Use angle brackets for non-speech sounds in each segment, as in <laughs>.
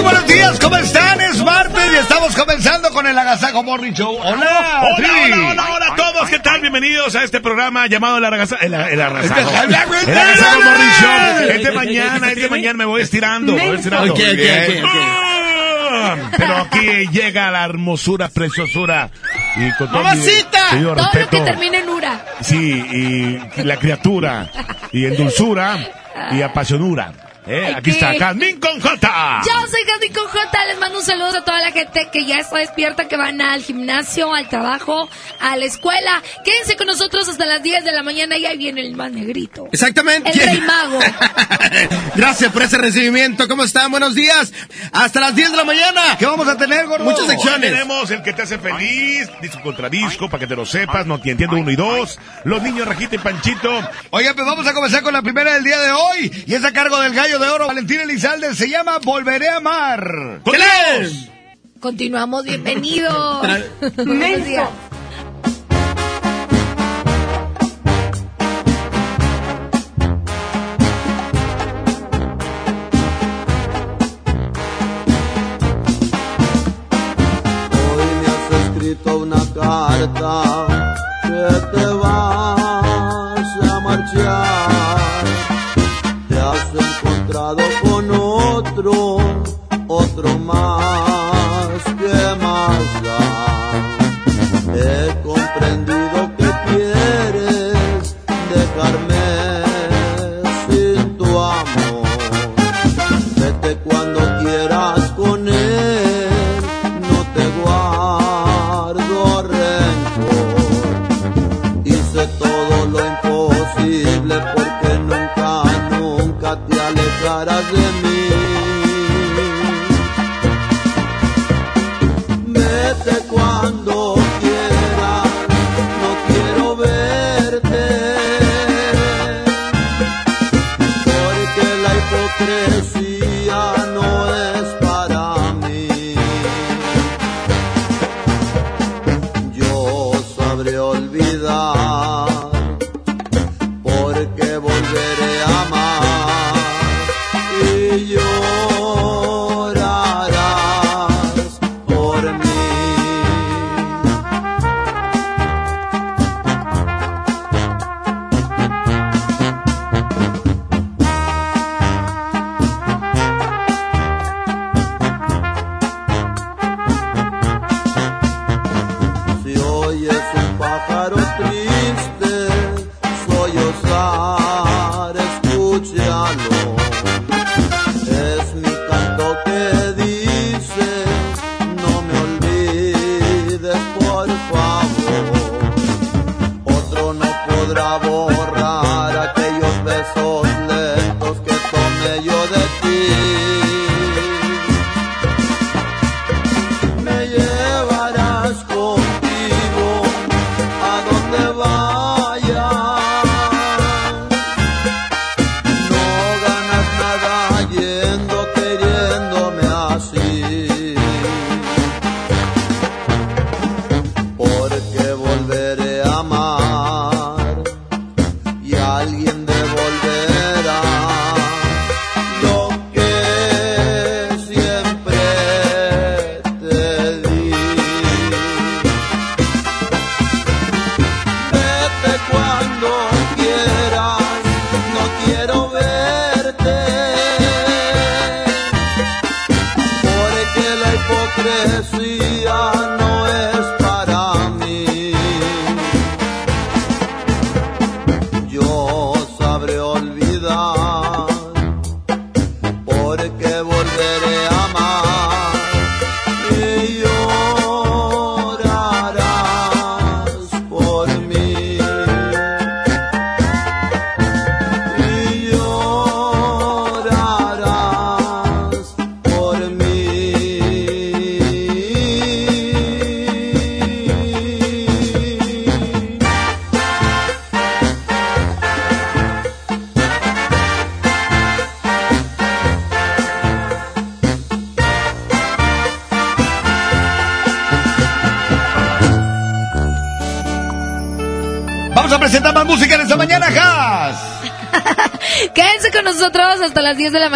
Muy buenos días, ¿cómo están? Es martes y estamos comenzando con el Agasajo Morning Show. Hola, Hola, hola, hola, hola a todos, ¿qué tal? Bienvenidos a este programa llamado El Aragasajo. El, el Morning Show. Es de mañana, es de mañana, me voy estirando. me voy estirando. Ah, Pero aquí llega la hermosura, preciosura. Y con todo ¡Mamacita! Todo lo que termine en Ura. Sí, y la criatura. Y en dulzura. Y apasionura. ¿Eh? Ay, Aquí qué- está Carmen con J. Yo soy Candy con J. Les mando un saludo a toda la gente que ya está despierta, que van al gimnasio, al trabajo, a la escuela. Quédense con nosotros hasta las 10 de la mañana y ahí viene el más negrito. Exactamente. El rey mago. <laughs> Gracias por ese recibimiento. ¿Cómo están? Buenos días. Hasta las 10 de la mañana. ¿Qué vamos a tener, gordo? Muchas Hoy secciones. tenemos el que te hace feliz, disco contra disco, para que te lo sepas, no te entiendo uno y dos. Los niños Rajita y Panchito. Oiga, pues vamos a comenzar con la primera del día de hoy. Y es a cargo del gallo de oro, Valentín Elizalde. Se llama Volveré a amar. ¡Con Dios! Continuamos, bienvenido. <laughs> Buenos días. Hoy me has escrito una carta que te Maracanã.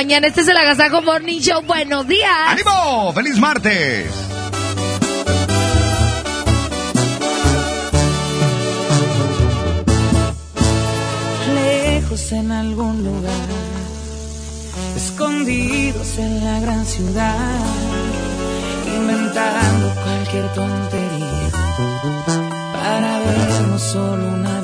Mañana. Este es el Agasajo Morning Show. Buenos días. ¡Ánimo! ¡Feliz martes! Lejos en algún lugar, escondidos en la gran ciudad, inventando cualquier tontería para vernos solo una vez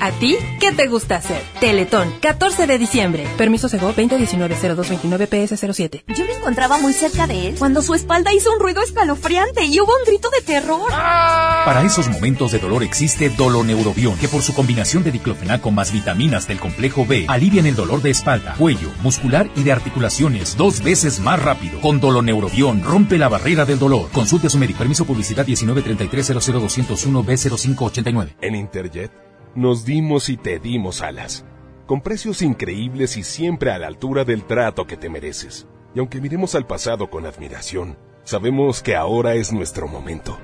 ¿A ti qué te gusta hacer? Teletón, 14 de diciembre. Permiso Sego 2019-0229-PS07. Yo me encontraba muy cerca de él cuando su espalda hizo un ruido escalofriante y hubo un grito de terror. Para esos momentos de dolor existe Doloneurobión, que por su combinación de diclofenaco más vitaminas del complejo B alivian el dolor de espalda, cuello, muscular y de articulaciones dos veces más rápido. Con Doloneurobión rompe la barrera del dolor. Consulte a su médico. Permiso publicidad 1933-00201-B0589. En Interjet nos dimos y te dimos alas. Con precios increíbles y siempre a la altura del trato que te mereces. Y aunque miremos al pasado con admiración, sabemos que ahora es nuestro momento.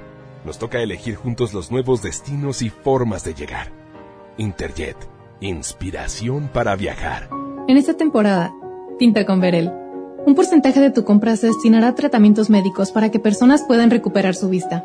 Nos toca elegir juntos los nuevos destinos y formas de llegar. Interjet, inspiración para viajar. En esta temporada, pinta con Verel. Un porcentaje de tu compra se destinará a tratamientos médicos para que personas puedan recuperar su vista.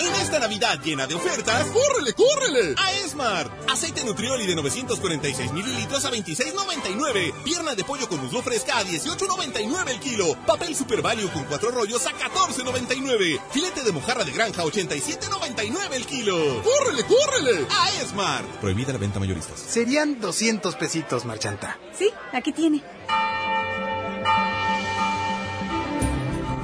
En esta Navidad llena de ofertas, ¡córrele, córrele! A Esmart. Aceite Nutrioli de 946 mililitros a 26.99. Pierna de pollo con muslo fresca a 18.99 el kilo. Papel Super Value con cuatro rollos a 14.99. Filete de mojarra de granja a 87.99 el kilo. ¡Córrele, córrele! A Esmart. Prohibida la venta mayoristas. Serían 200 pesitos, Marchanta. Sí, aquí tiene.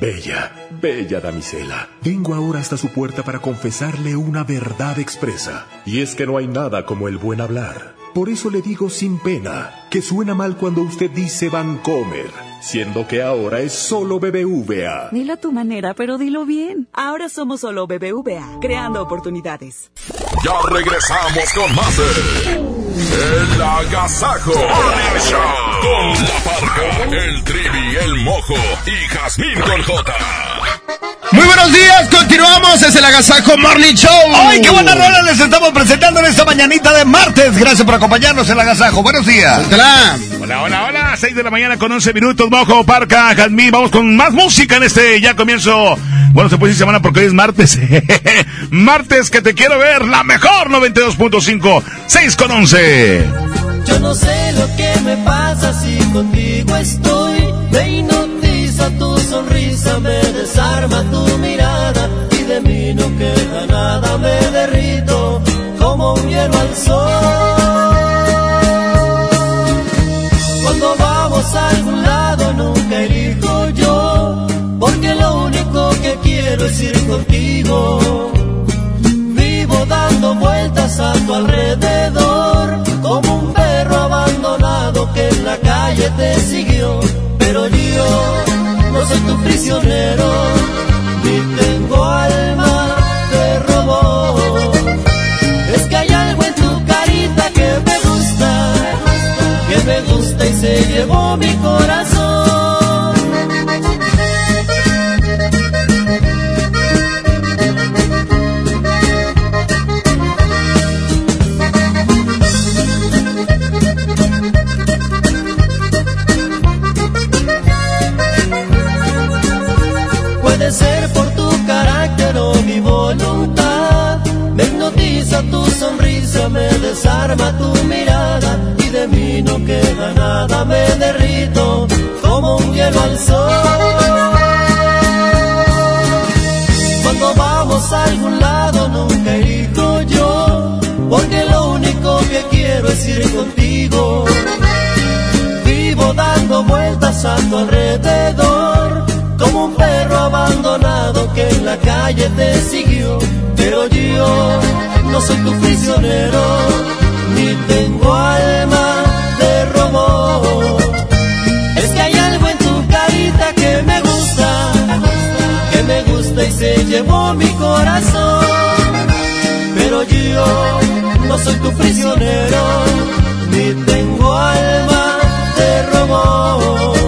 Bella, bella damisela, vengo ahora hasta su puerta para confesarle una verdad expresa, y es que no hay nada como el buen hablar. Por eso le digo sin pena que suena mal cuando usted dice Vancomer, siendo que ahora es solo BBVA. Dilo a tu manera, pero dilo bien. Ahora somos solo BBVA, creando oportunidades. Ya regresamos con más de El Agasajo Morning Show con la parca, el trivi, el mojo y Jazmín con J. Muy buenos días, continuamos, es el Agasajo Morning Show. ¡Ay, qué buena rola les estamos presentando en esta mañanita de martes! Gracias por acompañarnos en el Agasajo. Buenos días. Hola, hola, hola. 6 de la mañana con 11 minutos, Mojo, Parca, Jazmín. Vamos con más música en este ya comienzo. Bueno, se puede decir semana porque hoy es martes. <laughs> martes que te quiero ver, la mejor 92.5, 6 con 11. Yo no sé lo que me pasa si contigo estoy. Me tu sonrisa, me desarma tu mirada y de mí no queda nada. Me derrito como un hielo al sol. Cuando vamos a algún lado nunca elijo yo, porque lo único que quiero es ir contigo. Vivo dando vueltas a tu alrededor, como un perro abandonado que en la calle te siguió. Pero yo soy tu prisionero, ni tengo alma de robot. Es que hay algo en tu carita que me gusta, que me gusta y se llevó mi corazón. Sonrisa, me desarma tu mirada y de mí no queda nada. Me derrito como un hielo al sol. Cuando vamos a algún lado nunca elijo yo, porque lo único que quiero es ir contigo. Vivo dando vueltas a tu alrededor, un perro abandonado que en la calle te siguió. Pero yo no soy tu prisionero, ni tengo alma de robot. Es que hay algo en tu carita que me gusta, que me gusta y se llevó mi corazón. Pero yo no soy tu prisionero, ni tengo alma de robot.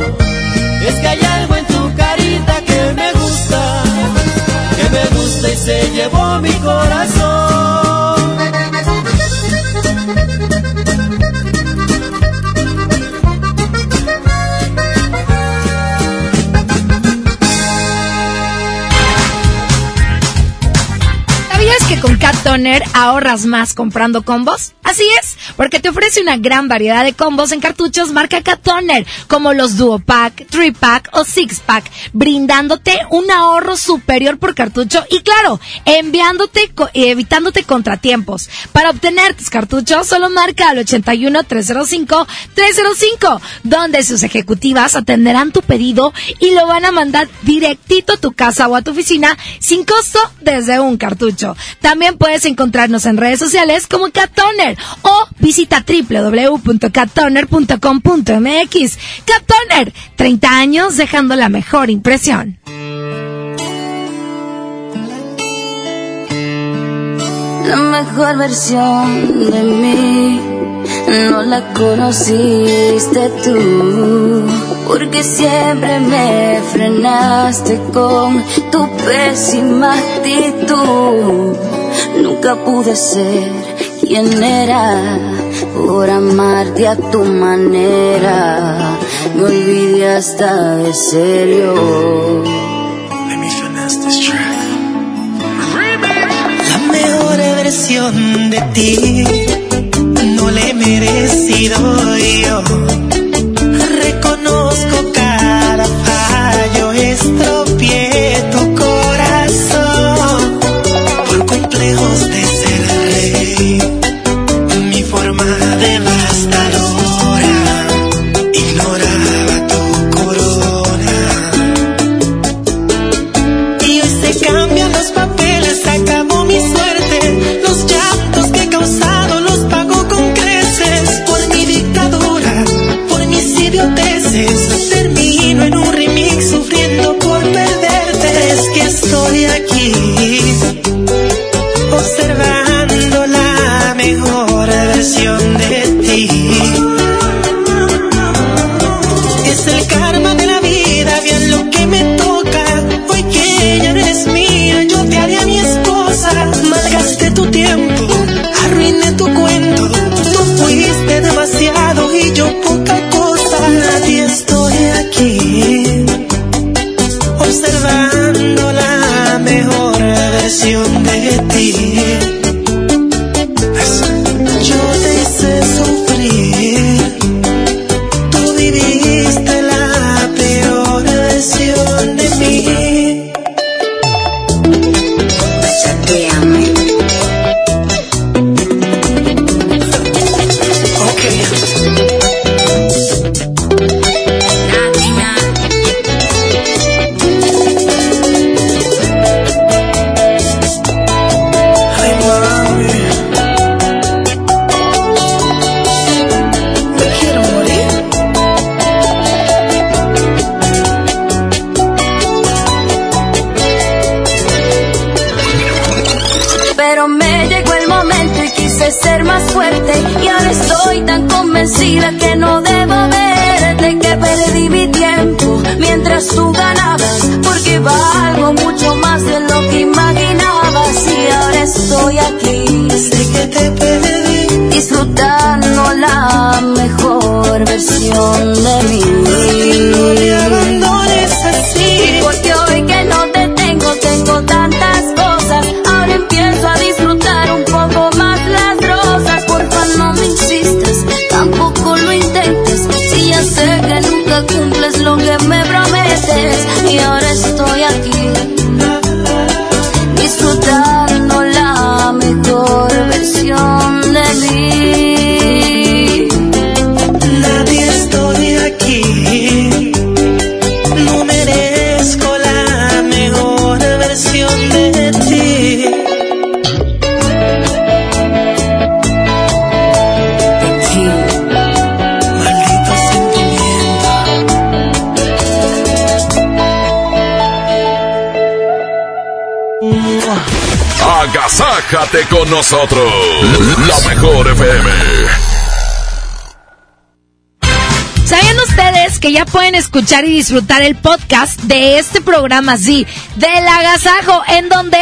Se llevó mi corazón. Con Cat Toner ahorras más comprando combos? Así es, porque te ofrece una gran variedad de combos en cartuchos marca Cat Toner, como los Duo Pack, 3 Pack o 6 Pack, brindándote un ahorro superior por cartucho y claro, enviándote y evitándote contratiempos. Para obtener tus cartuchos, solo marca al 81 305 305, donde sus ejecutivas atenderán tu pedido y lo van a mandar directito a tu casa o a tu oficina sin costo desde un cartucho. Puedes encontrarnos en redes sociales como Cat Toner o visita www.cattoner.com.mx. Cat Toner, 30 años dejando la mejor impresión. La mejor versión de mí no la conociste tú, porque siempre me frenaste con tu pésima actitud. Nunca pude ser quien era por amarte a tu manera. Me olvidé hasta de serio. La mejor versión de ti no le he merecido yo. Reconozco cada fallo, estropié Agasájate con nosotros. Mejor FM. ¿Sabían ustedes que ya pueden escuchar y disfrutar el podcast de este programa, sí, del agasajo, en donde?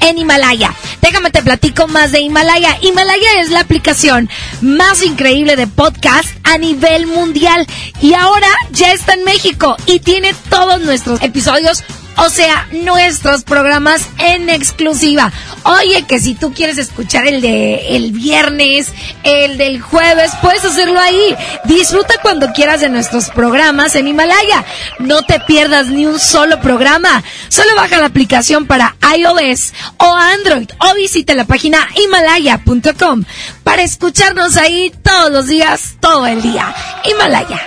En Himalaya. Déjame te platico más de Himalaya. Himalaya es la aplicación más increíble de podcast a nivel mundial y ahora ya está en México y tiene todos nuestros episodios o sea, nuestros programas en exclusiva. Oye, que si tú quieres escuchar el de el viernes, el del jueves, puedes hacerlo ahí. Disfruta cuando quieras de nuestros programas en Himalaya. No te pierdas ni un solo programa. Solo baja la aplicación para iOS o Android o visita la página himalaya.com para escucharnos ahí todos los días, todo el día. Himalaya.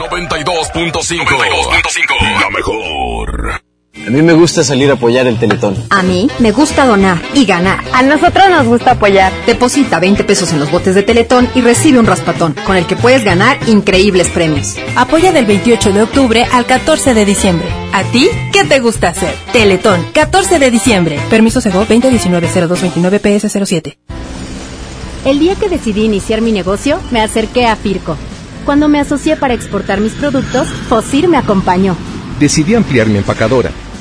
92.5. La mejor. A mí me gusta salir a apoyar el Teletón. A mí me gusta donar y ganar. A nosotros nos gusta apoyar. Deposita 20 pesos en los botes de Teletón y recibe un raspatón, con el que puedes ganar increíbles premios. Apoya del 28 de octubre al 14 de diciembre. ¿A ti qué te gusta hacer? Teletón, 14 de diciembre. Permiso Sego 2019-0229 PS07. El día que decidí iniciar mi negocio, me acerqué a Firco. Cuando me asocié para exportar mis productos, Fosir me acompañó. Decidí ampliar mi empacadora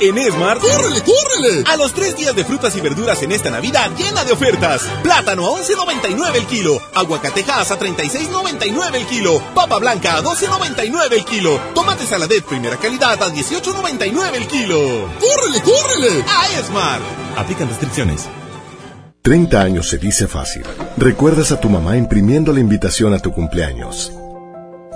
En Esmar, ¡córrele, córrele! A los tres días de frutas y verduras en esta Navidad llena de ofertas. Plátano a 11.99 el kilo. Aguacatejas a 36.99 el kilo. Papa blanca a 12.99 el kilo. Tomate saladet primera calidad a 18.99 el kilo. ¡Córrele, córrele! A Esmar. Aplican restricciones. 30 años se dice fácil. Recuerdas a tu mamá imprimiendo la invitación a tu cumpleaños.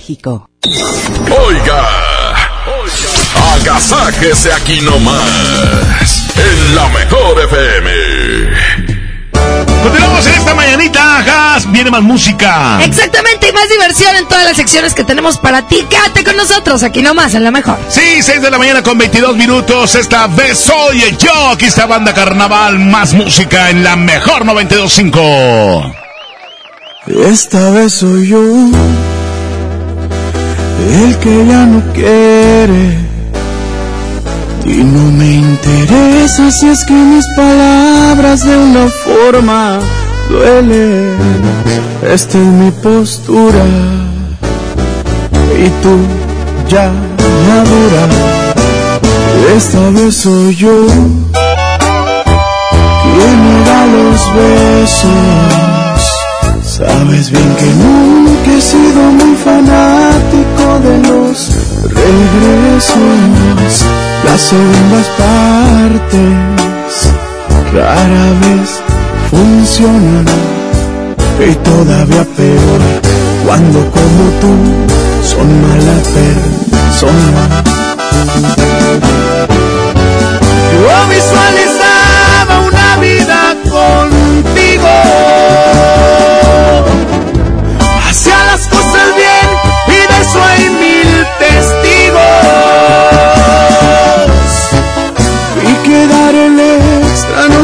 Oiga, oiga, agasáquese aquí nomás, en la mejor FM. Continuamos en esta mañanita, Gas. Viene más música. Exactamente, y más diversión en todas las secciones que tenemos para ti. Quédate con nosotros aquí nomás, en la mejor. Sí, 6 de la mañana con 22 minutos. Esta vez soy yo. Aquí está Banda Carnaval. Más música en la mejor 92.5. Esta vez soy yo el que ya no quiere. Y no me interesa si es que mis palabras de una forma duelen. Esta es mi postura. Y tú ya madura. Esta vez soy yo quien me da los besos. Sabes bien que nunca he sido muy fanático de los regresos. Las segundas partes rara vez funcionan. Y todavía peor cuando como tú son mala persona. Yo visualizaba una vida contigo.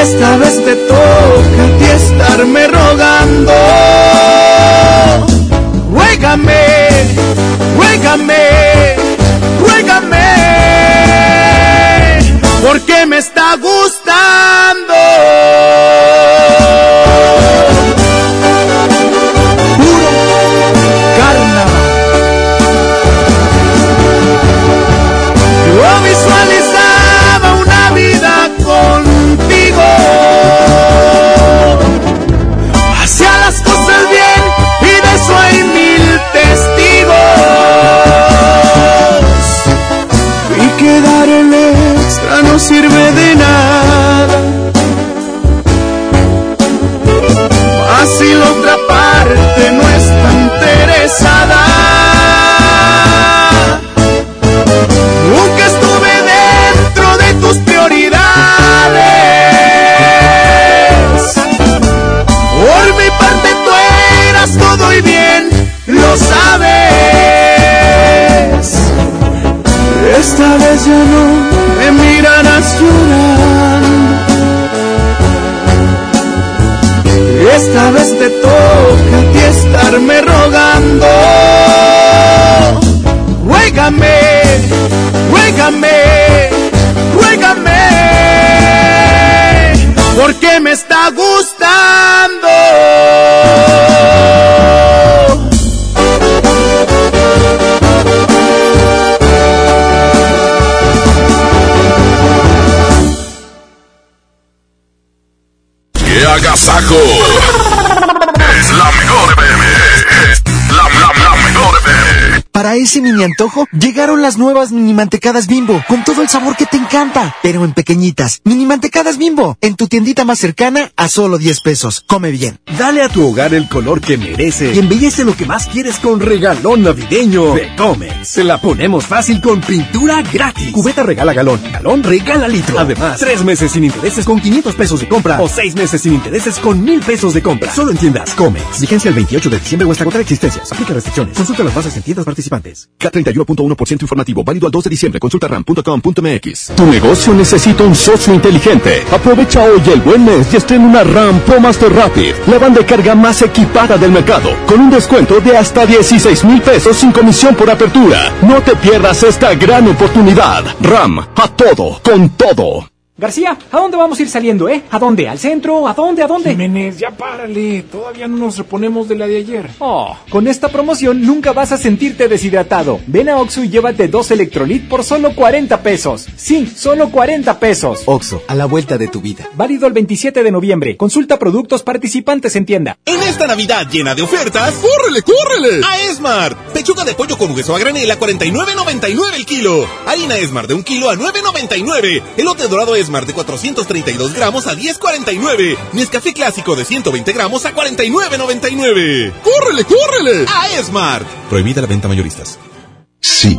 Esta vez te toca a ti estarme rogando. Ruégame, ruégame, ruégame, porque me está gustando. Esta vez ya no me mirarás llorando. Esta vez te toca a ti estarme rogando. Ruégame, ruégame, ruégame, porque me está gustando. ¡Qué Ese mini antojo, llegaron las nuevas mini mantecadas bimbo, con todo el sabor que te encanta, pero en pequeñitas. Mini mantecadas bimbo, en tu tiendita más cercana a solo 10 pesos. Come bien. Dale a tu hogar el color que merece y embellece lo que más quieres con regalón navideño de Comex. Se la ponemos fácil con pintura gratis. Cubeta regala galón, galón regala litro. Además, tres meses sin intereses con 500 pesos de compra o seis meses sin intereses con 1000 pesos de compra. Solo en tiendas Comex. Vigencia el 28 de diciembre o hasta agotar existencias. Aplica restricciones. Consulta las bases en tiendas participantes. K31.1% informativo, válido al 2 de diciembre. Consulta ram.com.mx. Tu negocio necesita un socio inteligente. Aprovecha hoy el buen mes y estrena una RAM Pro Master Rapid, la banda de carga más equipada del mercado, con un descuento de hasta 16 mil pesos sin comisión por apertura. No te pierdas esta gran oportunidad. RAM, a todo, con todo. García, ¿a dónde vamos a ir saliendo, eh? ¿A dónde? ¿Al centro? ¿A dónde? ¿A dónde? Jiménez, ya párale. Todavía no nos reponemos de la de ayer. Oh, con esta promoción nunca vas a sentirte deshidratado. Ven a Oxo y llévate dos Electrolit por solo 40 pesos. Sí, solo 40 pesos. Oxo, a la vuelta de tu vida. Válido el 27 de noviembre. Consulta productos participantes en tienda. En esta Navidad llena de ofertas, ¡córrele, córrele! A Esmar. Pechuga de pollo con hueso a granel a 49.99 el kilo. Harina Esmar de un kilo a 9.99. Elote dorado Esmar de 432 gramos a 10.49. Nescafé clásico de 120 gramos a 49.99. ¡Córrele, córrele! A Esmar. Prohibida la venta mayoristas. Sí,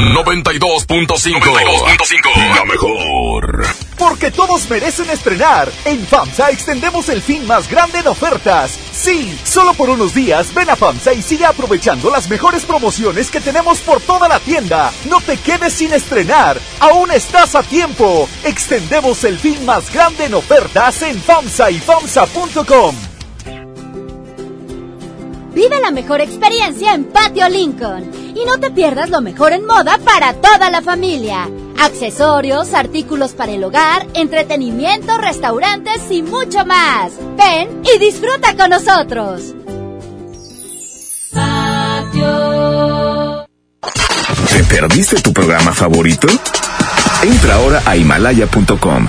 92.5. La mejor. Porque todos merecen estrenar. En FAMSA extendemos el fin más grande en ofertas. Sí, solo por unos días ven a FAMSA y sigue aprovechando las mejores promociones que tenemos por toda la tienda. No te quedes sin estrenar. Aún estás a tiempo. Extendemos el fin más grande en ofertas en FAMSA y FAMSA.com. Vive la mejor experiencia en Patio Lincoln. Y no te pierdas lo mejor en moda para toda la familia. Accesorios, artículos para el hogar, entretenimiento, restaurantes y mucho más. Ven y disfruta con nosotros. ¿Te perdiste tu programa favorito? Entra ahora a himalaya.com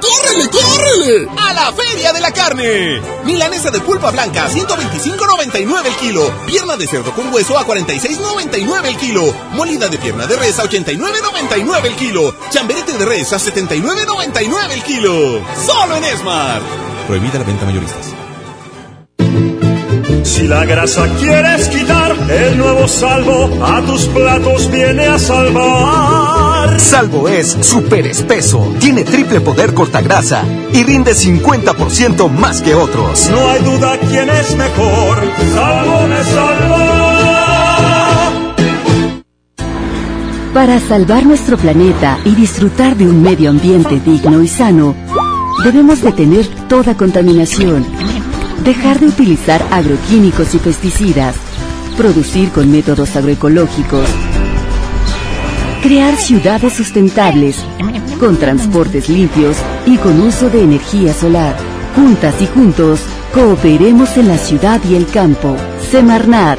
¡Córrele, córrele! ¡A la Feria de la Carne! Milanesa de pulpa blanca a 125.99 el kilo. Pierna de cerdo con hueso a 46.99 el kilo. Molida de pierna de res a 89.99 el kilo. Chamberete de res a 79.99 el kilo. ¡Solo en Esmar! Prohibida la venta mayoristas. Si la grasa quieres quitar, el nuevo salvo a tus platos viene a salvar. Salvo es súper espeso, tiene triple poder cortagrasa y rinde 50% más que otros. No hay duda quién es mejor. Salvo me salva. Para salvar nuestro planeta y disfrutar de un medio ambiente digno y sano, debemos detener toda contaminación, dejar de utilizar agroquímicos y pesticidas, producir con métodos agroecológicos, crear ciudades sustentables, con transportes limpios y con uso de energía solar. Juntas y juntos, cooperemos en la ciudad y el campo. Semarnat,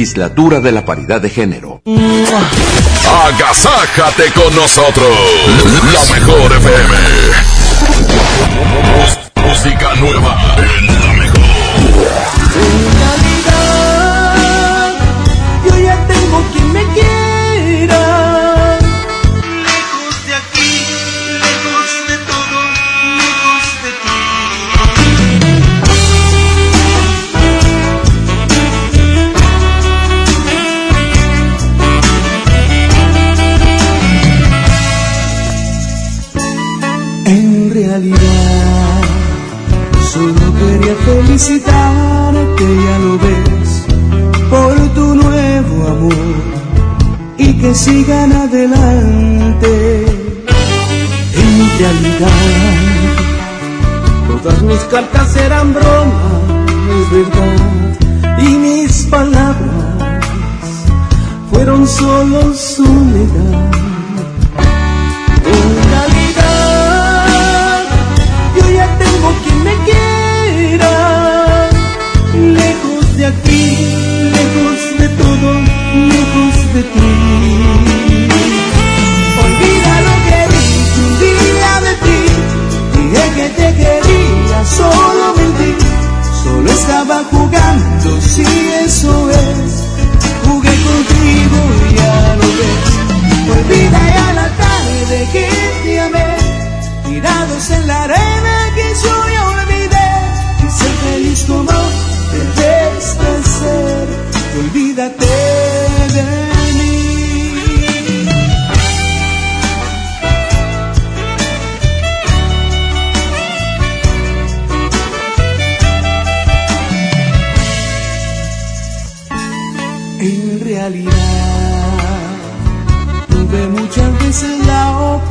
Legislatura de la Paridad de Género. Agasájate con nosotros. La mejor FM. Música nueva en sigan adelante. En realidad, todas mis cartas eran broma, es verdad, y mis palabras fueron solo soledad. En realidad, yo ya tengo quien me quiera. Lejos de aquí, lejos de todo, lejos de ti. Olvida lo que dije un día de ti. Dije que te quería, solo mentí. Solo estaba jugando, si eso es. Jugué contigo y ya lo ves. Olvida ya la tarde que te amé, tirados en la arena que yo ya olvidé. Y ser feliz como debes de ser, y olvídate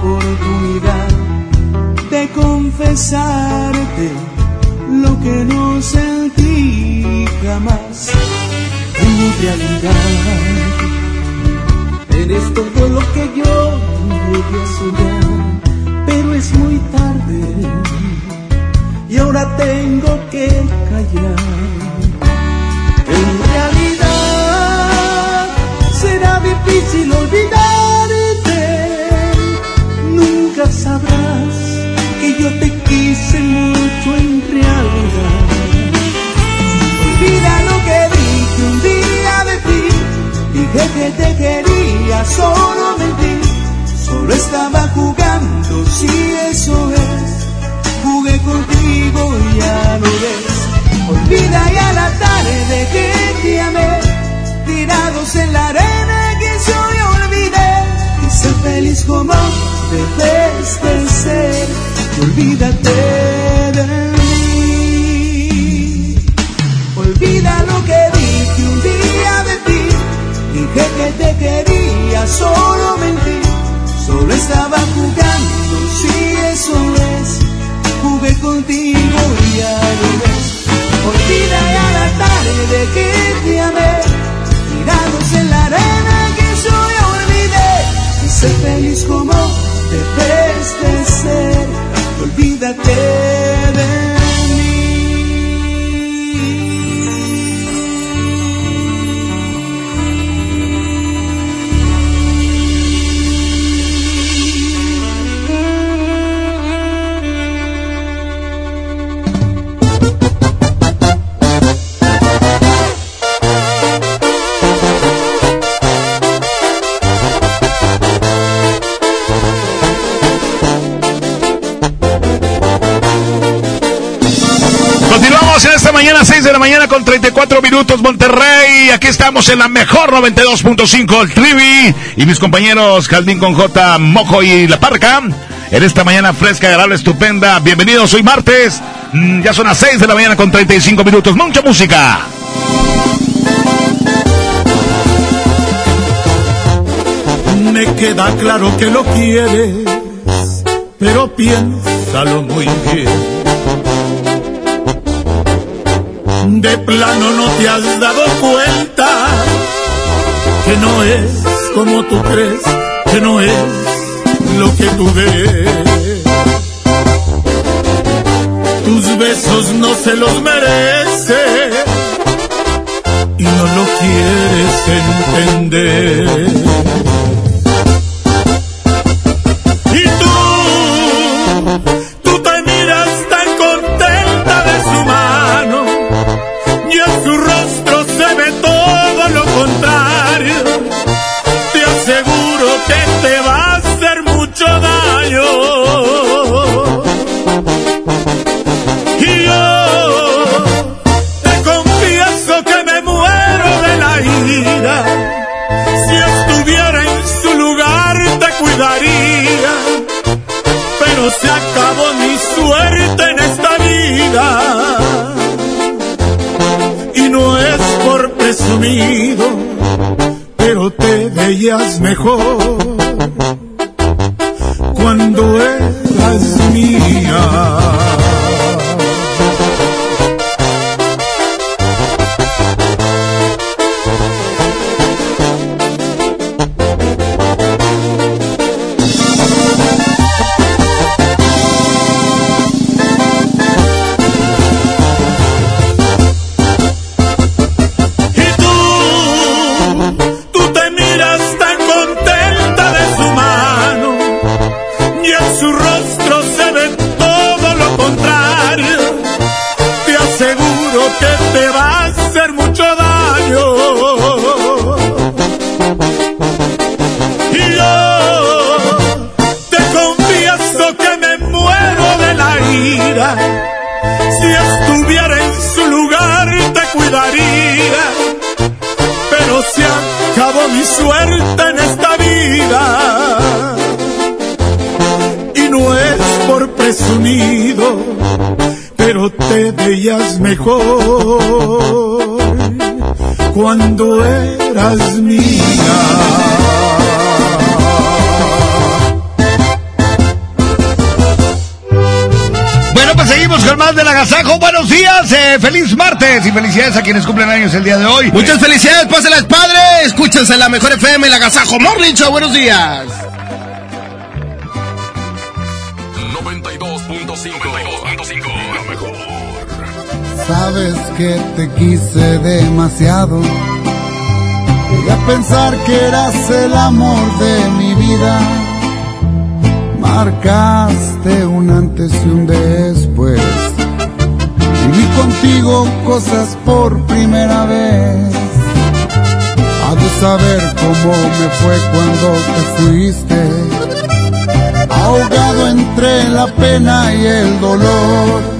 oportunidad de confesarte lo que no sentí jamás. En realidad, eres todo lo que yo llegué a soñar, pero es muy tarde y ahora tengo que callar. Que te quería, solo mentí. Solo estaba jugando, si eso es. Jugué contigo y ya lo ves. Olvida ya la tarde que te amé, tirados en la arena que yo olvidé. Y ser feliz como debes de ser, olvídate quería, solo mentí. Solo estaba jugando, si eso es, jugué contigo y ya lo ves. Olvida ya la tarde que te amé, tirados en la arena que yo olvidé. Y ser feliz como debes de ser, olvídate de mañana, 6 de la mañana con 34 minutos, Monterrey. Aquí estamos en la mejor 92.5, el Trivi. Y mis compañeros Jaldín con J, Mojo y La Parca. En esta mañana fresca, agradable, estupenda. Bienvenidos, hoy martes. Mm, ya son las 6 de la mañana con 35 minutos. Mucha música. Me queda claro que lo quieres, pero piénsalo muy bien De plano no te has dado cuenta que no es como tú crees, que no es lo que tú ves. Tus besos no se los merece y no lo quieres entender. Mejor mejor cuando eras mía. Bueno, pues seguimos con más del agasajo. Buenos días, eh, feliz martes y felicidades a quienes cumplen años el día de hoy. Muchas felicidades, pásenlas padre. Escúchense la mejor FM, el Agasajo Morning Show. Buenos días. Sabes que te quise demasiado. Llegué a pensar que eras el amor de mi vida. Marcaste un antes y un después. Viví contigo cosas por primera vez. Ha de saber cómo me fue cuando te fuiste. Ahogado entre la pena y el dolor.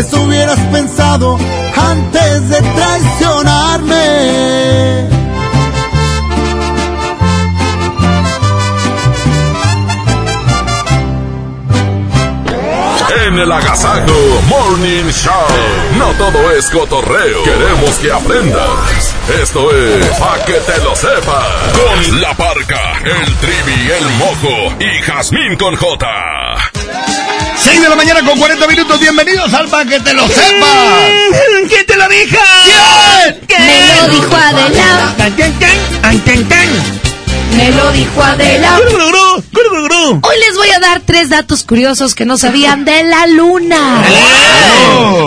Eso hubieras pensado antes de traicionarme. En el Agasago Morning Show, no todo es cotorreo. Queremos que aprendas. Esto es Pa' que te lo sepas. Con la parca, el trivi, el mojo y Jazmín con J. 6 de la mañana con 40 minutos. Bienvenidos al Pa' que te lo sepas. ¿Quién te lo dijo? ¿Quién? Me lo dijo Adela. Me lo dijo Adela. Hoy les voy a dar tres datos curiosos que no sabían de la luna.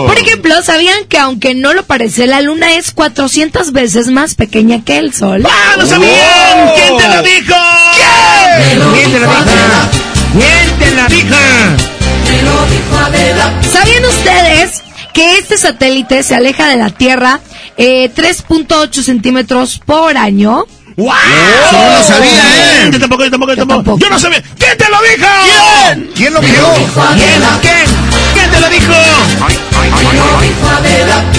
Por ejemplo, ¿sabían que aunque no lo parece, la luna es 400 veces más pequeña que el sol? ¡Ah, lo sabían! ¿Quién te lo dijo? ¿Quién te lo dijo? ¿Quién te lo dijo? ¿Sabían ustedes que este satélite se aleja de la Tierra eh, 3.8 centímetros por año? ¡Wow! Eso no lo sabía, ¿eh? Yo tampoco, yo tampoco, yo tampoco. Yo no sabía. ¿Quién te lo dijo? ¿Quién? ¿Quién lo vio? ¿Quién? ¿Quién? ¿Quién te lo dijo?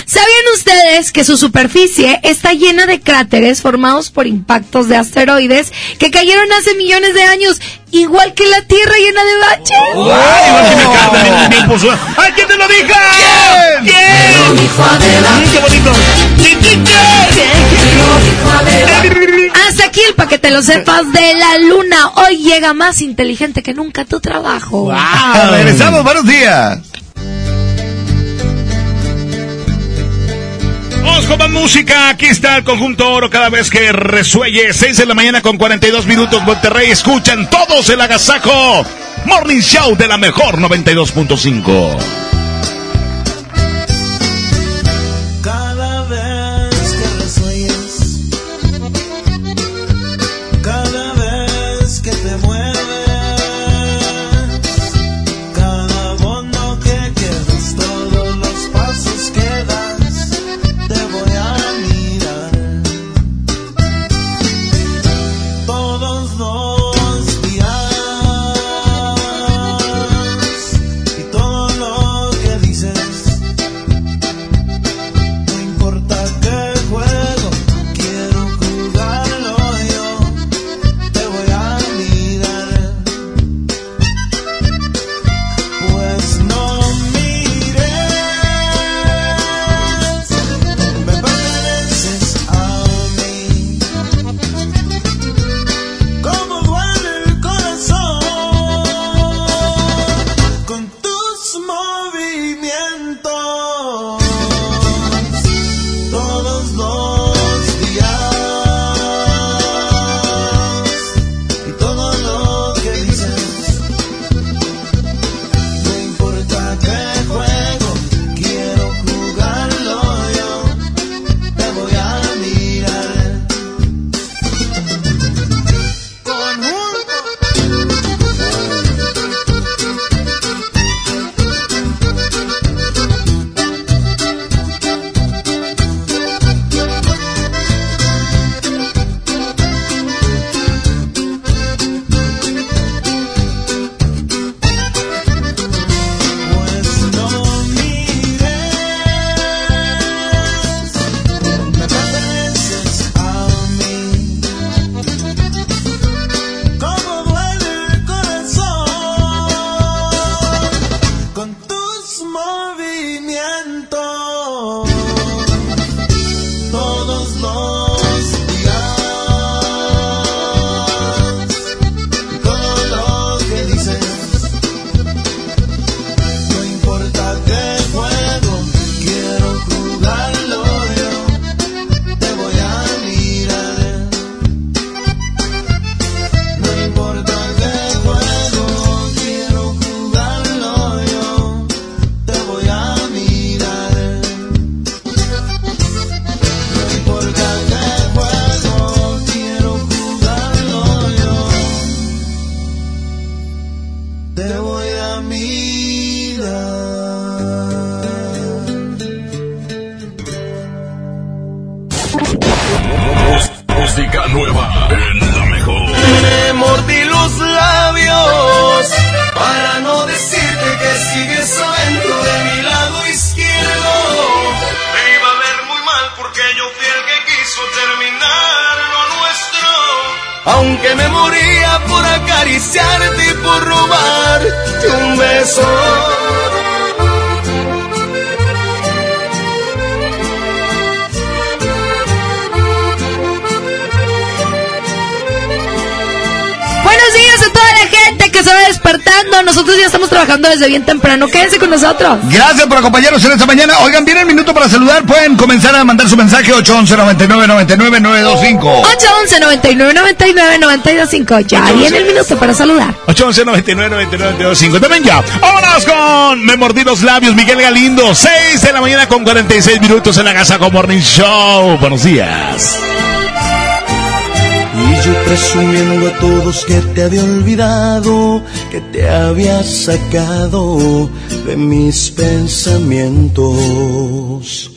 ¿Sabían ustedes que su superficie está llena de cráteres formados por impactos de asteroides que cayeron hace millones de años, igual que la Tierra llena de baches? ¡Ay, igual que mi carta, mi- mi impulso. ¡Ay, quién te lo dijo! ¿Quién? ¿Quién? Mm, ¡Qué bonito! Hasta aquí el paquete, lo sepas, de la luna. Hoy llega más inteligente que nunca tu trabajo. Ah, regresamos, buenos días. Vamos con más música. Aquí está el conjunto oro cada vez que resuelle. 6 de la mañana con 42 minutos. Monterrey. Escuchan todos el agasajo. Morning Show de la mejor 92.5. trabajando desde bien temprano. Quédense con nosotros. Gracias por acompañarnos en esta mañana. Oigan, viene el minuto para saludar. Pueden comenzar a mandar su mensaje 811 99 99 925. 811 99 99 925. Ya viene el minuto para saludar. 811 99 99 925. También ya. Vámonos con Me mordí los labios, Miguel Galindo. 6 de la mañana con 46 minutos en la Casa con Morning Show. Buenos días. Y yo presumiendo a todos que te había olvidado, que te había sacado de mis pensamientos.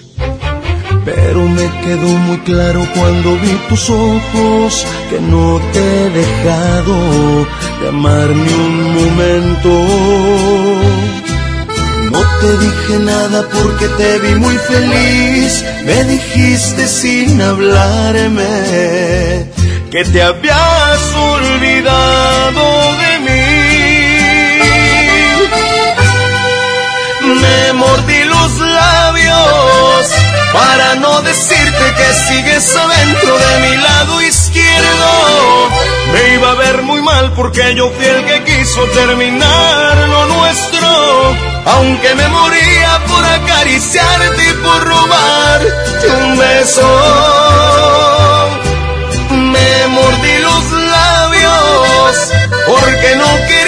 Pero me quedó muy claro cuando vi tus ojos que no te he dejado de amar ni un momento. No te dije nada porque te vi muy feliz, me dijiste sin hablarme que te habías olvidado de mí. Me mordí los labios para no decirte que sigues adentro de mi lado izquierdo. Me iba a ver muy mal porque yo fui el que quiso terminar lo nuestro. Aunque me moría por acariciarte y por robarte un beso. Me mordí los labios porque no quería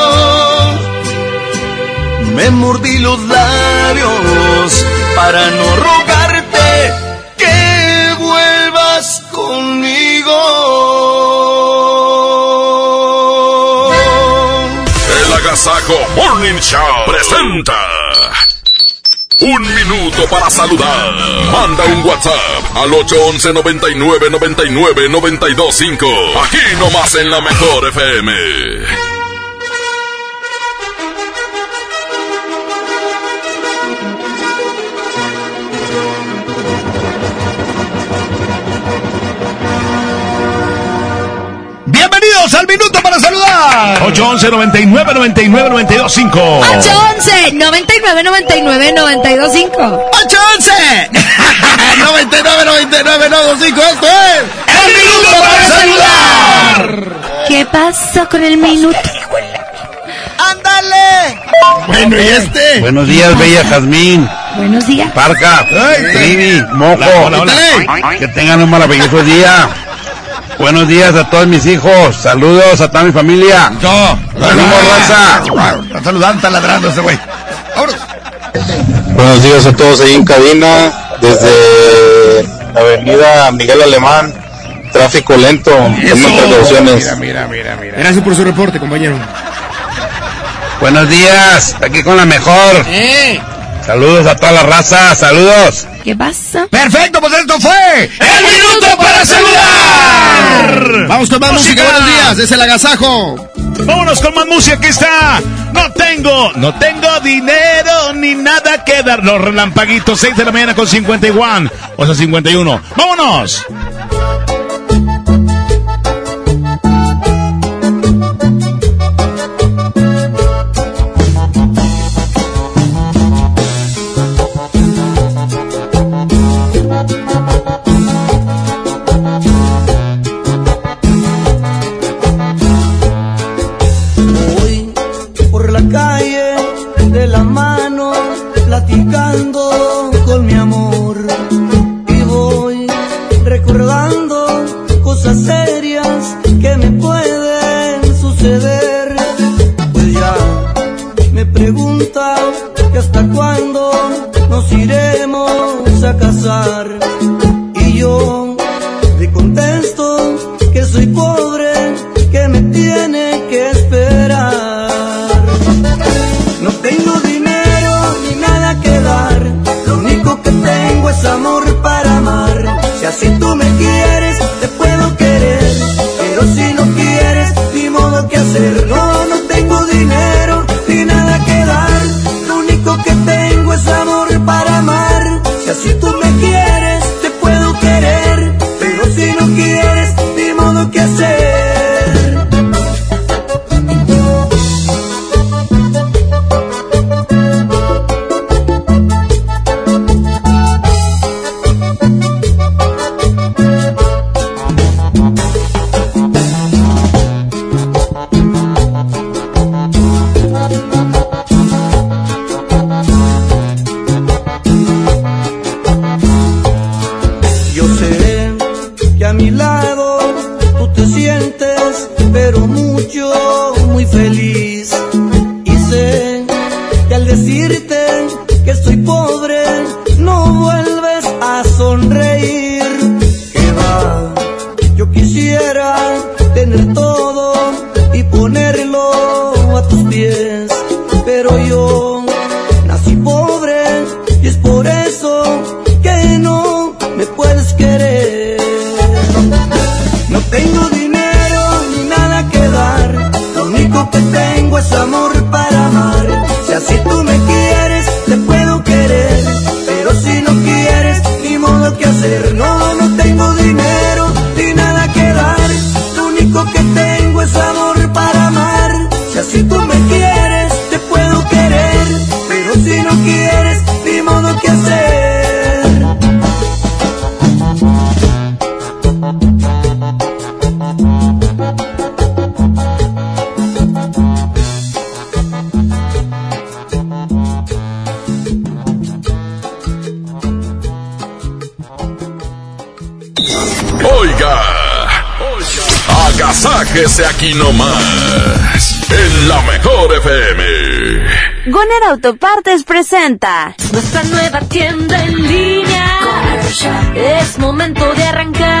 Me mordí los labios para no rogarte que vuelvas conmigo. El Agasajo Morning Show presenta. Un minuto para saludar. Manda un WhatsApp al 811 99 99 925. Aquí nomás en la mejor FM. 811 99 99 925. 811 99 99 925. 811 99 99 925. Esto es el minuto para saludar. ¿Qué pasó con el minuto? ¡Ándale! Bueno, ¿y este? Buenos días, bella Jazmín. Buenos días. Parca, Trivi, Mojo. Hola, hola. Que tengan un maravilloso día. Buenos días a todos mis hijos. Saludos a toda mi familia. No, ¡Ánimo, raza! Está saludando, está ladrando ese güey. Vámonos. Buenos días a todos ahí en cabina. Desde la avenida Miguel Alemán. Tráfico lento. Tomen precauciones. Mira, mira, mira. Gracias por su reporte, compañero. Buenos días. Aquí con la mejor. Saludos a toda la raza. Saludos. ¿Qué pasa? Perfecto, pues esto fue el minuto para saludar. Vamos con más música. Música. Buenos días. Es el agasajo. Vámonos con más música. Aquí está. No tengo, no tengo dinero ni nada que dar. Los relampaguitos, 6 de la mañana con 51. O sea, 51. ¡Vámonos! Autopartes presenta Nuestra nueva tienda en línea. Es momento de arrancar.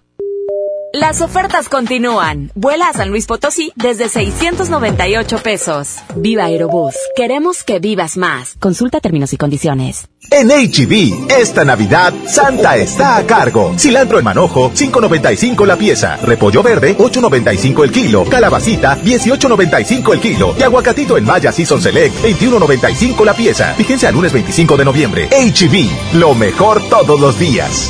Las ofertas continúan. Vuela a San Luis Potosí desde 698 pesos. Viva Aerobús. Queremos que vivas más. Consulta términos y condiciones. En HB, esta Navidad, Santa está a cargo. Cilantro en manojo, 5.95 la pieza. Repollo verde, 8.95 el kilo. Calabacita, 18.95 el kilo. Y aguacatito en Maya Season Select, 21.95 la pieza. Fíjense al lunes 25 de noviembre. HB, lo mejor todos los días.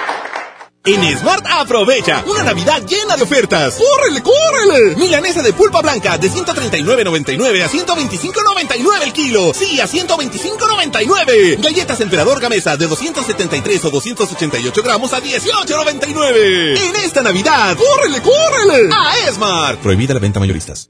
En Smart aprovecha una Navidad llena de ofertas. ¡Córrele, córrele! Milanesa de pulpa blanca de 139.99 a 125.99 el kilo. Sí, a 125.99. Galletas Emperador Gamesa de 273 o 288 gramos a 18.99. En esta Navidad, ¡córrele, córrele! A Smart. Prohibida la venta mayoristas.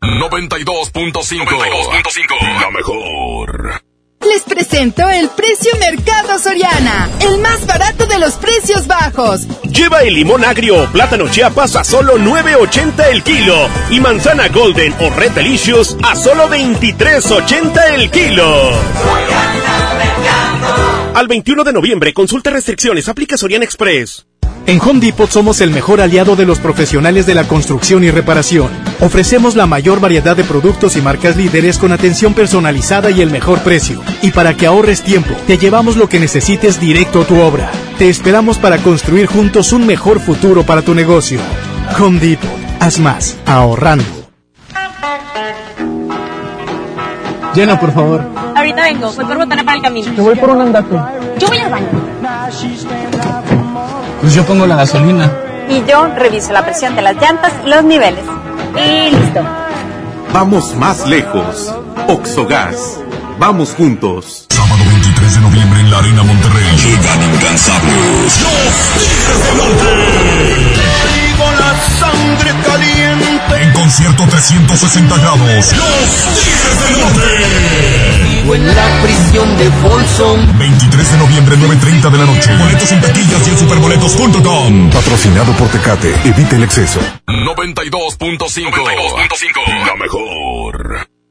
92.5. La mejor. Les presento el precio Mercado Soriana, el más barato de los precios bajos. Lleva el limón agrio o plátano chiapas a solo 9.80 el kilo y manzana golden o red delicious a solo 23.80 el kilo. Al 21 de noviembre, consulta restricciones, aplica Soriana Express. En Home Depot somos el mejor aliado de los profesionales de la construcción y reparación. Ofrecemos la mayor variedad de productos y marcas líderes con atención personalizada y el mejor precio. Y para que ahorres tiempo, te llevamos lo que necesites directo a tu obra. Te esperamos para construir juntos un mejor futuro para tu negocio. Home Depot. Haz más, ahorrando. Llena, por favor. Ahorita vengo, voy por botana para el camino. Yo voy por un andate. Yo voy al baño. Pues yo pongo la gasolina. Y yo reviso la presión de las llantas los niveles. Y listo. Vamos más lejos. Oxogas. Vamos juntos. Sábado 23 de noviembre en la Arena Monterrey. Llegan incansables. Los Tigres del Norte. Sangre caliente. En concierto 360 grados. Los Tigres del Norte. Vivo en la prisión de Folsom. 23 de noviembre, 9.30 de la noche. Boletos en taquillas y en superboletos.com. Patrocinado por Tecate. Evite el exceso. 92.5. 92.5. La mejor.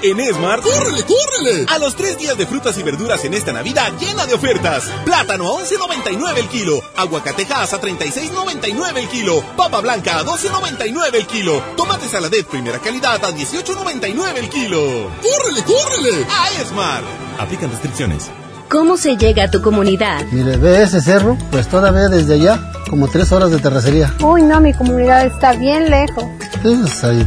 En Esmar, ¡córrele, córrele! A los tres días de frutas y verduras en esta Navidad llena de ofertas. Plátano a 11.99 el kilo. Aguacatejas a 36.99 el kilo. Papa blanca a 12.99 el kilo. Tomate saladet primera calidad a 18.99 el kilo. ¡Córrele, córrele! A Esmar. Aplican restricciones. ¿Cómo se llega a tu comunidad? Mire, ve ese cerro, pues todavía desde allá, como tres horas de terracería. Uy, no, mi comunidad está bien lejos. Pues hay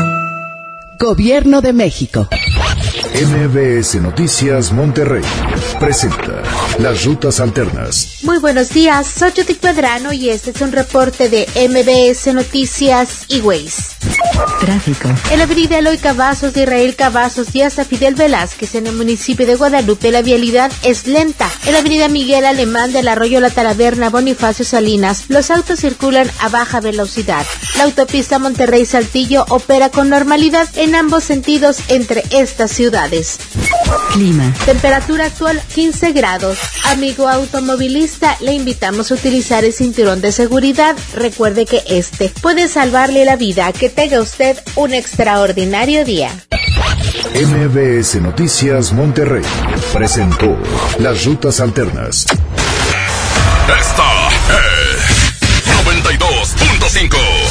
Gobierno de México. MBS Noticias Monterrey presenta las rutas alternas. Muy buenos días, soy Judith Pedrano y este es un reporte de MBS Noticias y Ways. Tráfico. En la avenida Eloy Cavazos de Israel Cavazos y hasta Fidel Velázquez en el municipio de Guadalupe la vialidad es lenta. En la avenida Miguel Alemán del Arroyo La Talaverna Bonifacio Salinas los autos circulan a baja velocidad. La autopista Monterrey Saltillo opera con normalidad en ambos sentidos entre estas ciudades. Clima. Temperatura actual 15 grados. Amigo automovilista, le invitamos a utilizar el cinturón de seguridad. Recuerde que este puede salvarle la vida. Que tenga usted un extraordinario día. MBS Noticias Monterrey presentó Las Rutas Alternas. Esta es 92.5.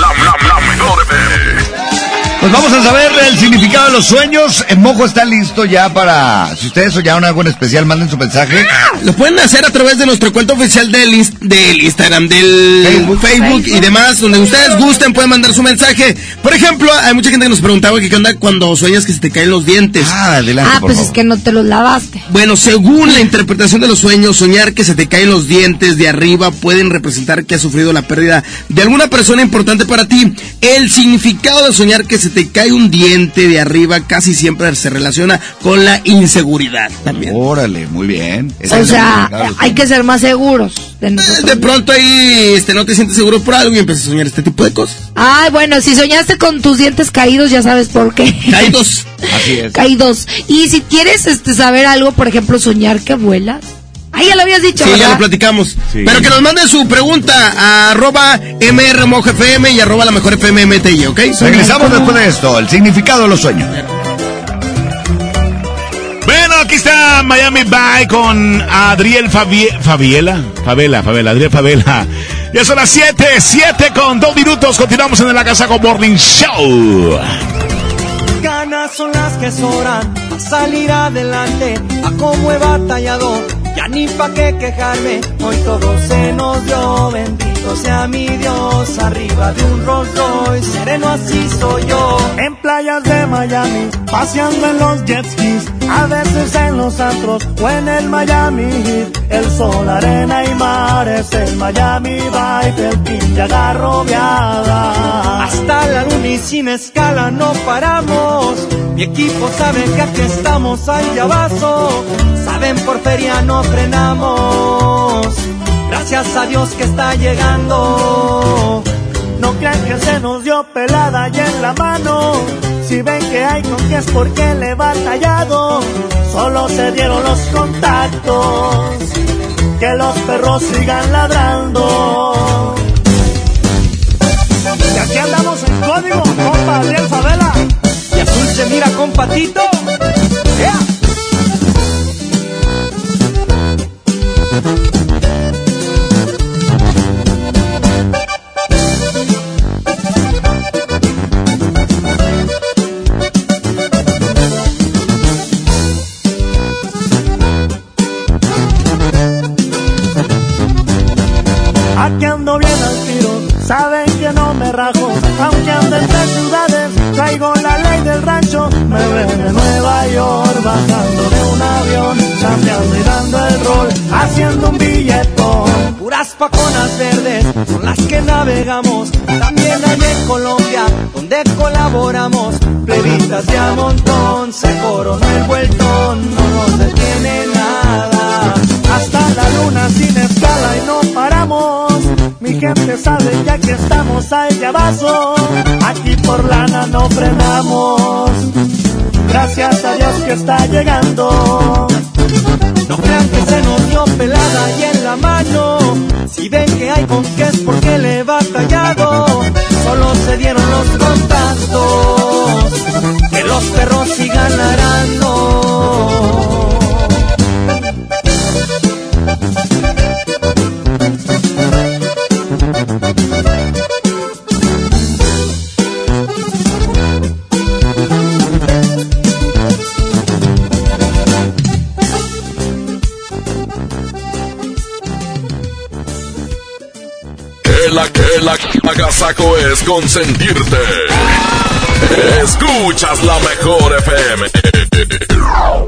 La, la, la mejor FM. Pues vamos a saber el significado de los sueños. El mojo está listo ya para. Si ustedes soñaron algo en especial, manden su mensaje. Lo pueden hacer a través de nuestro cuenta oficial del, del Instagram, del Facebook, Facebook. y demás, donde ustedes gusten, pueden mandar su mensaje. Por ejemplo, hay mucha gente que nos preguntaba que qué onda cuando sueñas que se te caen los dientes. Ah, adelante. Ah, pues es que no te los lavaste. Bueno, según la interpretación de los sueños, soñar que se te caen los dientes de arriba pueden representar que has sufrido la pérdida de alguna persona importante para ti. El significado de soñar que se te cae un diente de arriba casi siempre se relaciona con la inseguridad también. Órale, muy bien. O sea, hay que ser más seguros de nosotros. De pronto ahí este, no te sientes seguro por algo y empiezas a soñar este tipo de cosas. Ay, bueno, si soñaste con tus dientes caídos, ya sabes por qué. Caídos. Así es. <laughs> Caídos. Y si quieres este, saber algo, por ejemplo, soñar que vuelas. Ah, ya lo habías dicho, Sí, ya ¿verdad? lo platicamos. Sí. Pero que nos manden su pregunta a arroba mrmojfm y arroba la mejor FM MTY, ¿ok? Regresamos después de esto, el significado de los sueños. Bueno, aquí está Miami Bye con Adriel Fabie- Fabiela. Favela, Favela, Adriel Favela. Ya son las 7, 7 con 2 minutos. Continuamos en el Agasago Morning Show. Ganas son las que sobran a salir adelante, a cómo he batallado, ya ni pa' qué quejarme, hoy todo se nos dio, bendito sea mi Dios, arriba de un Rolls Royce, sereno así soy yo. En playas de Miami, paseando en los jet skis, a veces en los antros o en el Miami Heat. El sol, arena y mar es el Miami Vibe, el pin de agarrobeada. Hasta la luna y sin escala no paramos. Mi equipo sabe que aquí estamos al llavazo. Saben por feria no frenamos. Gracias a Dios que está llegando. No crean que se nos dio pelada y en la mano. Si ven que hay con es porque le he batallado. Solo se dieron los contactos. Que los perros sigan ladrando. Andamos en código, compa Adriel Favela. Y azul se mira con patito. Bajando de un avión, chambeando y dando el rol, haciendo un billetón. Puras paconas verdes son las que navegamos. También hay en Colombia, donde colaboramos. Plebitas de a montón, se coronó el vueltón, no nos detiene nada. Hasta la luna sin escala y no paramos. Mi gente sabe que aquí estamos al llavazo. Aquí por lana no frenamos. Gracias a Dios que está llegando. No crean que se nos dio pelada y en la mano. Si ven que hay con qué es porque le he batallado. Solo se dieron los contactos. Que los perros sigan ladrando. La que la agasajo es consentirte. Escuchas la mejor FM.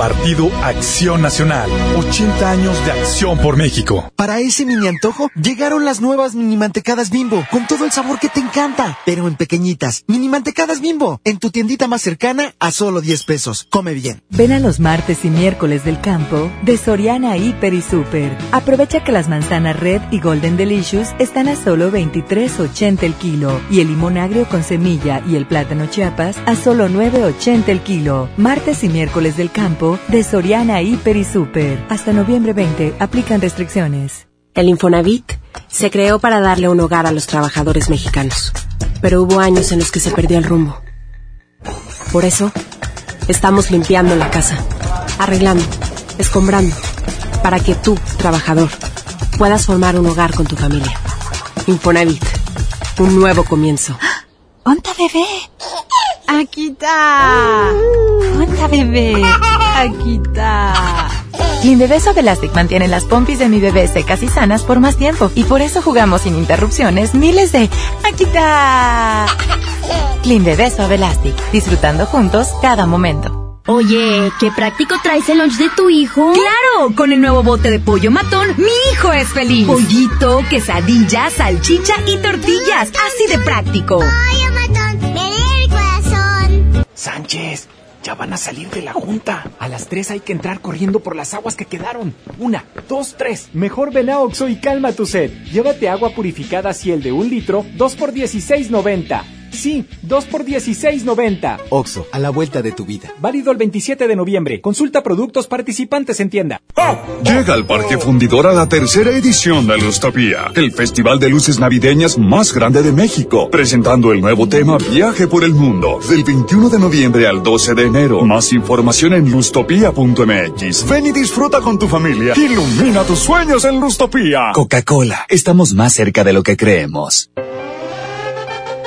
Partido Acción Nacional. 80 años de acción por México. Para ese mini antojo, llegaron las nuevas mini mantecadas bimbo, con todo el sabor que te encanta, pero en pequeñitas. Mini mantecadas bimbo, en tu tiendita más cercana a solo 10 pesos. Come bien. Ven a los martes y miércoles del campo de Soriana Hiper y Super. Aprovecha que las manzanas Red y Golden Delicious están a solo 23.80 el kilo y el limón agrio con semilla y el plátano chiapas a solo 9.80 el kilo. Martes y miércoles del campo de Soriana Hiper y Super. Hasta noviembre 20 aplican restricciones. El Infonavit se creó para darle un hogar a los trabajadores mexicanos, pero hubo años en los que se perdió el rumbo. Por eso, estamos limpiando la casa, arreglando, escombrando, para que tú, trabajador, puedas formar un hogar con tu familia. Infonavit, un nuevo comienzo. <gasps> ¡Onta bebé! Aquí está. ¡Onta bebé! Aquí está. Clean Bebé Elastic mantiene las pompis de mi bebé secas y sanas por más tiempo. Y por eso jugamos sin interrupciones miles de ¡Aquí está! Clean Bebé Elastic. Disfrutando juntos cada momento. Oye, qué práctico traes el lunch de tu hijo. Claro, con el nuevo bote de pollo matón, mi hijo es feliz. Pollito, quesadilla, salchicha y tortillas, así de práctico. Pollo matón, me lee el corazón. Sánchez, ya van a salir de la junta. A las tres hay que entrar corriendo por las aguas que quedaron. Una, dos, tres. Mejor ven a Oxo y calma tu sed. Llévate agua purificada Ciel de un litro, 2 por 16.90. Sí, 2 por 16.90. Oxo, a la vuelta de tu vida. Válido el 27 de noviembre. Consulta productos participantes en tienda. Llega al Parque Fundidora la tercera edición de Lustopía, el festival de luces navideñas más grande de México, presentando el nuevo tema Viaje por el Mundo, del 21 de noviembre al 12 de enero. Más información en lustopía.mx. Ven y disfruta con tu familia. Ilumina tus sueños en Lustopía. Coca-Cola, estamos más cerca de lo que creemos.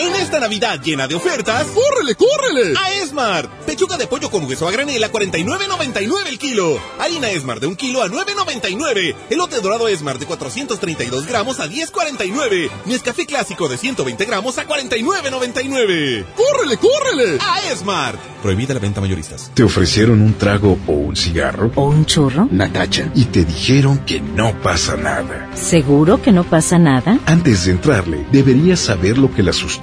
En esta Navidad llena de ofertas, ¡córrele, córrele! A Esmar. Pechuga de pollo con hueso a granel a 49.99 el kilo. Harina Esmar de un kilo a 9.99. Elote dorado Esmar de 432 gramos a 10.49. Nescafé clásico de 120 gramos a 49.99. ¡Córrele, córrele! A Esmar. Prohibida la venta mayoristas. ¿Te ofrecieron un trago o un cigarro? ¿O un churro? Natacha. Y te dijeron que no pasa nada. ¿Seguro que no pasa nada? Antes de entrarle, deberías saber lo que las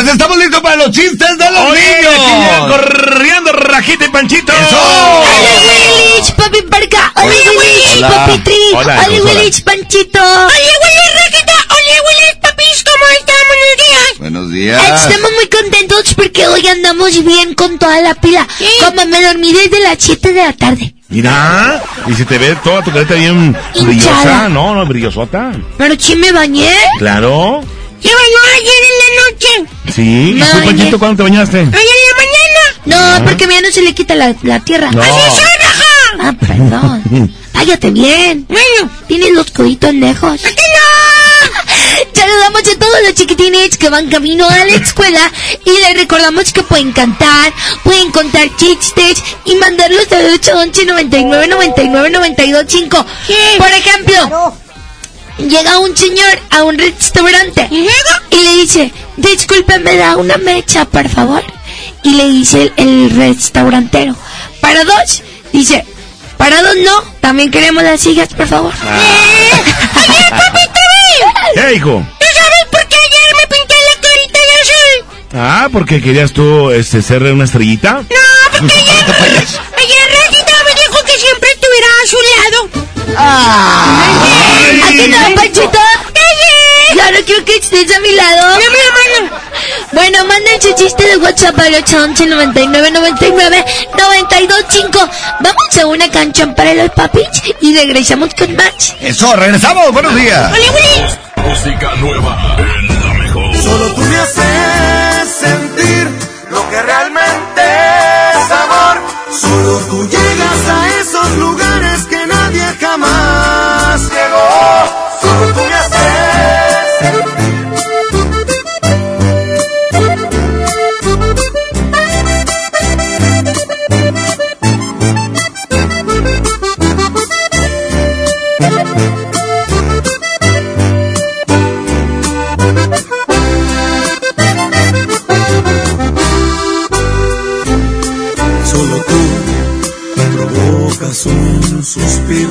Pues estamos listos para los chistes de los Oye, niños. corriendo Rajita y Panchito. ¡Hola, Willich, papi Parca! ¡Hola, Willich, papi Tri! Hola, ¡Hola, hijos, hola. Willich, Panchito! ¡Hola, Willich, Raquita! ¡Hola, Willich, papis! ¿Cómo están? Buenos días. Buenos días. Estamos muy contentos porque hoy andamos bien con toda la pila. Como me dormí desde las 7 de la tarde. Mira, y se te ve toda tu carita bien Hinchada. brillosa, ¿no? No, brillosota. Pero sí me bañé. Claro. ¿Se bañó ayer en la noche? Sí. ¿Y Me tú. Panchito, cuándo te bañaste? ¿Ayer en la mañana? No, Ah. porque ya no se le quita la, la tierra. No. ¡Así soy, raja! Ah, perdón. <laughs> Cállate bien. Bueno, tienes los coditos lejos. ¡Aquí no! <laughs> Saludamos a todos los chiquitines que van camino a la escuela y les recordamos que pueden cantar, pueden contar chistes y mandarlos al 811 99 99 92 5. Por ejemplo, llega un señor a un restaurante y le dice, disculpe, me da una mecha, por favor. Y le dice el, el restaurantero, para dos, dice, para dos no, también queremos las sillas, por favor. ¿Qué, hijo? ¿Tú sabes por qué ayer me pinté la carita de azul? Ah, porque querías tú este, ser una estrellita. No, porque <laughs> ayer, ayer Rosita me dijo que siempre estuviera a su lado. ¡Ay! ¿Aquí no, Panchito? Ya no quiero que estés a mi lado. Bueno, manden su chiste de WhatsApp al 811 99 99 92 5. Vamos a una canción para los papis y regresamos con más. Eso, regresamos. Buenos días. Música nueva en la mejor. Solo tú me haces sentir lo que realmente es amor. Solo tú llegas a esos lugares tú me haces. Solo tú provocas un suspiro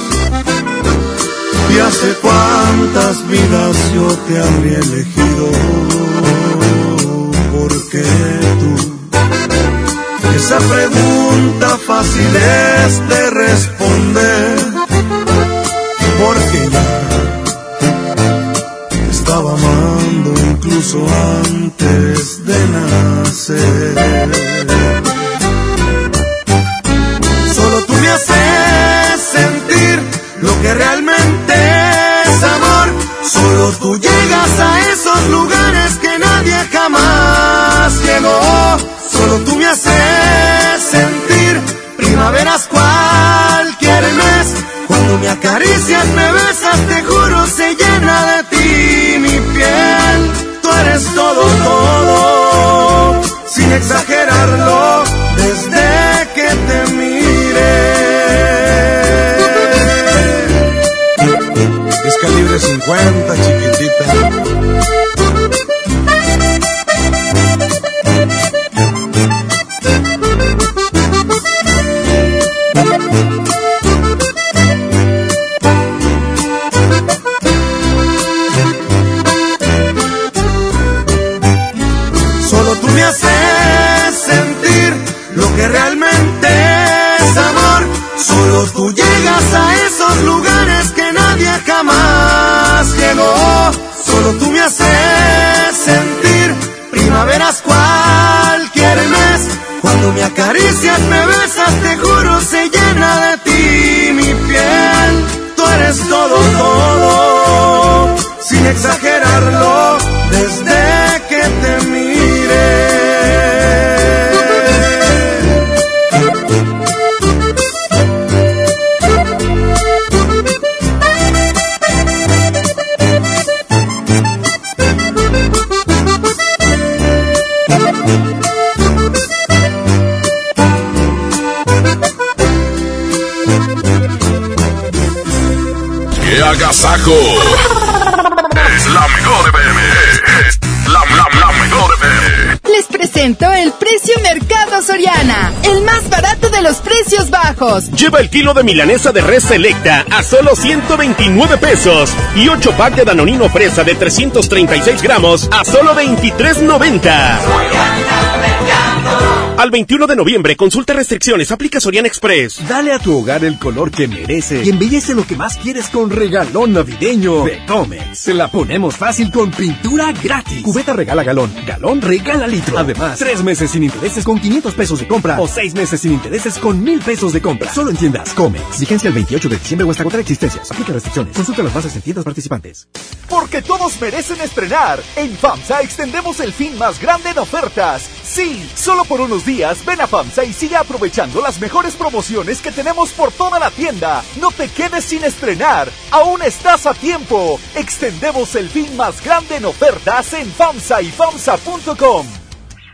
Hace cuántas vidas yo te habría elegido. Porque tú, esa pregunta fácil es de responder. Porque ya te estaba amando incluso antes de nacer. Solo tú me haces sentir lo que realmente llegó. Solo tú me haces sentir primaveras cualquier mes. Cuando me acaricias, me besas, te juro, se llena de ti mi piel. Tú eres todo, todo, sin exagerarlo, desde que te miré. Es calibre 50, chiquitita. Me Es la mejor FM. Es la, la, la mejor FM. Les presento el precio Mercado Soriana, el más barato de los precios bajos. Lleva el kilo de milanesa de res selecta a solo 129 pesos y 8 pack de danonino fresa de 336 gramos a solo 23.90. Al 21 de noviembre, consulta restricciones, aplica Sorian Express. Dale a tu hogar el color que merece y embellece lo que más quieres con regalón navideño de Comex. Se la ponemos fácil con pintura gratis. Cubeta regala galón, galón regala litro. Además, tres meses sin intereses con 500 pesos de compra o seis meses sin intereses con mil pesos de compra. Solo en tiendas Comex. Vigencia el 28 de diciembre o hasta agotar existencias. Aplica restricciones. Consulta las bases en tiendas participantes. Porque todos merecen estrenar. En FAMSA extendemos el fin más grande en ofertas. Sí, solo por unos días ven a FAMSA y sigue aprovechando las mejores promociones que tenemos por toda la tienda. No te quedes sin estrenar. Aún estás a tiempo. Extendemos el fin más grande en ofertas en FAMSA y FAMSA.com.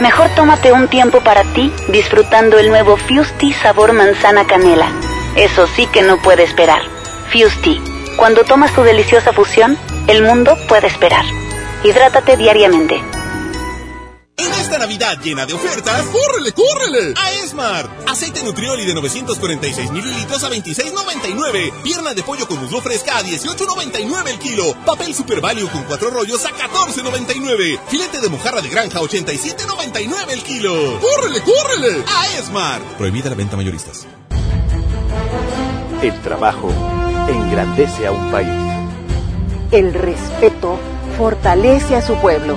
Mejor tómate un tiempo para ti disfrutando el nuevo Fusti sabor manzana canela. Eso sí que no puede esperar. Fusti. Cuando tomas tu deliciosa fusión, el mundo puede esperar. Hidrátate diariamente. En esta Navidad llena de ofertas, ¡córrele, córrele! A Esmart. Aceite Nutrioli de 946 mililitros a 26.99. Pierna de pollo con muslo fresca a 18.99 el kilo. Papel Super Value con cuatro rollos a 14.99. Filete de mojarra de granja a 87.99 el kilo. ¡Córrele, córrele! A Esmart. Prohibida la venta mayoristas. El trabajo engrandece a un país. El respeto fortalece a su pueblo.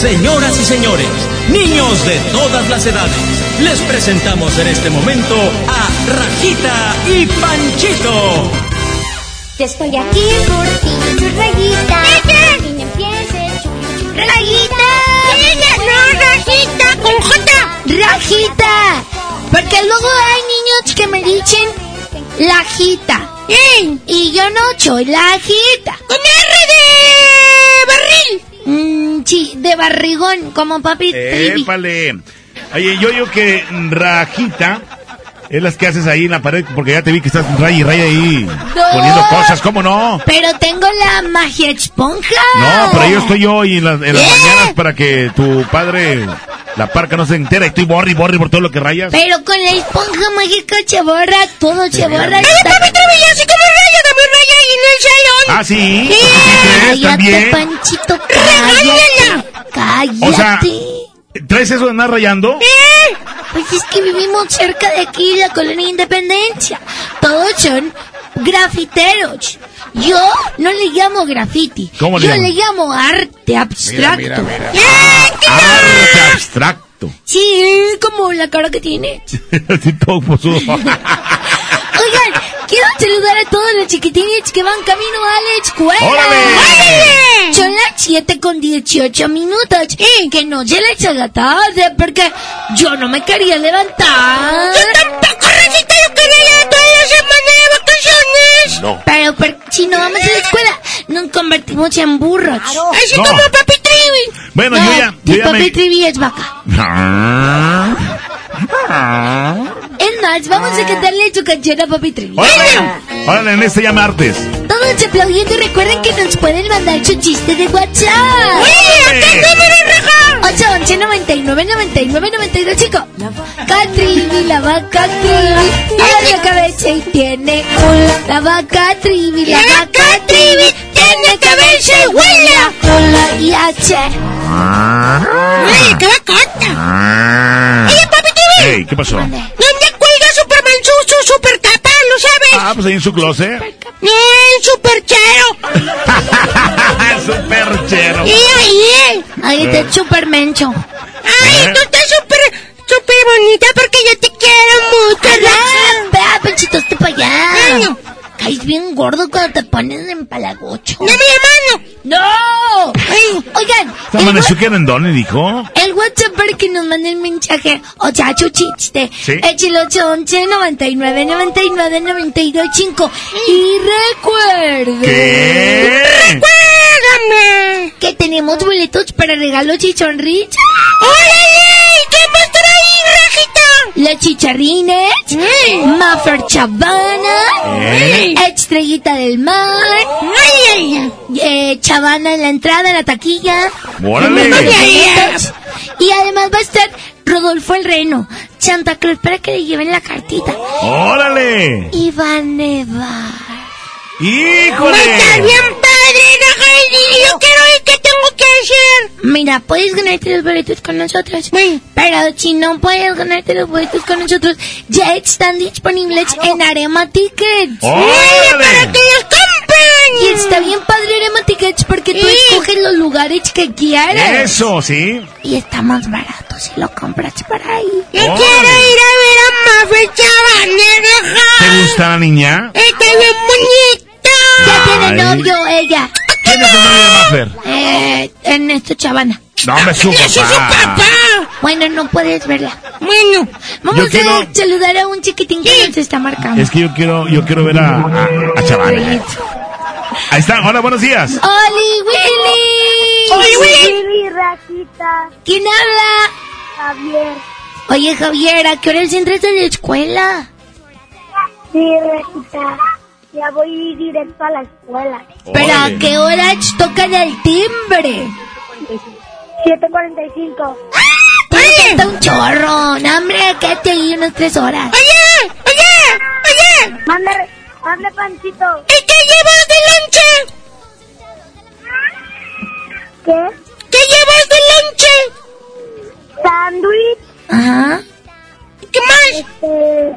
Señoras y señores, niños de todas las edades, les presentamos en este momento a Rajita y Panchito. Yo estoy aquí por ti, rayita. Y me empieces, Rayita. No, rajita, con J. Rajita. Porque luego hay niños que me dicen lajita. Y yo no soy lajita. Con R de barril. Mm, sí, de barrigón, como papi Trivi. Épale. Oye, yo digo que rajita es las que haces ahí en la pared, porque ya te vi que estás raya y raya ahí poniendo cosas, ¿cómo no? Pero tengo la magia esponja. No, pero yo estoy hoy en, las- en las mañanas para que tu padre, la parca no se entera y estoy borri, borri por todo lo que rayas. Pero con la esponja mágica se borra todo, se borra. Ay, papi Trevi, así como raya, ahí en el salón. Ah, sí. Sí. ¿Sí crees Cállate, también? Panchito, Regálala. cállate. O sea, Cállate. ¿traes eso de andar rayando? Pues es que vivimos cerca de aquí, la colonia Independencia. Todos son grafiteros. Yo no le llamo graffiti. ¿Cómo le Yo llamas? le llamo arte abstracto. mira, mira. ¡Eh, qué tal! Arte abstracto. Sí, como la cara que tiene. <laughs> Así todo posudo. <laughs> Oigan, quiero saludar a todos los chiquitines que van camino a la escuela. ¡Órale! Son las 7 con 18 minutos. Y que no se les haga tarde porque yo no me quería levantar. Yo tampoco, Rajita, yo quería ir toda la semana de vacaciones. No. Pero, pero si no vamos a la escuela, nos convertimos en burros. Así No. como papi Trivi. Bueno, No, yo ya, yo ya papi me... Trivi es vaca. Es más, vamos a cantarle su canción a papi Trivi. Órale, órale, en este ya martes. Todos aplaudiendo y recuerden que nos pueden mandar su chiste de WhatsApp. ¡Oye, qué número, Raja! 811 99 99 92 chico. Catrivi, la vaca Trivi, tiene cabeza y tiene cola. La vaca Trivi, la vaca Trivi, tiene cabeza y huele a cola y H. Oye, qué bacana. Oye, papi Trivi. Ey, ¿qué pasó? ¿Dónde Superman su, su super capa? ¿Lo sabes? Ah, pues ahí en su closet. No, el <laughs> superchero. Superchero. Y ahí. Ahí está el super mencho. Ay, ¿Eh? tú estás súper, súper bonita porque yo te quiero mucho, Ah, Panchito, este para allá. Ay, no. Caes bien gordo cuando te pones en palagocho. ¡Dame la mano! ¡No! Oigan, ¿Se el, amaneció que en dónde, dijo? el WhatsApp para que nos manden mensaje, o sea, chuchiste, Sí. es el 811 99 99 92 5. Y recuerden ¿Qué? ¡Recuérdame! que tenemos boletos para regalos chichonrich. ¡Órale! ¿Qué más traí, Rajita? Los chicharrines, Maffer Chavana, ¿Eh? Estrellita del Mar, eh, Chavana en la entrada, en la taquilla. Y además va a estar Rodolfo el Reno, Santa Claus para que le lleven la cartita. ¡Órale! Y va a nevar. Va a estar ¡Híjole! bien padre, yo quiero ir. ¿Qué tengo que hacer? Mira, puedes ganarte los boletos con nosotros. Sí. Pero si no puedes ganarte los boletos con nosotros, ya están disponibles en Arema Tickets. ¡Oye, para que los compren! Y está bien padre Arema Tickets porque tú Sí. escoges los lugares que quieres. Eso, sí. Y está más barato si lo compras por ahí. Yo quiero ir a ver a Maffer Chabanera, ¿Te gusta la niña? Está bien bonita. Ya tiene novio ella. ¿Quién es el novio de Maffer? Eh, Ernesto Chavana. No, hombre, su ¡Ese es su papá. Bueno, no puedes verla. Bueno, Vamos Yo a quiero- saludar a un chiquitín que nos está marcando. Es que yo quiero, yo quiero ver a, a, a Chavana. Ahí está. Hola, buenos días. ¡Oli Willy! ¡Oye, Willy! Willy, Rajita, ¿Quién habla? Javier. Oye, Javier, ¿a qué hora entras a la escuela? Sí, Rajita. Ya voy directo a la escuela. ¿Pero a qué hora tocan el timbre? 7.45. Oye, está un chorro. No, hombre, quédate ahí unas tres horas. ¡Oye! ¡Oye! ¡Oye! Mande, mande Panchito. ¿Y qué llevas de lonche? ¿Qué? ¿Qué llevas de lonche? Sándwich. Ajá. ¿Qué más? Este,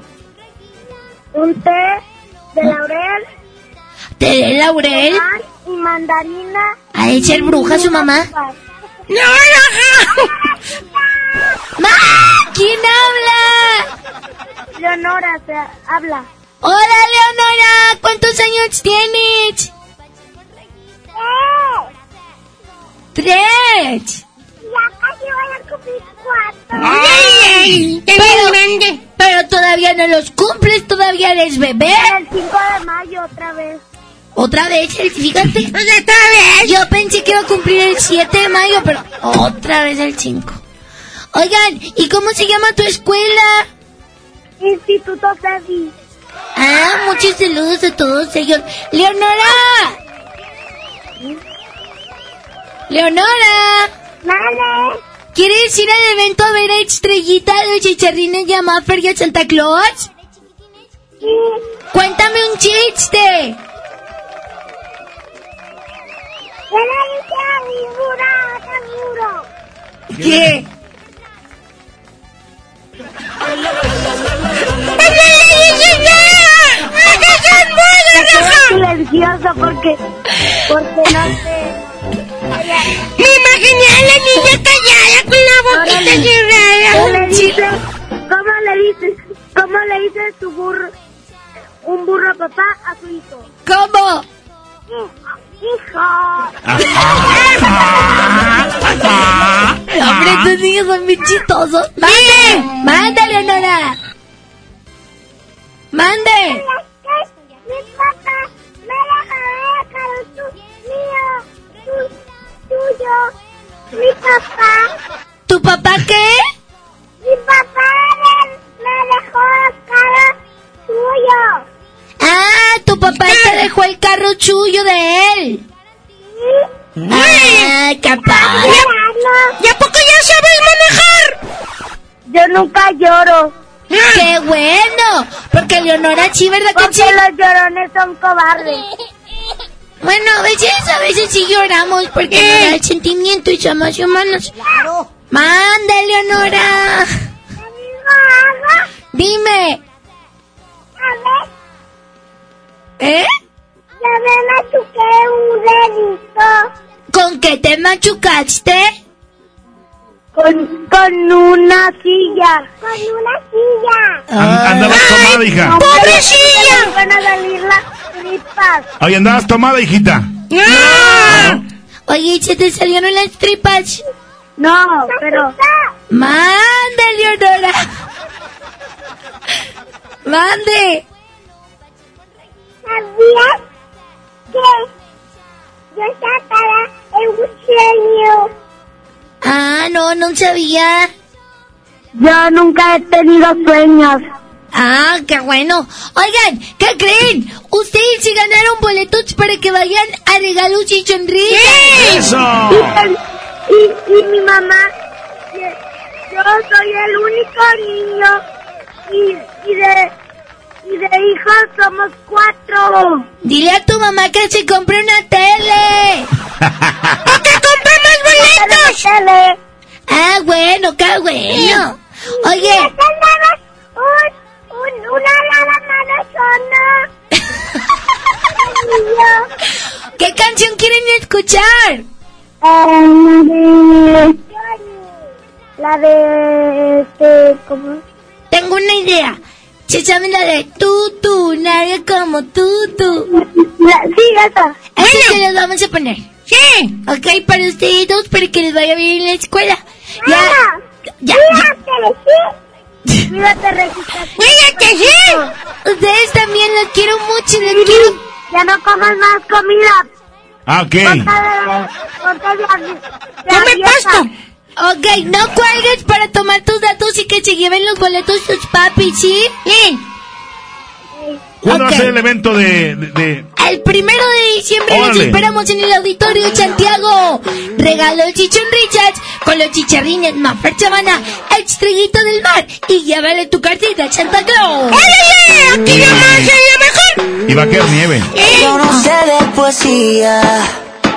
un té de laurel. ¿Te de laurel? y mandarina. ¿Ha de ser bruja su mamá? ¡No! <laughs> ¡Ma! ¿Quién habla? Leonora se habla. Hola, Leonora. ¿Cuántos años tienes? Tres. Ya casi voy a cumplir cuatro. ¡Ay, ay! ¡Te Pero- grande! Pero todavía no los cumples, todavía eres bebé. El 5 de mayo otra vez. Otra vez, el- fíjate. Oye, <laughs> otra vez. Yo pensé que iba a cumplir el 7 de mayo, pero otra vez el 5. Oigan, ¿y cómo se llama tu escuela? Instituto Sevi. Ah, muchos saludos a todos ellos. ¡Leonora! ¡Leonora! Vale. ¿Quieres ir al evento a ver a Estrellita de Chicharrines y a Maffer y a Santa Claus? Sí. Cuéntame un chiste. ¿Qué le dice Estoy silencioso porque, porque no sé. Me imaginé a la niña callada con la boquita ¿Qué cerrada. ¿Cómo le dice? ¿Cómo le dice su burro, un burro papá a su hijo? ¿Cómo? Hijo. <laughs> Hombre, tus niños son bien chistosos. ¡Mande! ¡Mande, Leonora! ¡Mande! Mi papá me dejó carro tu, mío, tu, tuyo. Mi papá, ¿Tu papá qué? mi papá me, me dejó carro tuyo. Ah, tu papá te dejó el carro suyo de él. Ah, qué padre. ¿Y a poco ya sabes manejar? Yo nunca lloro. ¡Qué bueno! Porque Leonora sí, ¿verdad que sí? Porque los llorones son cobardes. Bueno, a veces, a veces sí lloramos porque nos da el sentimiento y somos humanos. ¡Manda, Leonora! Dime. ¿Eh? Ya me machuqué un dedito. ¿Con qué te machucaste? Con, con una silla. Con una silla. An- andabas tomada, hija. ¡Pobrecilla! Van a salir las tripas. Oye, andabas tomada, hijita. Oye, ¿se te salieron las tripas? No, pero... Mande, Leonora. Mande. ¿Sabías que yo estaba en un sueño? Ah, no, no sabía. Yo nunca he tenido sueños. Ah, qué bueno. Oigan, ¿qué creen? Ustedes se ganaron boletos para que vayan a Regalos y Sonrisas. Y, y, y mi mamá, yo soy el único niño y, y de y de hijos somos cuatro. Dile a tu mamá que se compre una tele. <laughs> ¡O que compremos boletos! Tele. Ah, bueno, qué bueno. Oye, Un, un, una <laughs> ¿qué canción quieren escuchar? La de... La de... Este, ¿cómo? Tengo una idea. La de tú, tú, nadie como tú, tú. sí, esa. Esa se las vamos a poner. Sí. Ok, para ustedes dos, para que les vaya bien en la escuela. Ya. Ya. sí. Cuídate. ¡Cuídate, sí! Ustedes también los quiero mucho, los quiero. Ya no comas más comida. Ah, ok. ¡Come pasto! Ok, no cuelgues para tomar tus datos y que se lleven los boletos tus papis, ¿sí? Sí. ¿Cuándo va Ok. a ser el evento de, de- de- El primero de diciembre los Órale. esperamos en el auditorio de Santiago. Regalo el chichón Richards con los chicharrines Maffer Chavana, Estrellito del Mar y llévale tu cartita a Santa Claus. ¡Oye, aquí nomás es la mejor! Y va a caer nieve. Yo no sé de poesía,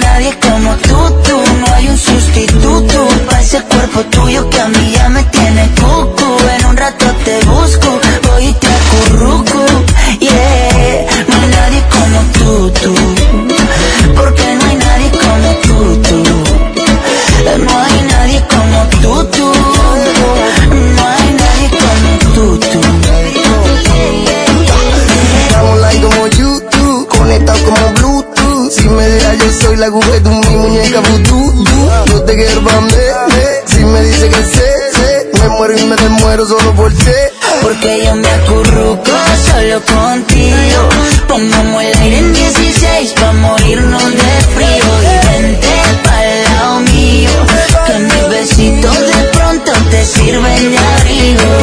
Nadie como tú, tú. No hay un sustituto para ese cuerpo tuyo que a mí ya me tiene cucu. En un rato te busco, voy y te acurruco. Yeah, no hay nadie como tú, tú. Porque no hay nadie como tú, tú. No hay nadie como tú, tú. No hay nadie como tú, tú. Estamos like como YouTube, conectado como Si me dejas, yo soy la de mi muñeca vudú. Yo te quiero pa'. Si me dice que sé, sé, me muero y me desmuero solo por ti. Porque yo me acurruco solo contigo. Pongamos el aire en 16 pa' morirnos de frío. Y vente pa'l lado mío. Que mis besitos de pronto te sirven de abrigo.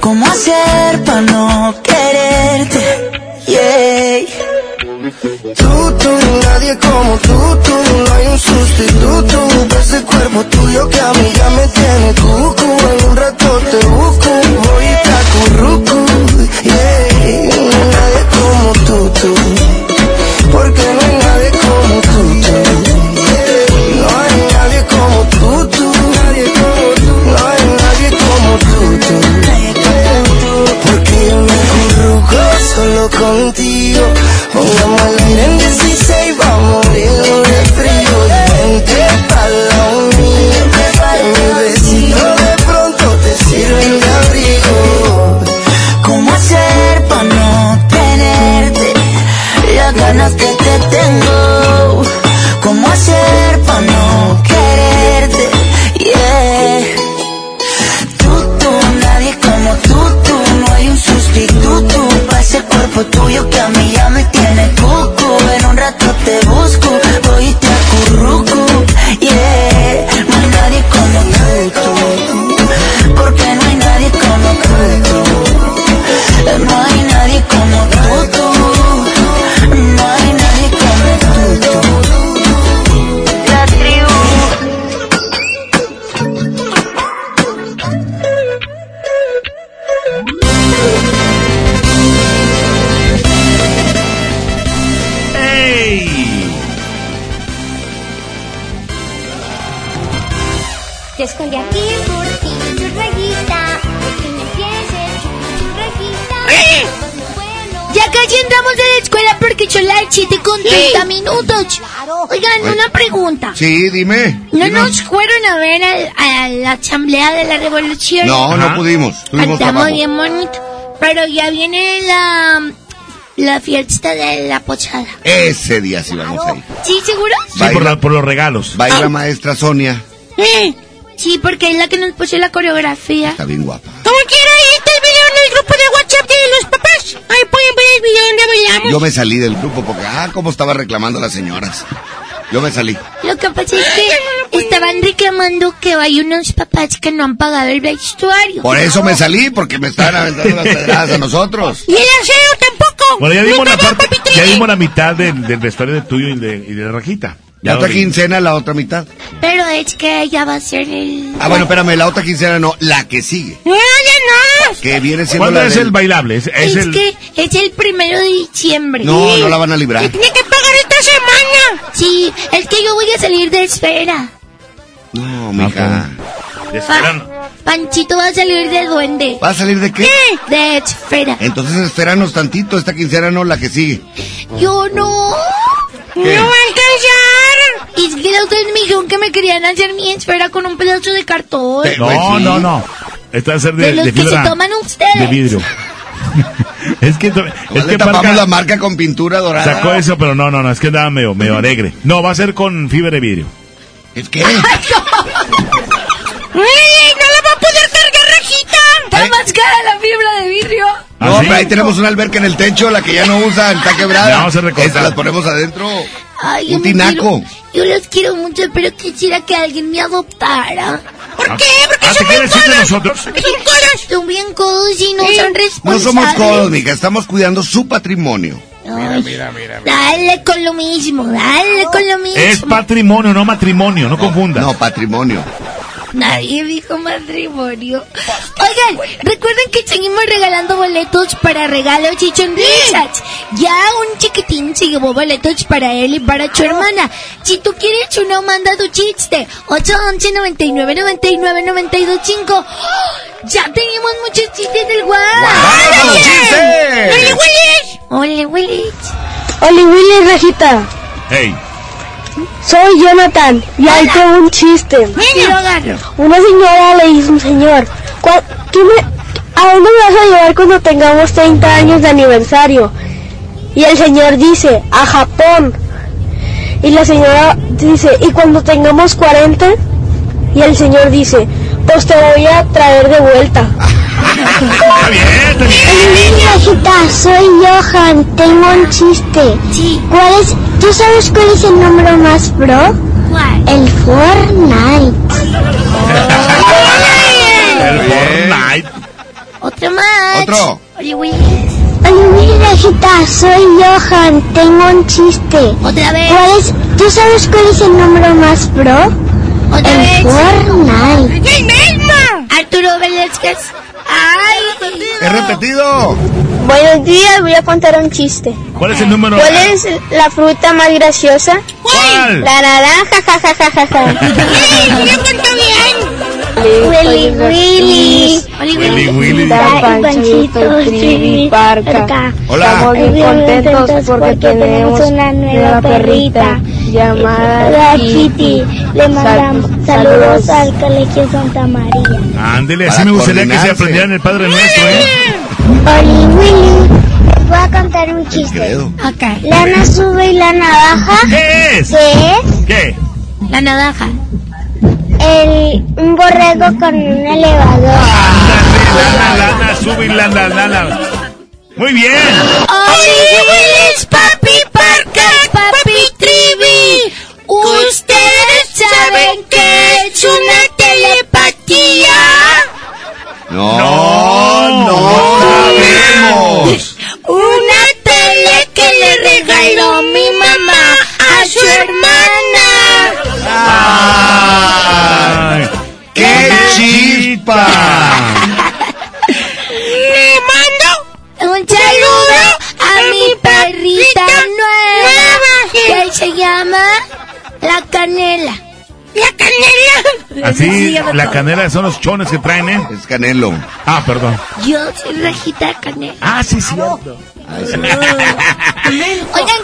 ¿Cómo hacer pa' no quererte? Yeah. Nadie como tú, tú, no hay un sustituto ese cuerpo tuyo que a mí ya me tiene cucu. En un rato te busco, voy y te acurruco. Yeah, nadie como tú, tú, porque no hay Sí, dime. ¿No Dinos. nos fueron a ver al- a, la Asamblea de la Revolución? No, no pudimos. Trabajo. bien bonito. Pero ya viene la, la fiesta de la posada. Ese día sí vamos a ir. ¿Sí, seguro? Sí, por, la- por los regalos. Va a ir la maestra Sonia. Eh, Sí, porque es la que nos puso la coreografía. Está bien guapa. Como quiera, ahí está el video en el grupo de WhatsApp de los papás. Ahí pueden ver el video donde bailamos. Yo me salí del grupo porque, ah, cómo estaba reclamando las señoras. Yo me salí. Lo que pasa es que estaban reclamando que hay unos papás que no han pagado el vestuario. Por eso me salí, porque me estaban <laughs> aventando las pedradas a nosotros. Y el aseo tampoco. Bueno, ya vimos, No la parte, ya la mitad del, del vestuario de tuyo y de, y de Rajita. Ya La otra quincena, la otra mitad. Pero es que ella va a ser el... Ah, bueno, espérame, la otra quincena no, la que sigue. No, ya no. Que viene siendo ¿Cuándo la es del- el bailable? Es, es Es, el... que es el primero de diciembre. No, no la van a librar. Tiene que pagar esta semana. Sí, es que yo voy a salir de esfera. No, mija. Pa- Panchito va a salir de duende. ¿Va a salir de qué? De esfera. Entonces espéranos tantito, esta quincena no, la que sigue. Yo no. ¿Qué? No va a alcanzar. Y es que la ustedes me dijeron que me querían hacer mi esfera con un pedazo de cartón. No, no, no. Esta va a ser de, De los de que se fibra- toman ustedes. De vidrio. <laughs> es que, es que tapamos la marca con pintura dorada. sacó eso, pero no, no, no, es que andaba medio, medio alegre. No, va a ser con fibra de vidrio. ¿Es qué? <laughs> ¡Ey, no <laughs> Está más cara la fibra de vidrio. No, ¿Ah, sí? pero ahí tenemos una alberca en el techo, la que ya no usan, está quebrada. La vamos a recortar. Las ponemos adentro. Ay, Un tinaco. quiero- yo los quiero mucho, pero quisiera que alguien me adoptara. ¿Por qué? Porque Ah, ¿te son bien quieres ir de codos. nosotros? Son codos. Son bien codos y no Sí. son No responsables. somos codos, mija, estamos cuidando su patrimonio. Ay, Dale con lo mismo, dale con lo mismo. Es patrimonio, no matrimonio, no confunda. No, patrimonio. Nadie dijo matrimonio. Oigan, recuerden que seguimos regalando boletos para regalos y sonrisas. Ya un chiquitín se llevó boletos para él y para su hermana. Si tú quieres uno, manda tu chiste. 811 99 99 92 5. Ya tenemos muchos chistes del WhatsApp. ¡Vamos con los chistes! ¡Ole, Willis! ¡Ole, Willis! Oli Willy Rajita, Hey, soy Jonathan y ahí tengo un chiste. Una señora le dice a un señor, "¿Cuá- qué me- ¿a dónde me vas a llevar cuando tengamos 30 años de aniversario? Y el señor dice, a Japón. Y la señora dice, ¿y cuando tengamos 40? Y el señor dice, pues te voy a traer de vuelta. Está bien, está bien. Rajita, soy Johan, tengo un chiste. Sí. ¿Cuál es, ¿Tú sabes cuál es el número más pro? ¿Cuál? El Fortnite. El Fortnite. Otro más. Otro. Willis. Hola, Rajita, soy Johan, tengo un chiste. Otra vez. ¿Cuál es, ¿Tú sabes cuál es el número más pro? Otra El vez. Fortnite. ¡El mismo! Arturo Velázquez. ¡Ay! ¡Es repetido! Buenos días, voy a contar un chiste. ¿Cuál es el número? ¿Cuál es la fruta más graciosa? ¿Cuál? La naranja, ja, ja, ja, ja, ja. ¡Ey, yo cuento bien! Willy, Willy. Willy, Willy. Panchito, Trivi, Parca. Hola. Estamos muy contentos porque tenemos una nueva perrita llamada Kitty. Le mandamos saludos al Colegio Santa María. Ándele, así me gustaría que se aprendieran el Padre Nuestro, ¿eh? Oli Willy, les voy a contar un chiste. Acá. Lana sube y lana baja. ¿Qué es? ¿Qué es? ¿Qué? La navaja. El, un borrego con un elevador. Lana, lana, sube y lana, lana. Muy bien. ¡Oli, Willis, papi, parca, papi, trivi! ¿Ustedes saben qué es una telepatía? No, no, sabemos. Una tele que le regaló mi mamá a su hermana. Ay, ¡Qué chispa! ¡Le mando! Un saludo a mi perrita se llama La Canela. la canela! Así, la canela son los chones que traen, ¿eh? Es canelo. Ah, perdón. Yo soy Rajita Canela. Ah, sí, cierto. <laughs> Oigan,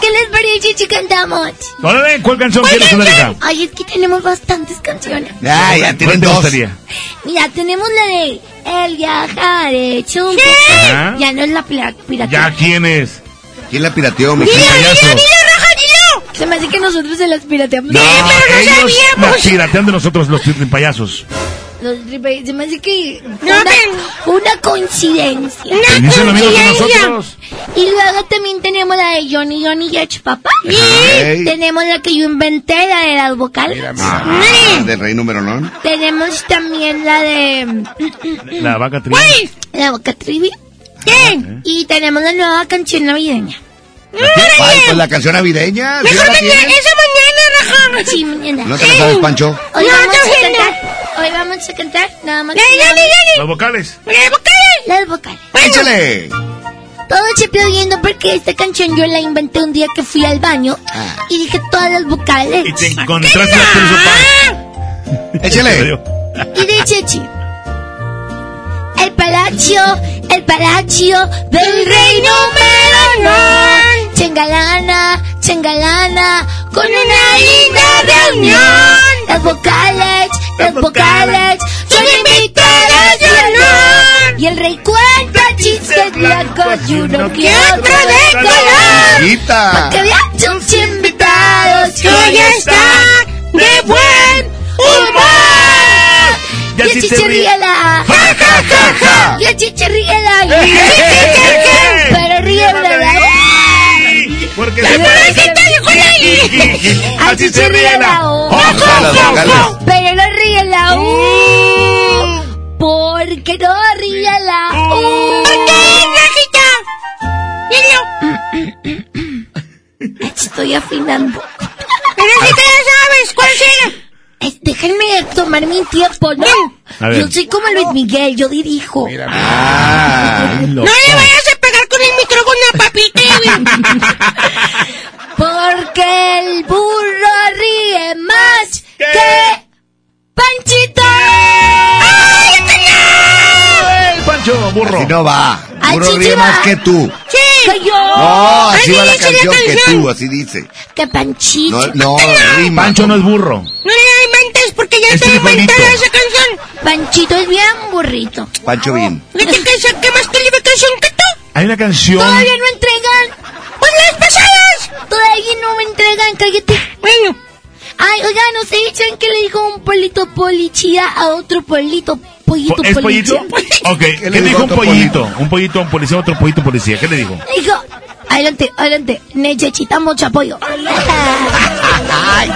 ¿qué les parece si cantamos? Órale, ¿cuál canción quieres, América? Ay, es que tenemos bastantes canciones. Ah, ya ¿Cuál tienen dos. gustaría? Mira, tenemos la de El viajar hecho un Ajá. Ya no es la pira- pirata. ¿Ya quién es? ¿Quién la pirateó, mi dilo, payaso? dilo, Se me hace que nosotros se las pirateamos. No, Sí, pero no ellos sabíamos. la piratean de nosotros, los payasos. Los se me hace que una, fue una coincidencia. Dicen nosotros. Y luego también tenemos la de Johnny Johnny Yacht Papá. Tenemos la que yo inventé, la de las vocales. Ah, del rey número no. Tenemos también la de La vaca triste. la boca trivia. Y tenemos la nueva canción navideña. Ay, pues la canción navideña. ¿sí Mejor la mañana, esa mañana, Raja. Sí, mañana. ¿No te la sabes, Pancho? Hoy No, vamos a no. cantar. Hoy vamos a cantar nada más. Dale, dale, dale. Los vocales. ¡Las vocales! Las vocales. ¡Échale! Todo se pidiendo porque esta canción yo la inventé un día que fui al baño y dije todas las vocales. Y te encontraste la <laughs> actriz Échale. Y dice así. El palacio, el palacio del rey número no. Chengalana, chengalana, con una linda reunión. Las vocales, las vocales, son invitadas de honor. Y el rey cuenta chistes blancos y uno que otro de color. Amiguita. Pa' que vean sus invitados que hoy está de buen humor. Y el te chicharríala. Ja, ja, ja, ja. Y el chicharríala. Eh, eh, eh, eh. Pero ríela. Porque se parece Al chicharríala. Pero no ríela. Uh. Porque no ríela. Uh. Estoy afinando. Pero si te la sabes, ¿cuál será? Es- déjenme tomar mi tiempo, ¿no? Yo soy como Luis Miguel, yo dirijo. Ah. No le vayas a con el micrófono a papi. <laughs> Porque el burro ríe más que Panchito. ¡El Pancho, burro! Así no va. Burro chichi, ríe más va. que tú. Sí. Que yo. No, así Así va la dice la canción que canción. tú, así dice. Que Panchito. No, no, rima. Pancho no es burro. No la inventes porque ya Es está inventada esa canción. Panchito es bien burrito. Pancho bien. Fíjate que saqué más calificación que tú. Hay una canción. Todavía no entregan. Pues las pasadas. Todavía no me entregan, cállate. Bueno, Ay, oigan, ¿no sé, ¿saben qué le dijo un polito policía a otro polito pollito Po- ¿Es pollito? policía? Ok, <laughs> ¿qué le dijo un pollito? Un pollito a un policía, otro pollito policía. ¿Qué le dijo? Le dijo, adelante, adelante, necesitamos apoyo. <laughs> ay,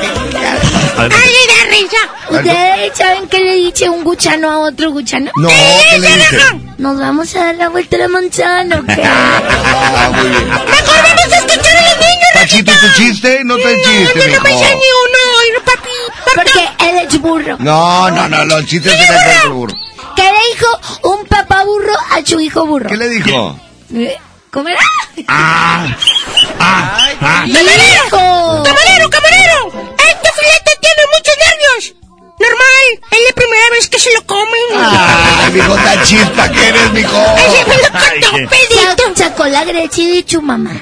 de risa. ¿Ustedes saben qué le dice un guchano a otro guchano? No, ¿qué le dice? Nos vamos a dar la vuelta a la manzana, ¿ok? <laughs> Ah, muy bien. Mejor vamos a escuchar a los niños. Panchito, ¿tu chiste? No te chiste, Yo no me ni uno, ay. Porque él es burro. No, no, no, los chistes hacen al burro. ¿Qué le dijo un papá burro a su hijo burro? ¿Qué le dijo? Eh, ¿Cómo era? Ah, ah, ah. ¡Me lo dijo! Camarero, camarero. Este filete tiene muchos nervios. Normal, es la primera vez que se lo comen. Ay, mijo, tan chispa que eres, mijo. Ay, me lo pedito. Sa- Sacó la grecia de su mamá.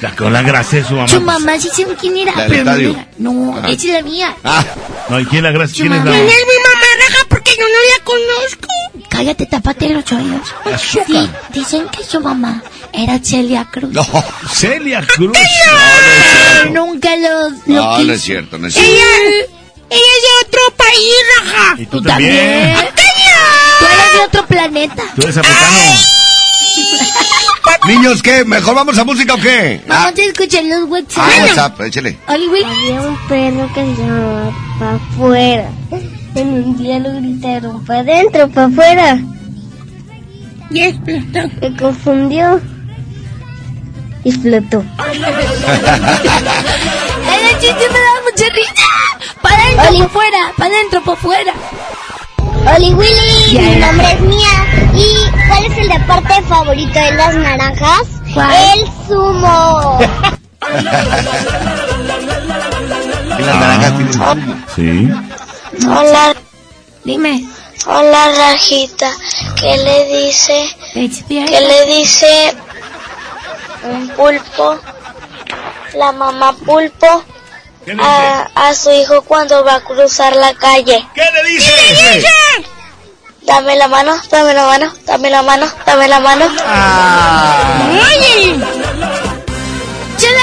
La con la gracia de su mamá. Su mamá sí sé quién era, La pero no era. No, esa es la mía. Ah, No, ¿y quién es la gracia? ¿Quién es mamá. la ¿Quién es mi mamá raja? Porque yo no la conozco. Cállate, tapate los oídos. Sí, dicen que su mamá era Celia Cruz. no. Celia Cruz. Pero nunca lo, lo No, quiso. no es cierto, no es cierto. Ella, ella es de otro país, raja. Y tú Tú también. también. Tú eres de otro planeta. Tú eres africano. Niños, ¿qué? ¿Mejor vamos a música o qué? Ah, Vamos a escuchar los WhatsApp. ah, WhatsApp, échale. Oli. Había un perro que se llamaba pa' afuera. En un día lo gritaron pa' adentro, pa' afuera. Y explotó. Se confundió. Y explotó. <laughs> El chiste me da mucha risa. Para adentro, Oli. para afuera. Para adentro, para afuera. Oli Willy, mi nombre es Mía. ¿Y cuál es el deporte favorito de las naranjas? ¿Cuál? El sumo. <laughs> Las naranjas tienen zumo. Sí. Hola. Dime. Hola, Rajita. ¿Qué le dice? ¿Qué le dice un pulpo? La mamá pulpo a, a su hijo cuando va a cruzar la calle. ¿Qué le dice? Dame la mano, dame la mano, dame la mano, dame la mano. Oye.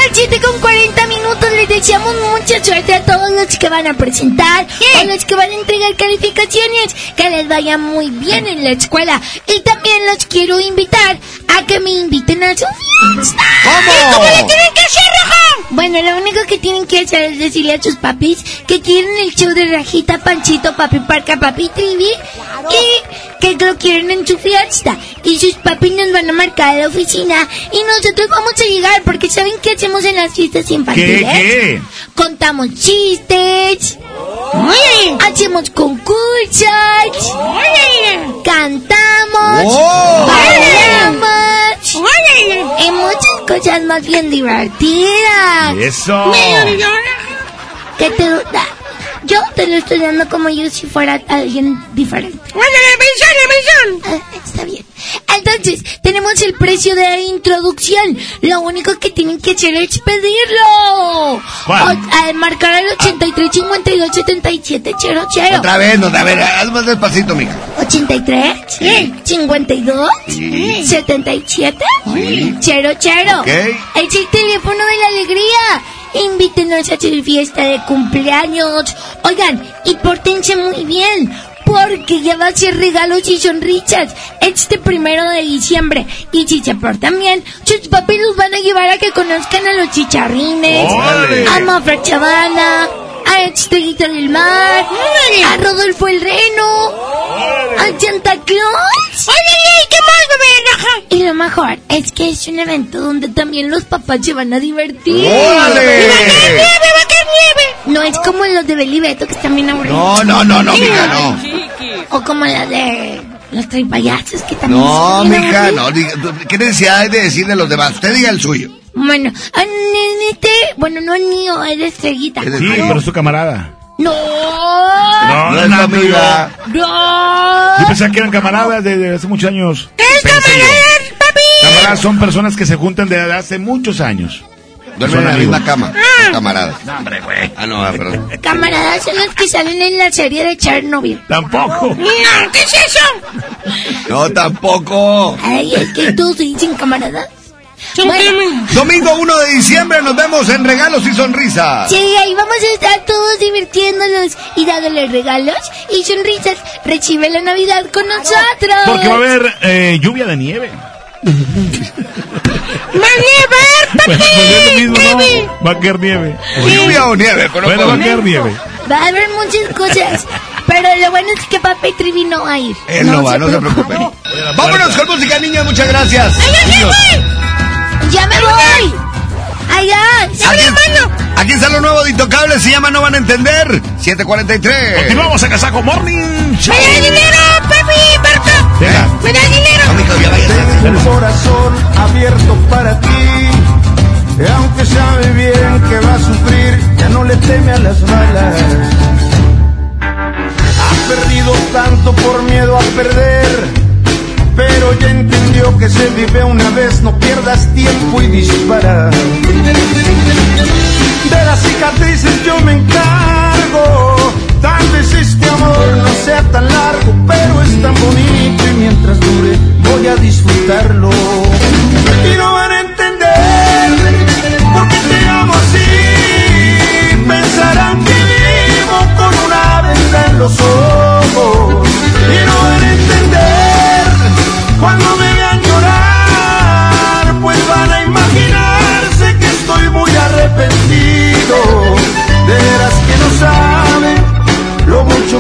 Son las 7 con 40 minutos. Les deseamos mucha suerte a todos los que van a presentar o los que van a entregar calificaciones. Que les vaya muy bien en la escuela. Y también los quiero invitar a que me inviten a su fiesta. ¿Cómo? ¿Cómo le tienen que hacer, Raja? Bueno, lo único que tienen que hacer es decirle a sus papis que quieren el show de Rajita, Panchito, Papi Parca, Papi Trivi y que lo quieren en su fiesta. Y sus papis nos van a marcar a la oficina y nosotros vamos a llegar porque ¿saben qué hacemos en las fiestas infantiles? ¿Qué? Contamos chistes. Hacemos concursos. Cantamos. Oh. Bailamos. Y muchas cosas más bien divertidas. Eso. ¿Qué te da? Yo te lo estoy dando como yo si fuera alguien diferente. Ah, Está bien. Entonces, tenemos el precio de la introducción. Lo único que tienen que hacer es pedirlo. ¿Cuál? O- al marcar al 83 52 77 00. Otra vez, no, a ver, haz más despacito, mija. 83 52 77 00. Ok. Es el teléfono de la alegría. Invítenos a su fiesta de cumpleaños. Oigan, y pórtense muy bien. Porque ya va a ser regalos y sonrisas este primero de diciembre. Y si se portan bien, sus papis los van a llevar a que conozcan a los chicharrines, a Chavana, a Estrellita del Mar, a Rodolfo el Reno, a Santa Claus. Oye, ¿qué más, bebé, Raja? Y lo mejor es que es un evento donde también los papás se van a divertir. ¡Órale! ¡Y va a caer nieve, va a caer nieve! No es como los de Belibeto que están bien aburridos. No, no, no, no, mija, no. O como la de los traipayasos que también No, mija, no. ¿Qué necesidad hay de decirle a los demás? Usted diga el suyo. Bueno, a Nenete, bueno, no es mío, es de Estrellita. Sí, pero es tu camarada. No, No, No es la amiga. no. Yo pensaba que eran camaradas de, de hace muchos años. ¡Es camaradas, papi! Camaradas son personas que se juntan desde hace muchos años. Duermen Son en la misma cama. Son camaradas. No, hombre, güey. Ah, no, ah, perdón. Camaradas son los que salen en la serie de Chernobyl. Tampoco. No, ¿qué es eso? No, tampoco. Ay, es que todos se dicen camaradas. Bueno. Domingo 1 de diciembre nos vemos en Regalos y Sonrisas. Sí, ahí vamos a estar todos divirtiéndonos y dándoles regalos y sonrisas. Recibe la Navidad con nosotros. Porque va a haber eh, lluvia de nieve. ¡Va a nevar, papi! Pues, pues mismo, Nieve. ¿no? Va a caer nieve. Lluvia o nieve, pero Bueno, va a caer nieve. Va a haber muchas cosas. Pero lo bueno es que Papi Trivi no va a ir. Él no va, no se preocupe. Vámonos con música, niña, muchas gracias. Niños, ¡Ya me voy! ¡Adiós! Aquí, aquí está lo nuevo de Intocable, se llama No Van a Entender. 743. Continuamos a Casaco Morning Show. ¡Me da dinero, papi, Berta! Venga. ¡Me da dinero! No, mijo, ya. Tengo un corazón abierto para ti. Y aunque sabe bien que va a sufrir, ya no le teme a las balas. Ha perdido tanto por miedo a perder. Pero ya entendió que se vive una vez, no pierdas tiempo y dispara. De las cicatrices yo me encargo. Tal vez este amor no sea tan largo, pero es tan bonito y mientras dure voy a disfrutarlo.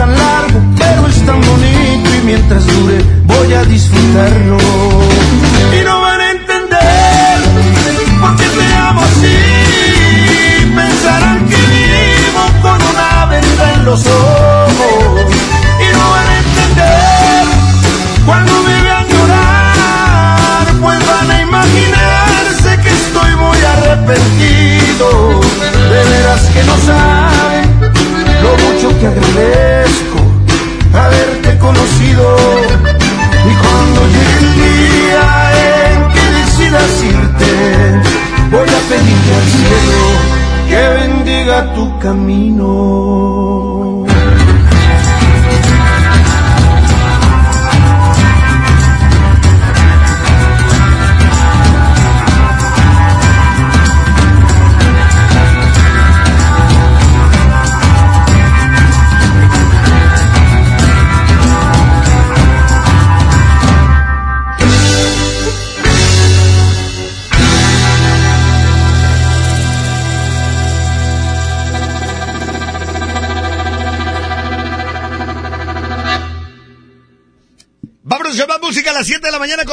tan largo, pero es tan bonito y mientras dure voy a disfrutarlo. Y no van a entender por qué te amo así. Pensarán que vivo con una venda en los ojos. Y no van a entender cuando me vean llorar, pues van a imaginarse que estoy muy arrepentido. De veras que no saben que agradezco haberte conocido. Y cuando llegue el día en que decidas irte, voy a pedirle al cielo que bendiga tu camino.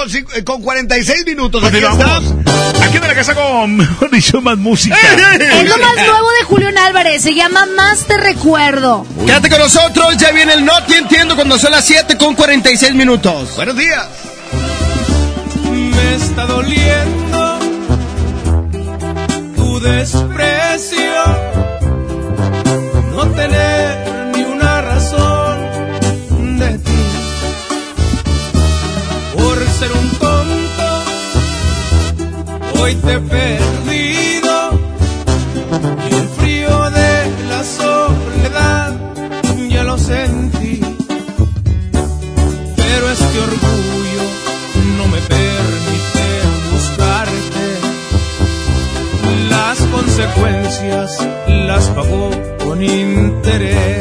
Con, eh, con 46 minutos. Aquí está. Aquí en la casa con, mejor dicho, más música. Es lo más nuevo de Julián Álvarez, se llama Más te recuerdo. Quédate con nosotros, ya viene el No Te Entiendo cuando son las 7 con 46 minutos. Buenos días. Me está doliendo tu desprecio, las pago con intereses.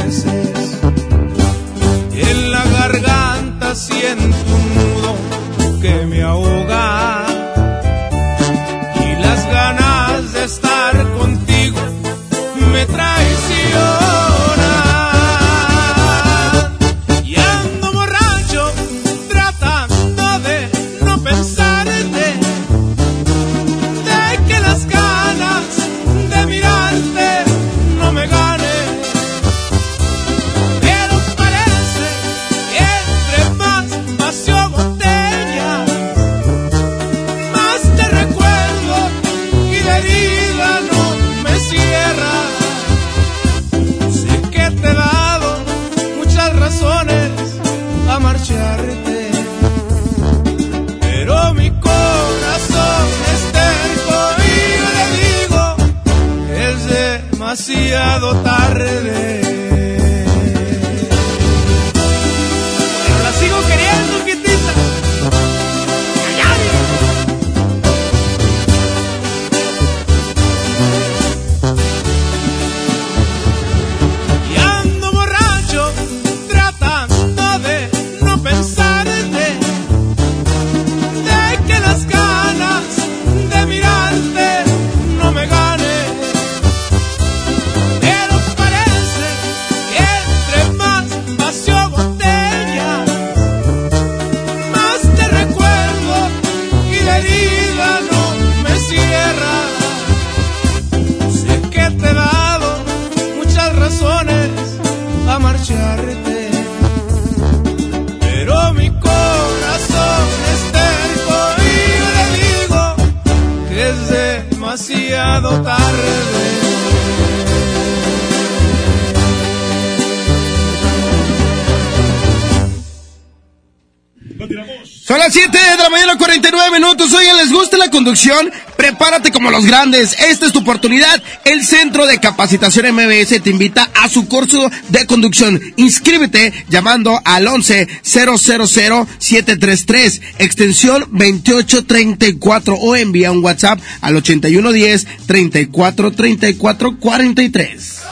Conducción? Prepárate como los grandes. Esta es tu oportunidad. El Centro de Capacitación MBS te invita a su curso de conducción. Inscríbete llamando al 11 000 733 extensión 2834 o envía un WhatsApp al 8110 34 34 43.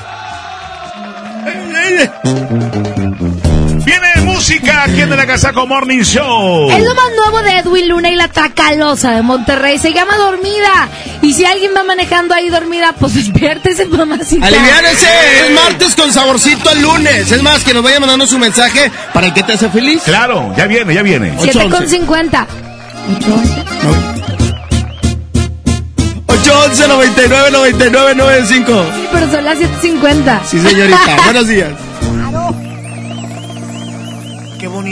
Música aquí en el Agasaco Morning Show. Es lo más nuevo de Edwin Luna y la Tracalosa de Monterrey. Se llama Dormida. Y si alguien va manejando ahí dormida, pues despiértese, <laughs> mamacita. Aliviánese, es martes con saborcito el lunes. Es más, que nos vaya mandando su mensaje para el que te hace feliz. Claro, ya viene, ya viene. 7 con 50. 811 99 99 95. Sí, pero son las 7.50. Sí, señorita. <laughs> Buenos días.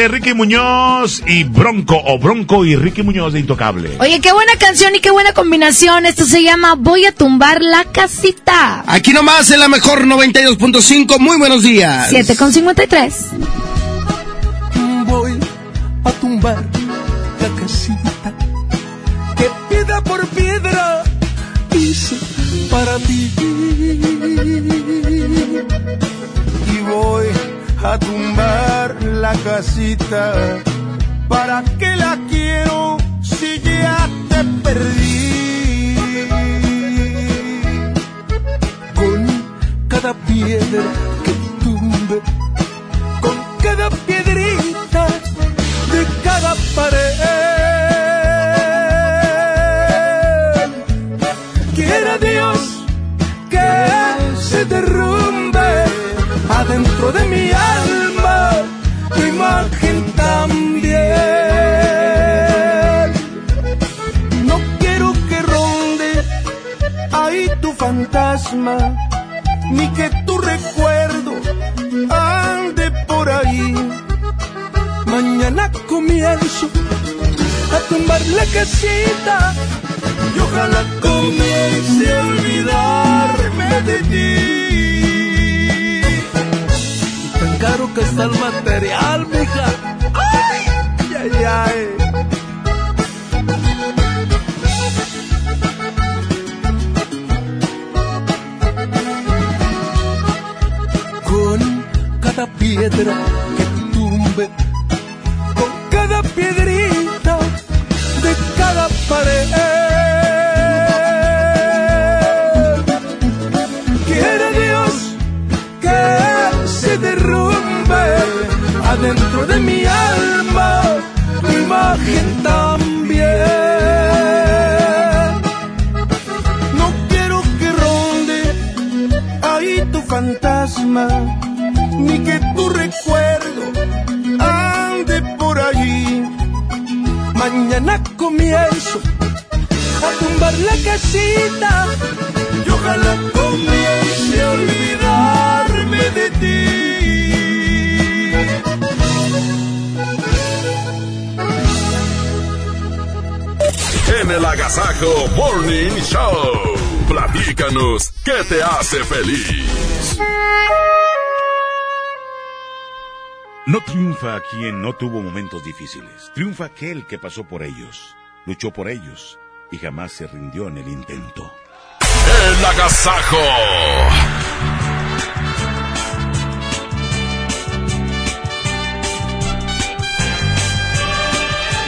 de Ricky Muñoz y Bronco, o Bronco y Ricky Muñoz de Intocable. Oye, qué buena canción y qué buena combinación. Esto se llama Voy a tumbar la casita. Aquí nomás en la mejor 92.5. Muy buenos días. 7 con 53. Difíciles. Triunfa aquel que pasó por ellos, luchó por ellos y jamás se rindió en el intento. El Agasajo.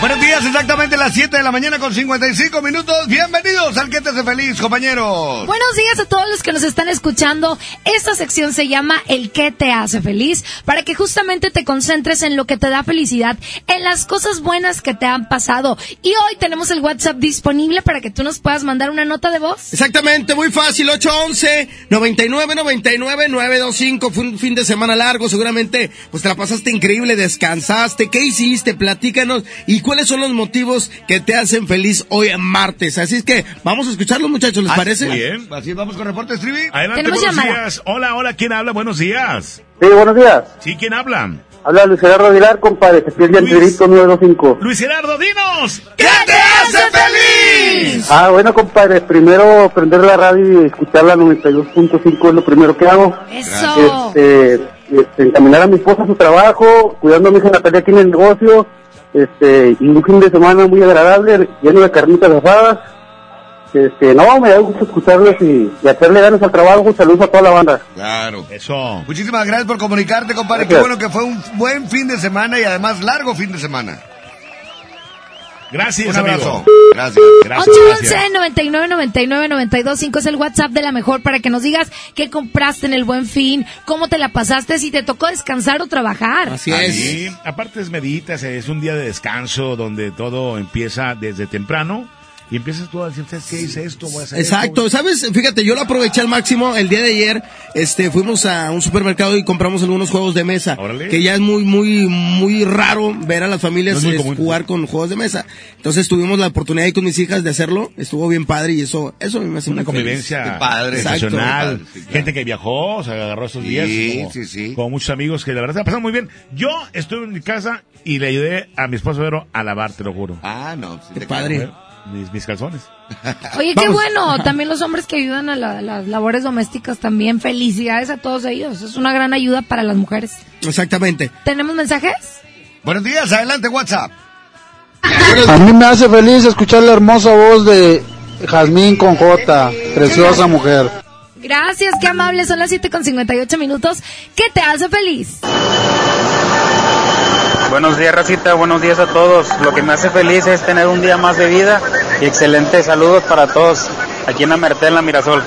Buenos días, exactamente las 7 de la mañana con 55 minutos. Bienvenidos al Que te hace feliz, compañeros. Buenos días a todos los que nos están escuchando. Esta sección se llama El que te hace feliz, para que justamente te concentres en lo que te da felicidad, en las cosas buenas que te han pasado. Y hoy tenemos el WhatsApp disponible para que tú nos puedas mandar una nota de voz. Exactamente, muy fácil, 811 99 99 925. Fue un fin de semana largo, seguramente pues te la pasaste increíble, descansaste, ¿qué hiciste? Platícanos y cuáles son los motivos que te hacen feliz hoy en martes. Así es que vamos a escucharlos, muchachos, ¿les Ah, parece? muy bien. Así vamos con reportes, Trivi. Adelante, Tenemos buenos llamada. días. Hola, hola, ¿quién habla? Buenos días. Sí, buenos días. Sí, ¿quién habla? Habla Luis Gerardo Aguilar, compadre. Se pierde el tirito 925. Luis Gerardo, dinos. ¿Qué te hace feliz? Ah, bueno, compadre. Primero prender la radio y escuchar la 92.5 es lo primero que hago. Eso. Este, este, encaminar a mi esposa a su trabajo, cuidando a mi hija Natalia aquí en el negocio. Este, y un fin de semana muy agradable, lleno de carnitas asadas. Este, no, me da gusto escucharles y, y hacerle ganas al trabajo. Saludos a toda la banda. Claro. Eso. Muchísimas gracias por comunicarte, compadre. Qué Gracias. bueno que fue un buen fin de semana y además largo fin de semana. Gracias, Un abrazo. amigo. Gracias. Gracias, 811 gracias. 99 99 925 es el WhatsApp de la mejor para que nos digas qué compraste en el buen fin, cómo te la pasaste, si te tocó descansar o trabajar. Así Ahí, aparte es meditas, es un día de descanso donde todo empieza desde temprano y empiezas tú a decir, ¿sabes qué hice esto? Voy a hacer Exacto, esto". ¿sabes? Fíjate, yo lo aproveché al máximo el día de ayer. Este, fuimos a un supermercado y compramos algunos juegos de mesa. Órale. Que ya es muy, muy, muy raro ver a las familias No es jugar con juegos de mesa. Entonces tuvimos la oportunidad ahí con mis hijas de hacerlo. Estuvo bien padre y eso, eso a mí me hace Una convivencia Qué padre. Exacto. Sí, claro. Gente que viajó, se agarró estos días. Sí, como, sí, sí. Con muchos amigos que la verdad se la pasaron muy bien. Yo estuve en mi casa y le ayudé a mi esposo Vero a lavar, te lo juro. Ah, no. sí Qué padre. Mis, mis calzones. <laughs> Oye, qué bueno, también los hombres que ayudan a la- las labores domésticas también, felicidades a todos ellos, es una gran ayuda para las mujeres. Exactamente. ¿Tenemos mensajes? Buenos días, adelante, WhatsApp. A mí me hace feliz escuchar la hermosa voz de Jazmín con J, preciosa mujer. Gracias, qué amables, son las 7 con 58 minutos. ¿Qué te hace feliz? Buenos días, Racita. Buenos días a todos. Lo que me hace feliz es tener un día más de vida y excelentes saludos para todos aquí en la Merced, en la Mirasol.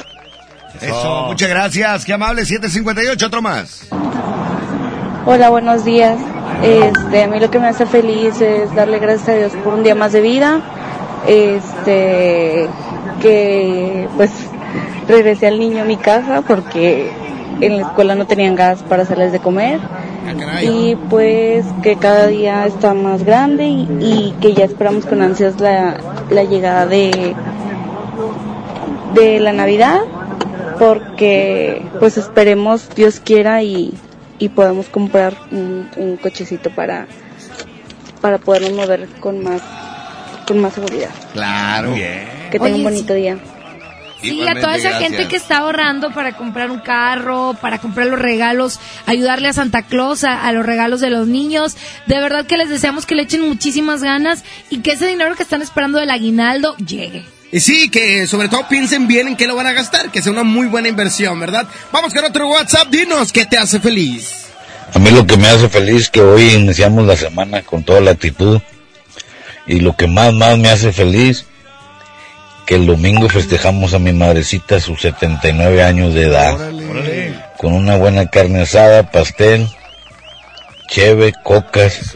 Eso, muchas gracias. Qué amable. 758, otro más. Hola, buenos días. Este, a mí lo que me hace feliz es darle gracias a Dios por un día más de vida. Este, que pues regresé al niño a mi casa porque en la escuela no tenían gas para hacerles de comer. Y pues que cada día está más grande y, y que ya esperamos con ansias la, la llegada de, de la Navidad porque pues esperemos Dios quiera y, y podamos comprar un, un cochecito para para podernos mover con más con más seguridad. Claro. Que tengan Oye, un bonito día. Sí, a toda esa gente que está ahorrando para comprar un carro, para comprar los regalos, ayudarle a Santa Claus, a, a los regalos de los niños. De verdad que les deseamos que le echen muchísimas ganas y que ese dinero que están esperando del aguinaldo llegue. Y sí, que sobre todo piensen bien en qué lo van a gastar, que sea una muy buena inversión, ¿verdad? Vamos con otro WhatsApp, dinos qué te hace feliz. A mí lo que me hace feliz que hoy iniciamos la semana con toda la actitud y lo que más más me hace feliz que el domingo festejamos a mi madrecita sus 79 años de edad con una buena carne asada, pastel cheve, cocas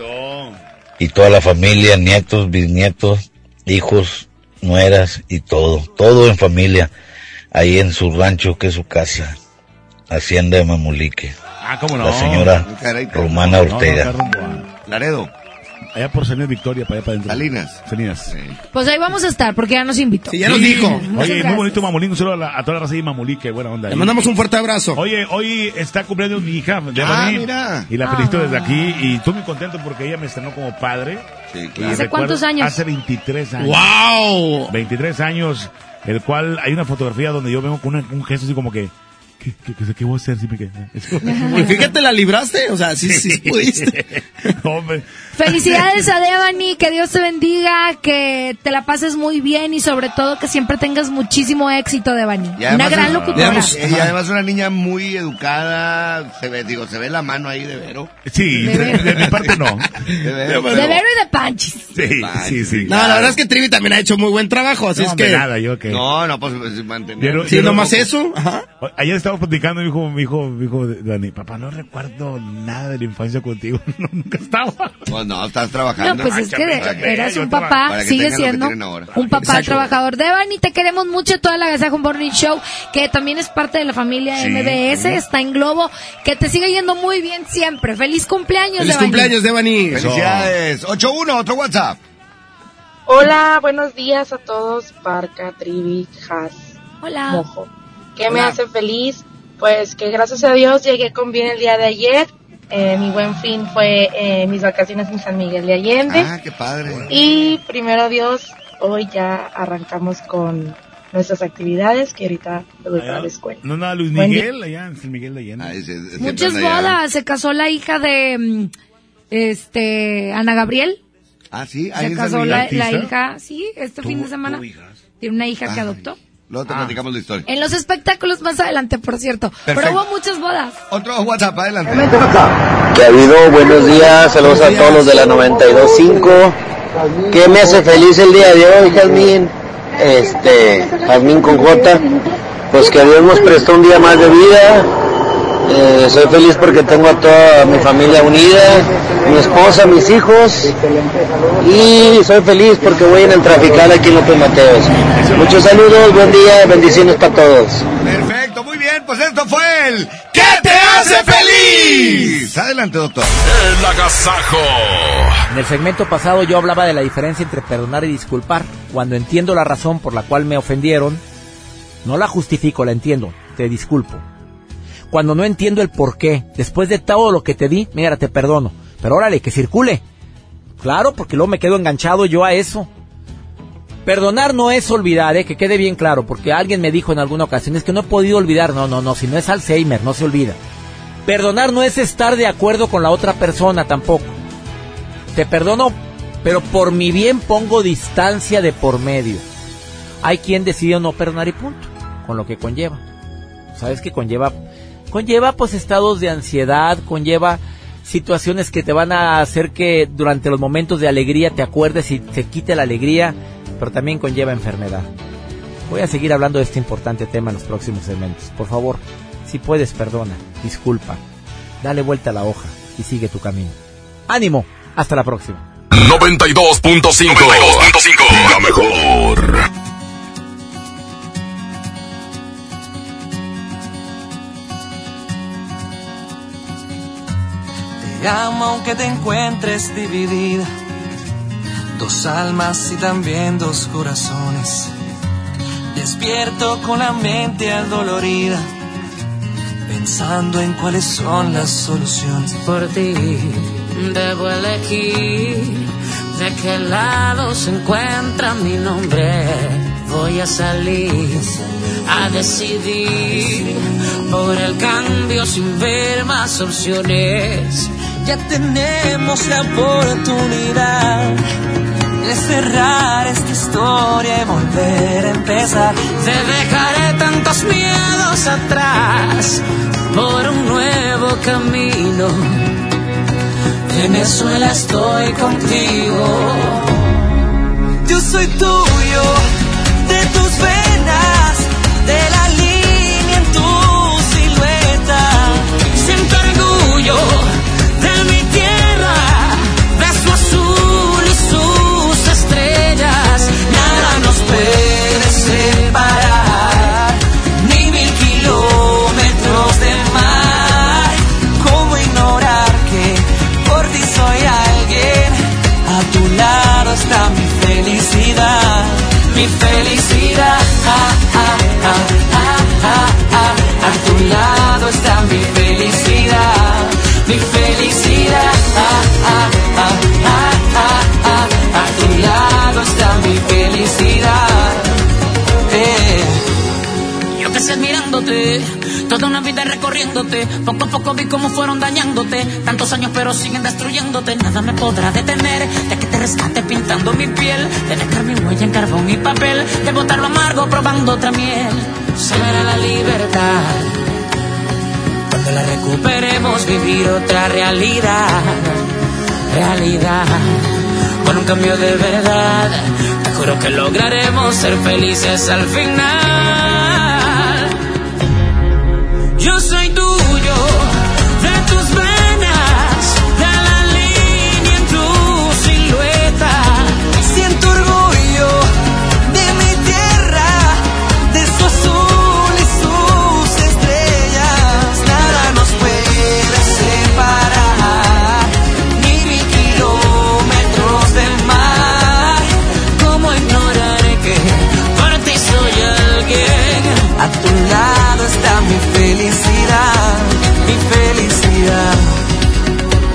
y toda la familia, nietos, bisnietos, hijos, nueras y todo, todo en familia, ahí en su rancho que es su casa, Hacienda de Mamulique. Ah, cómo no. La señora Caray, Romana No, no, Ortega. Laredo. Allá por Salinas Victoria, para allá para adentro. Salinas. Salinas. Pues ahí vamos a estar, porque ya nos invitó. Sí, Oye, muy bonito Mamolín. Un saludo a, la- a toda la raza de Mamolí, que buena onda. Le mandamos un fuerte abrazo. Oye, hoy está cumpliendo mi hija, de Ah, mira. Y la felicito desde aquí. Y estoy muy contento porque ella me estrenó como padre. Sí, Y ¿Hace recuerdo- cuántos años? Hace 23 años. ¡Wow! 23 años, el cual hay una fotografía donde yo vengo con una- un gesto así como que... ¿Qué, qué, qué, qué voy a hacer si me quedé? Y fíjate, la libraste. O sea, sí, sí pudiste. <laughs> Hombre. Felicidades a Devani, que Dios te bendiga, que te la pases muy bien y sobre todo que siempre tengas muchísimo éxito, Devani. Y Una gran locutora. Y además una niña muy educada, se ve, digo, se ve la mano ahí de Vero. Sí, de, de mi parte no. De Vero, De Vero y de Panchis. Sí, sí, sí. No, la verdad es que Trivi también ha hecho muy buen trabajo, así No, es que... nada, yo que... No, no, pues, pues mantener. Sí, nomás eso. Ajá. Ayer estábamos platicando, mi hijo, mi hijo, mi hijo Dani, papá, no recuerdo nada de la infancia contigo, <laughs> no, nunca estaba. Pues no, estás trabajando. No, pues es que eras un papá, sigue siendo un papá Exacto. trabajador. Devani, te queremos mucho, toda la Agasajo Morning Show, que también es parte de la familia Sí, MBS, está en Globo, que te siga yendo muy bien siempre. Feliz cumpleaños, Feliz Devani. cumpleaños, Devani. Felicidades. 8-1, otro WhatsApp. Hola, buenos días a todos, Parca, Trivi, Has, Hola. Mojo. ¿Qué me hace feliz? Pues que gracias a Dios llegué con bien el día de ayer. Eh, mi buen fin fue eh, mis vacaciones en San Miguel de Allende. Ah, qué padre. Y primero Dios, hoy ya arrancamos con nuestras actividades que ahorita voy para la escuela. No, nada, Luis Miguel, allá en San Miguel de Allende. Muchas bodas, se casó la hija de mm, este Ana Gabriel. Ah, sí, Se ahí San casó la, la hija, sí, este fin de semana. Tiene una hija que adoptó. Luego te platicamos la historia. En los espectáculos más adelante, por cierto. Pero Perfecto. hubo muchas bodas. Otro WhatsApp, adelante. ¿Qué ha habido? Buenos días, saludos a todos los de la 92.5. ¿Qué me hace feliz el día de hoy, Jazmín? Este, Jazmín con J. Pues que Dios nos prestó un día más de vida. Eh, soy feliz porque tengo a toda mi familia unida, mi esposa, mis hijos. Y soy feliz porque voy en el trafical aquí en López Mateos. Muchos saludos, buen día, bendiciones para todos. Perfecto, muy bien, pues esto fue el ¿Qué te hace feliz? Adelante, doctor. El agasajo. En el segmento pasado yo hablaba de la diferencia entre perdonar y disculpar. Cuando entiendo la razón por la cual me ofendieron, no la justifico, la entiendo, te disculpo. Cuando no entiendo el por qué, después de todo lo que te di, mira, te perdono. Pero órale, que circule. Claro, porque luego me quedo enganchado yo a eso. Perdonar no es olvidar, ¿eh? que quede bien claro, porque alguien me dijo en alguna ocasión, es que no he podido olvidar. No, no, no, si no es Alzheimer, no se olvida. Perdonar no es estar de acuerdo con la otra persona tampoco. Te perdono, pero por mi bien pongo distancia de por medio. Hay quien decide no perdonar y punto, con lo que conlleva. ¿Sabes qué conlleva? Conlleva pues estados de ansiedad, conlleva situaciones que te van a hacer que durante los momentos de alegría te acuerdes y te quite la alegría, pero también conlleva enfermedad. Voy a seguir hablando de este importante tema en los próximos segmentos. Por favor, si puedes, perdona, disculpa, dale vuelta a la hoja y sigue tu camino. ánimo, hasta la próxima. 92.5. La mejor. Amo aunque te encuentres dividida. Dos almas y también dos corazones. Despierto con la mente adolorida. Pensando en cuáles son las soluciones. Por ti debo elegir de qué lado se encuentra mi nombre. Voy a salir a decidir por el cambio sin ver más opciones. Ya tenemos la oportunidad de cerrar esta historia y volver a empezar. Te dejaré tantos miedos atrás por un nuevo camino. Venezuela estoy contigo. Yo soy tuyo, de tus venas, de la mi felicidad. A tu lado está mi Yo que sé mirándote, toda una vida recorriéndote. Poco a poco vi cómo fueron dañándote. Tantos años pero siguen destruyéndote. Nada me podrá detener de que te rescate pintando mi piel. De dejar mi huella en carbón y papel. De botar lo amargo probando otra miel. Será la libertad. Cuando la recuperemos vivir otra realidad. Realidad. Con un cambio de verdad. Te juro que lograremos ser felices al final. Yo soy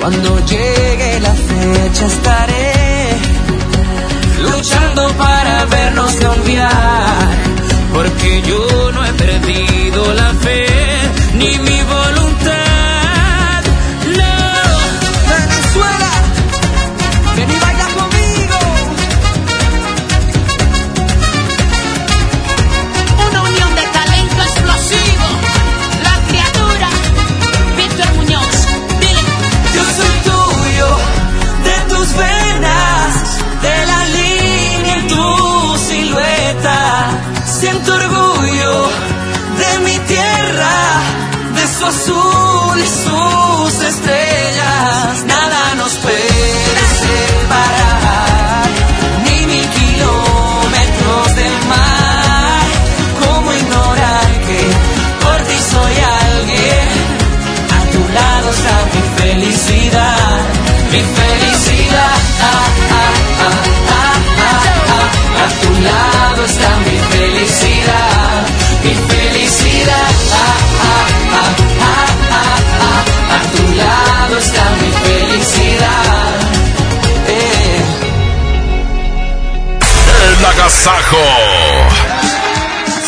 Cuando llegue la fecha estaré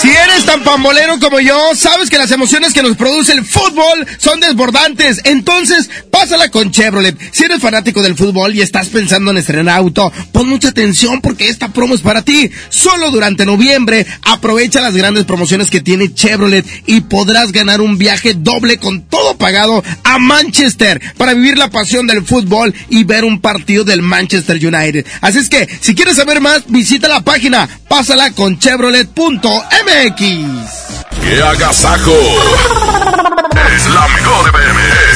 Si eres tan pambolero como yo, sabes que las emociones que nos produce el fútbol son desbordantes. Entonces, pásala con Chevrolet. Si eres fanático del fútbol y estás pensando en estrenar auto, pon mucha atención porque esta promo es para ti. Solo durante noviembre, aprovecha las grandes promociones que tiene Chevrolet y podrás ganar un viaje doble con todo pagado a Manchester para vivir la pasión del fútbol y ver un partido del Manchester United. Así es que, si quieres saber más, visita la página pásala con chevrolet.mx. ¡Qué agasajo! Es la mejor. Es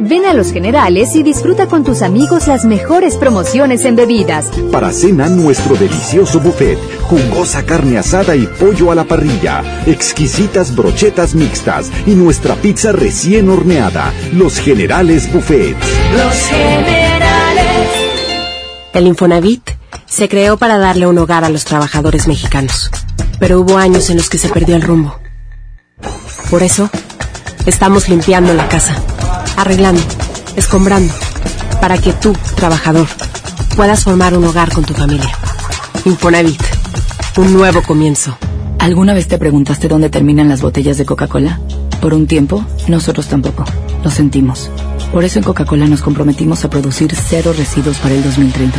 Ven a Los Generales y disfruta con tus amigos las mejores promociones en bebidas. Para cena, nuestro delicioso buffet, jugosa carne asada y pollo a la parrilla, exquisitas brochetas mixtas y nuestra pizza recién horneada. Los Generales Buffet. Los Generales. El Infonavit se creó para darle un hogar a los trabajadores mexicanos, pero hubo años en los que se perdió el rumbo. Por eso, estamos limpiando la casa, arreglando, escombrando, para que tú, trabajador, puedas formar un hogar con tu familia. Infonavit, un nuevo comienzo. ¿Alguna vez te preguntaste dónde terminan las botellas de Coca-Cola? Por un tiempo, nosotros tampoco. Lo sentimos. Por eso en Coca-Cola nos comprometimos a producir cero residuos para el 2030.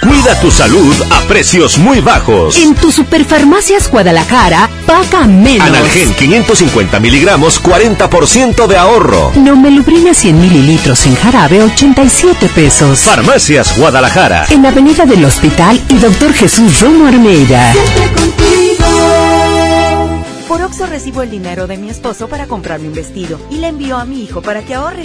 Cuida tu salud a precios muy bajos. En tu Superfarmacias Guadalajara, paga menos. Analgen 550 miligramos, 40% de ahorro. Nomelubrina 100 mililitros en jarabe, 87 pesos. Farmacias Guadalajara. En Avenida del Hospital y Doctor Jesús Romo Armeida. Por Oxo recibo el dinero de mi esposo para comprarme un vestido y le envío a mi hijo para que ahorre.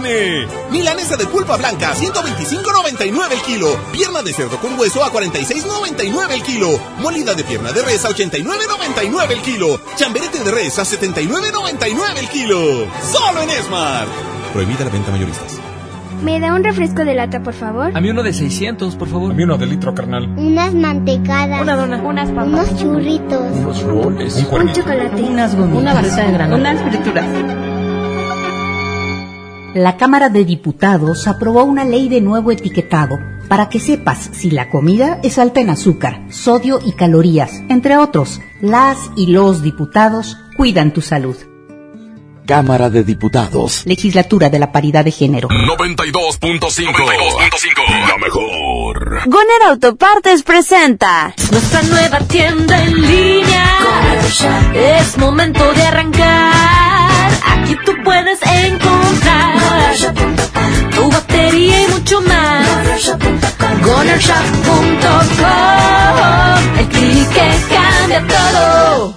Carne! Milanesa de pulpa blanca, 125.99 el kilo. Pierna de cerdo con hueso a 46.99 el kilo. Molida de pierna de res a 89.99 el kilo. Chamberete de res a 79.99 el kilo. ¡Solo en Esmar! Prohibida la venta mayoristas. ¿Me da un refresco de lata, por favor? A mí uno de 600, por favor. A mí uno de litro, carnal. Unas mantecadas. Una dona. Unas papas. Unos churritos. Unos roles. Un, un chocolate. Unas gomitas. Una barrita de grano. Unas frituras. La Cámara de Diputados aprobó una ley de nuevo etiquetado para que sepas si la comida es alta en azúcar, sodio y calorías. Entre otros, las y los diputados cuidan tu salud. Cámara de Diputados. Legislatura de la Paridad de Género. 92.5. La mejor. Goner Autopartes presenta Nuestra nueva tienda en línea. Es momento de arrancar. Aquí tú puedes encontrar tu batería y mucho más. GonerShop.com. El clic que cambia todo.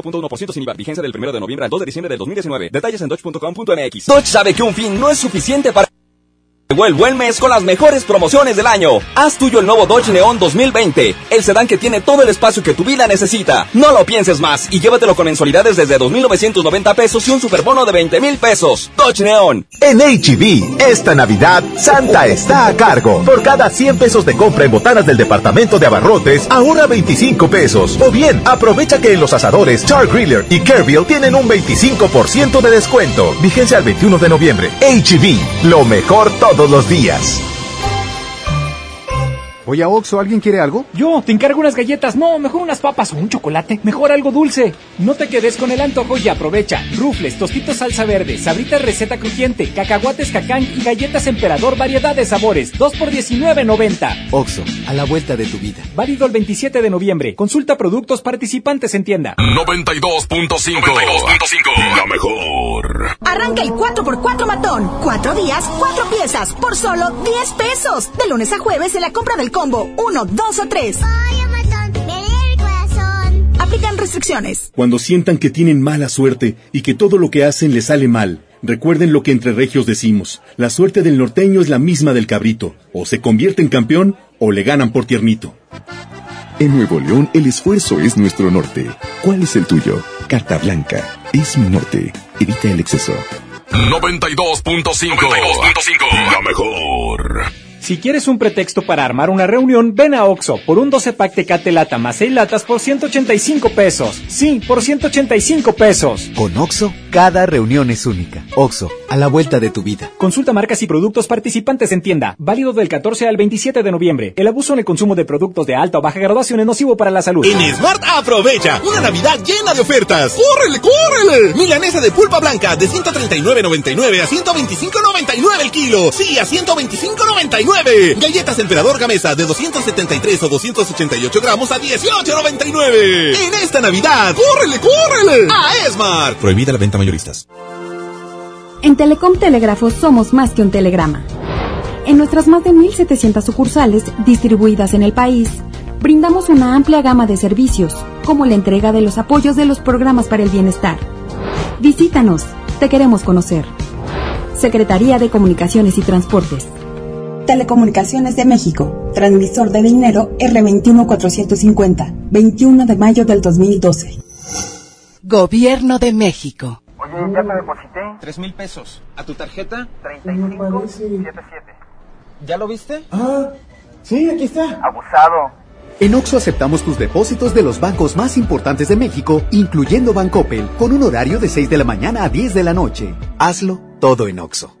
K31.1% sin IVA. Vigencia del 1 de noviembre al 2 de diciembre del 2019. Detalles en dodge.com.mx. Dodge sabe que un fin no es suficiente para... Llegó el buen mes con las mejores promociones del año. Haz tuyo el nuevo Dodge Neon 2020, el sedán que tiene todo el espacio que tu vida necesita. No lo pienses más y llévatelo con mensualidades desde 2.990 pesos y un superbono de 20 mil pesos. Dodge Neon. En HB, esta Navidad, Santa está a cargo. Por cada 100 pesos de compra en botanas del departamento de abarrotes, ahora 25 pesos. O bien, aprovecha que en los asadores Char Griller y Kerville tienen un 25% de descuento. Vigencia al 21 de noviembre. HB, lo mejor todos los días. Oye, Oxo, ¿alguien quiere algo? Yo, te encargo unas galletas. No, mejor unas papas o un chocolate. Mejor algo dulce. No te quedes con el antojo y aprovecha. Rufles, tostitos salsa verde, sabritas receta crujiente, cacahuates cacán y galletas emperador variedad de sabores. 2 por 19.90. Oxo, a la vuelta de tu vida. Válido el 27 de noviembre. Consulta productos participantes en tienda. 92.5. La mejor. Arranca el 4x4 matón. Cuatro días, cuatro piezas, por solo 10 pesos. De lunes a jueves en la compra del combo 1, 2 o 3. Aplican restricciones. Cuando sientan que tienen mala suerte y que todo lo que hacen les sale mal, recuerden lo que entre regios decimos. La suerte del norteño es la misma del cabrito. O se convierte en campeón o le ganan por tiernito. En Nuevo León el esfuerzo es nuestro norte. ¿Cuál es el tuyo? Carta Blanca. Es mi norte. Evita el exceso. 92.5. La mejor. Si quieres un pretexto para armar una reunión, ven a Oxo por un 12 pack Tecate Lata más 6 latas por 185 pesos. Sí, por 185 pesos. Con Oxo, cada reunión es única. Oxo, a la vuelta de tu vida. Consulta marcas y productos participantes en tienda. Válido del 14 al 27 de noviembre. El abuso en el consumo de productos de alta o baja graduación es nocivo para la salud. En Smart aprovecha una Navidad llena de ofertas. ¡Córrele, córrele! Milanesa de pulpa blanca de 139.99 a 125.99 el kilo. Sí, a 125.99. Galletas Emperador Gamesa de 273 o 288 gramos a 18.99. En esta Navidad, ¡córrele, córrele! A Esmar. Prohibida la venta mayoristas. En Telecom Telégrafos somos más que un telegrama. En nuestras más de 1.700 sucursales distribuidas en el país, brindamos una amplia gama de servicios, como la entrega de los apoyos de los programas para el bienestar. Visítanos, te queremos conocer. Secretaría de Comunicaciones y Transportes. Telecomunicaciones de México, transmisor de dinero R21450, 21 de mayo del 2012. Gobierno de México. Oye, ya te deposité. Tres mil pesos. ¿A tu tarjeta? 3577. ¿Ya lo viste? Ah, sí, aquí está. Abusado. En Oxo aceptamos tus depósitos de los bancos más importantes de México, incluyendo Bancoppel, con un horario de 6 de la mañana a 10 de la noche. Hazlo todo en Oxo.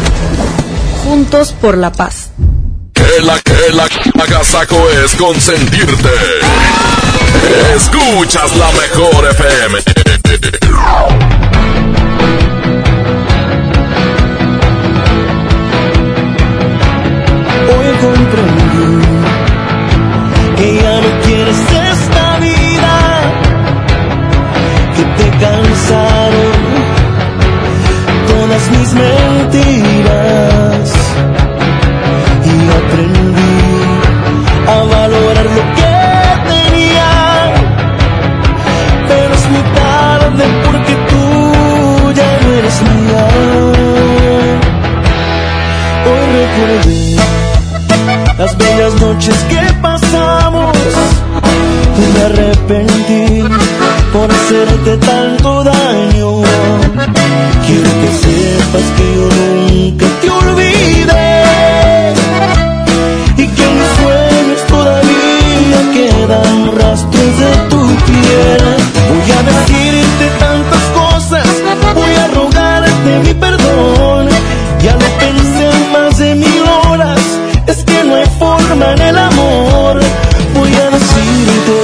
Juntos por la paz. Que la que la agasaco es consentirte. Escuchas la mejor FM. Hoy comprendí que ya no quieres esta vida, que te cansaron todas mis mentiras las bellas noches que pasamos y me arrepentí por hacerte tanto daño. Quiero que sepas que yo nunca te olvidé y que en mis sueños todavía quedan rastros de tu piel. Voy a decirte en el amor. Voy a decirte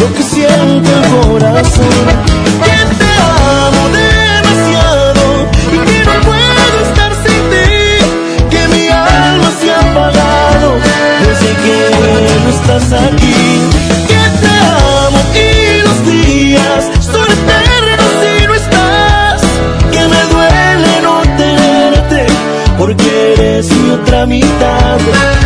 lo que siente el corazón. Que te amo demasiado y que no puedo estar sin ti. Que mi alma se ha apagado desde que no estás aquí. Mitad.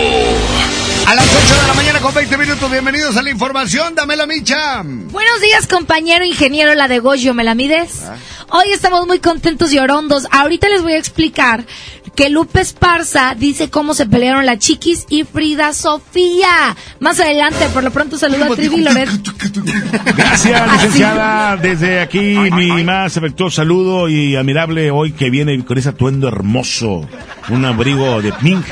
A las 8 de la mañana con 20 minutos, bienvenidos a la información, dame la micha. Buenos días, compañero ingeniero, la de Goyo, ¿me la mides? Hoy estamos muy contentos y orondos. Ahorita les voy a explicar que Lupe Esparza dice cómo se pelearon la Chiquis y Frida Sofía. Más adelante, por lo pronto saludo a Trivi Loret. <laughs> Gracias, licenciada. Desde aquí mi más afectuoso saludo y admirable hoy que viene con ese atuendo hermoso. Un abrigo de pink.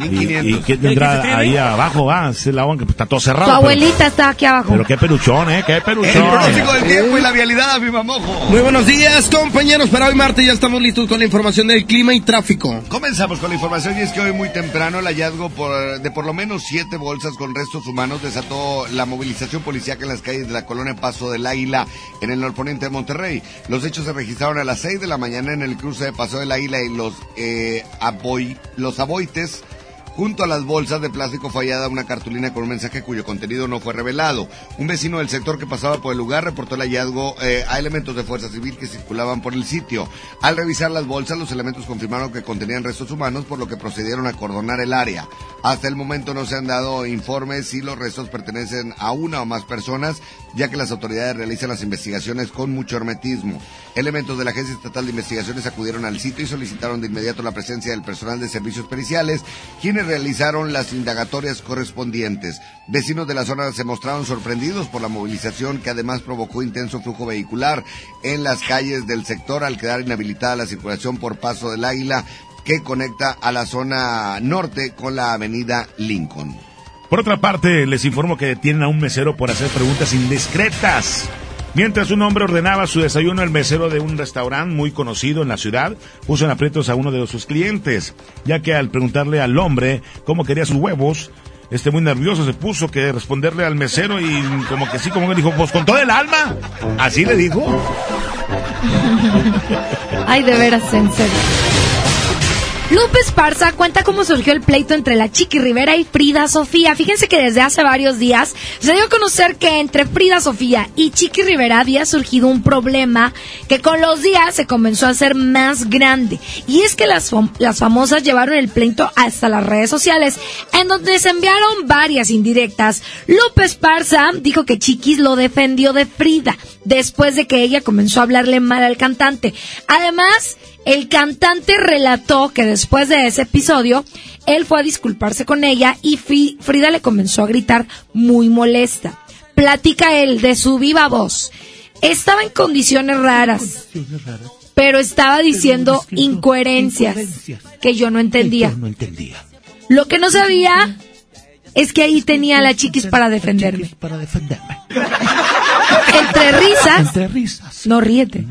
Y, y que tendrá ahí abajo, va, es la que está todo cerrado. Tu pero- abuelita está aquí abajo. Pero qué peluchón, eh, qué El peluchón. pronóstico del tiempo y la vialidad, mi mamojo. Muy buenos días, compañeros. Para hoy martes ya estamos listos con la información del clima y tráfico. Comenzamos con la información y es que hoy muy temprano el hallazgo por- de por lo menos siete bolsas con restos humanos desató la movilización policíaca en las calles de la colonia Paso del Águila en el norponiente de Monterrey. Los hechos se registraron a las 6 de la mañana en el cruce de Paso del Águila y los, eh, aboy- los aboites Junto a las bolsas de plástico fue hallada una cartulina con un mensaje cuyo contenido no fue revelado. Un vecino del sector que pasaba por el lugar reportó el hallazgo eh, a elementos de fuerza civil que circulaban por el sitio. Al revisar las bolsas, los elementos confirmaron que contenían restos humanos, por lo que procedieron a cordonar el área. Hasta el momento no se han dado informes si los restos pertenecen a una o más personas, ya que las autoridades realizan las investigaciones con mucho hermetismo. Elementos de la Agencia Estatal de Investigaciones acudieron al sitio y solicitaron de inmediato la presencia del personal de servicios periciales, quienes realizaron las indagatorias correspondientes. Vecinos de la zona se mostraron sorprendidos por la movilización que además provocó intenso flujo vehicular en las calles del sector al quedar inhabilitada la circulación por Paso del Águila que conecta a la zona norte con la avenida Lincoln. Por otra parte, les informo que detienen a un mesero por hacer preguntas indiscretas. Mientras un hombre ordenaba su desayuno, el mesero de un restaurante muy conocido en la ciudad puso en aprietos a uno de sus clientes, ya que al preguntarle al hombre cómo quería sus huevos, este muy nervioso se puso que responderle al mesero y como que sí, como que dijo, pues con todo el alma. Así le dijo. Ay, de veras, en serio. Lupe Esparza cuenta cómo surgió el pleito entre la Chiqui Rivera y Frida Sofía. Fíjense que desde hace varios días se dio a conocer que entre Frida Sofía y Chiqui Rivera había surgido un problema que con los días se comenzó a hacer más grande. Y es que las, las famosas llevaron el pleito hasta las redes sociales, en donde se enviaron varias indirectas. Lupe Esparza dijo que Chiquis lo defendió de Frida después de que ella comenzó a hablarle mal al cantante. Además, el cantante relató que después de ese episodio, él fue a disculparse con ella y Frida le comenzó a gritar muy molesta. Platica él de su viva voz. Estaba en condiciones raras, pero estaba diciendo incoherencias que yo no entendía. No entendía. Lo que no sabía es que ahí tenía a la chiquis para defenderme. Para defenderme. Entre risas. Entre risas. No ríete.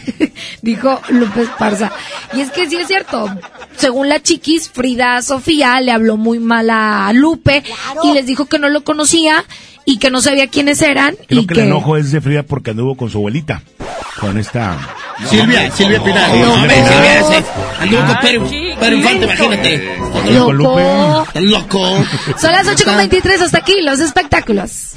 <laughs> Dijo Lupe Esparza. Y es que sí es cierto. Según la chiquis, Frida Sofía le habló muy mal a Lupe y les dijo que no lo conocía y que no sabía quiénes eran. Creo y que el enojo es de Frida porque anduvo con su abuelita. Con esta... Silvia, Silvia Pinal. No, No, hombre, no. Silvia ese. Anduvo con Pedro, Pedro Infante, imagínate. Loco. Está loco. Son las 8.23 hasta aquí, los espectáculos.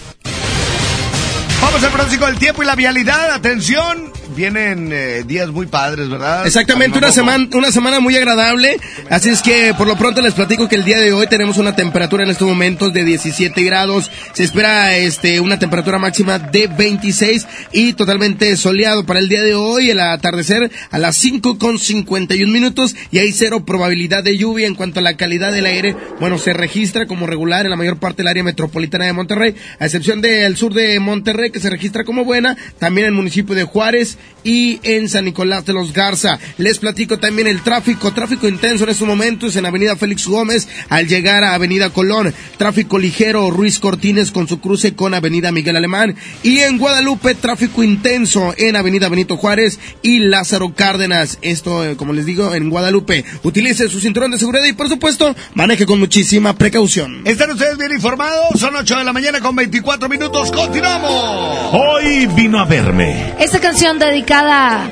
Vamos al pronóstico del tiempo y la vialidad. Atención, vienen eh, días muy padres, ¿verdad? Exactamente, una semana, una semana muy agradable. Así es que por lo pronto les platico que el día de hoy tenemos una temperatura en estos momentos de 17 grados. Se espera este una temperatura máxima de 26 y totalmente soleado para el día de hoy. El atardecer a las 5 con 51 minutos y hay cero probabilidad de lluvia. En cuanto a la calidad del aire, bueno, se registra como regular en la mayor parte del área metropolitana de Monterrey, a excepción del sur de Monterrey que se registra como buena, también en el municipio de Juárez y en San Nicolás de los Garza. Les platico también el tráfico, tráfico intenso en estos momentos en Avenida Félix Gómez al llegar a Avenida Colón, tráfico ligero Ruiz Cortines con su cruce con Avenida Miguel Alemán y en Guadalupe tráfico intenso en Avenida Benito Juárez y Lázaro Cárdenas. Esto, eh, como les digo, en Guadalupe. Utilice su cinturón de seguridad y por supuesto maneje con muchísima precaución. ¿Están ustedes bien informados? Son 8 de la mañana con 24 minutos. ¡Continuamos! Hoy vino a verme. Esta canción dedicada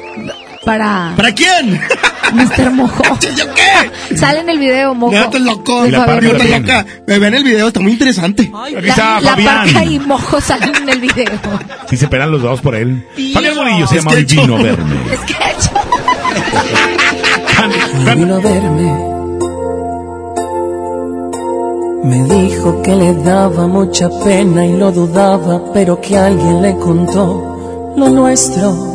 para... ¿Para quién? Mr. Mojo. <laughs> ¿Yo qué? Sale en el video, Mojo. Gato loco. La parca loca. Me ven el video, está muy interesante. La, la parca y Mojo salen en el video. Sí, se pelan los dos por él. Fabián Murillo se llama que Vino Verme. <laughs> Es que. Y vino a verme. Me dijo que le daba mucha pena y lo dudaba, pero que alguien le contó lo nuestro.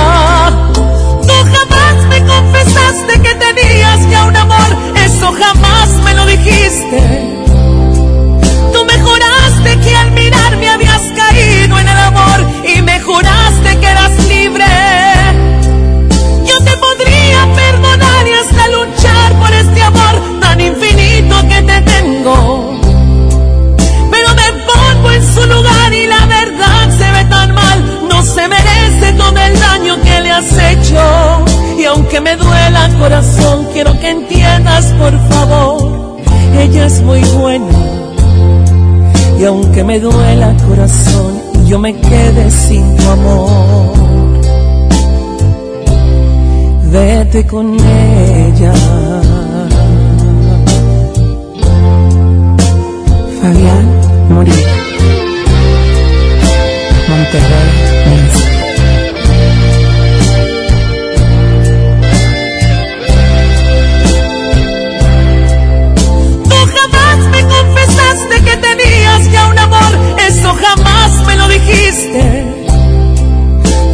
Que tenías ya un amor, eso jamás me lo dijiste. Tú me juraste que al mirarme habías caído en el amor y me juraste que eras libre. Yo te podría perdonar y hasta luchar por este amor tan infinito que te tengo. Pero me pongo en su lugar y la verdad se ve tan mal. No se merece todo el daño que le has hecho. Y aunque me duela el corazón, quiero que entiendas por favor. Ella es muy buena. Y aunque me duela el corazón, yo me quedé sin tu amor. Vete con ella. Fabián Murillo. Monterrey, dijiste.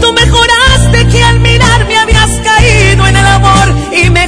Tú me juraste que al mirarme habías caído en el amor y me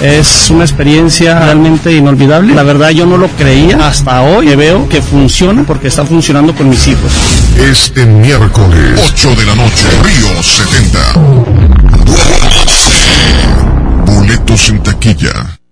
Es una experiencia realmente inolvidable. La verdad yo no lo creía hasta hoy que veo que funciona porque está funcionando con mis hijos. Este miércoles, 8 de la noche, Río 70. Boletos en taquilla.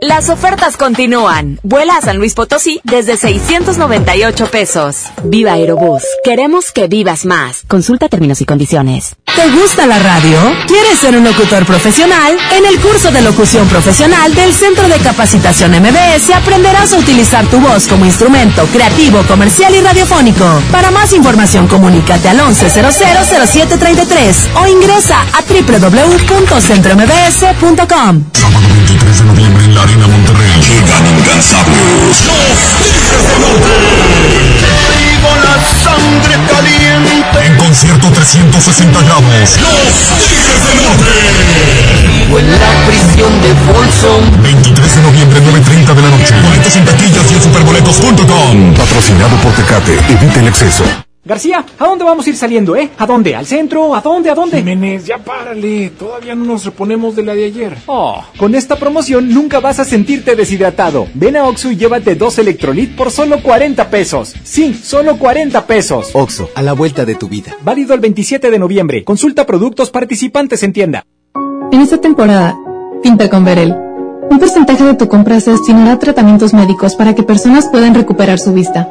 Las ofertas continúan. Vuela a San Luis Potosí desde 698 pesos. Viva Aerobús. Queremos que vivas más. Consulta términos y condiciones. ¿Te gusta la radio? ¿Quieres ser un locutor profesional? En el curso de locución profesional del Centro de Capacitación MBS aprenderás a utilizar tu voz como instrumento creativo, comercial y radiofónico. Para más información comunícate al 11000733 o ingresa a www.centrombs.com. Sábado 23 de noviembre en la Arena Monterrey. Llegan incansables. Los Tigres del Norte. Vivo la sangre caliente. En concierto 360 grados. Los Tigres del Norte. Vivo en la prisión de Folsom. 23 de noviembre, 9.30 de la noche. Boletos en taquillas y en superboletos.com. Patrocinado por Tecate. Evita el exceso. García, ¿a dónde vamos a ir saliendo, eh? ¿A dónde? ¿Al centro? ¿A dónde? ¿A dónde? Jiménez, ya párale. Todavía no nos reponemos de la de ayer. Oh, con esta promoción nunca vas a sentirte deshidratado. Ven a Oxo y llévate dos Electrolit por solo 40 pesos. Sí, solo 40 pesos. Oxo, a la vuelta de tu vida. Válido el 27 de noviembre. Consulta productos participantes en tienda. En esta temporada, pinta con Verel. Un porcentaje de tu compra se destinará a tratamientos médicos para que personas puedan recuperar su vista.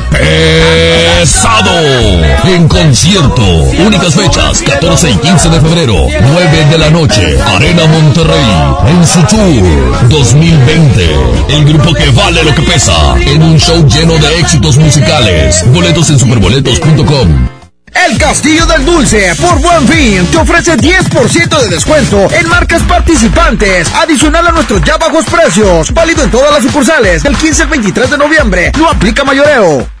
Pesado. En concierto. Únicas fechas. 14 y 15 de febrero. 9 de la noche. Arena Monterrey. En su tour 2020. El grupo que vale lo que pesa. En un show lleno de éxitos musicales. Boletos en superboletos.com. El Castillo del Dulce, por Buen Fin, te ofrece 10% de descuento en marcas participantes, adicional a nuestros ya bajos precios, válido en todas las sucursales, del 15 al 23 de noviembre, no aplica mayoreo.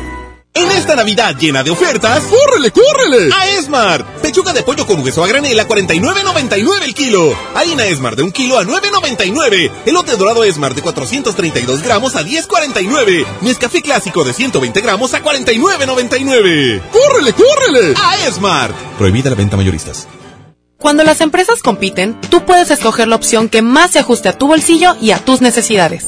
En esta Navidad llena de ofertas, ¡córrele, córrele! A Esmar. Pechuga de pollo con hueso a granel a 49.99 el kilo. Harina Esmar de un kilo a 9.99. Elote dorado Esmar de 432 gramos a 10.49. Nescafé clásico de 120 gramos a 49.99. ¡Córrele, córrele! A Esmar. Prohibida la venta mayoristas. Cuando las empresas compiten, tú puedes escoger la opción que más se ajuste a tu bolsillo y a tus necesidades.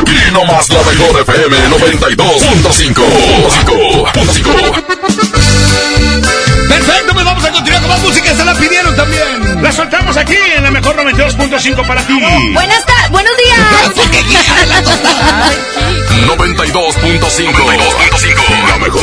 Aquí nomás la mejor FM 92.5. Perfecto, pues vamos a continuar con más música. Se la pidieron también. La soltamos aquí en la mejor 92.5 para ti. Buenas tardes, buenos días. 92.5. La mejor.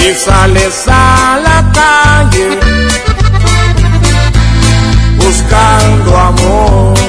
y sales a la calle buscando amor.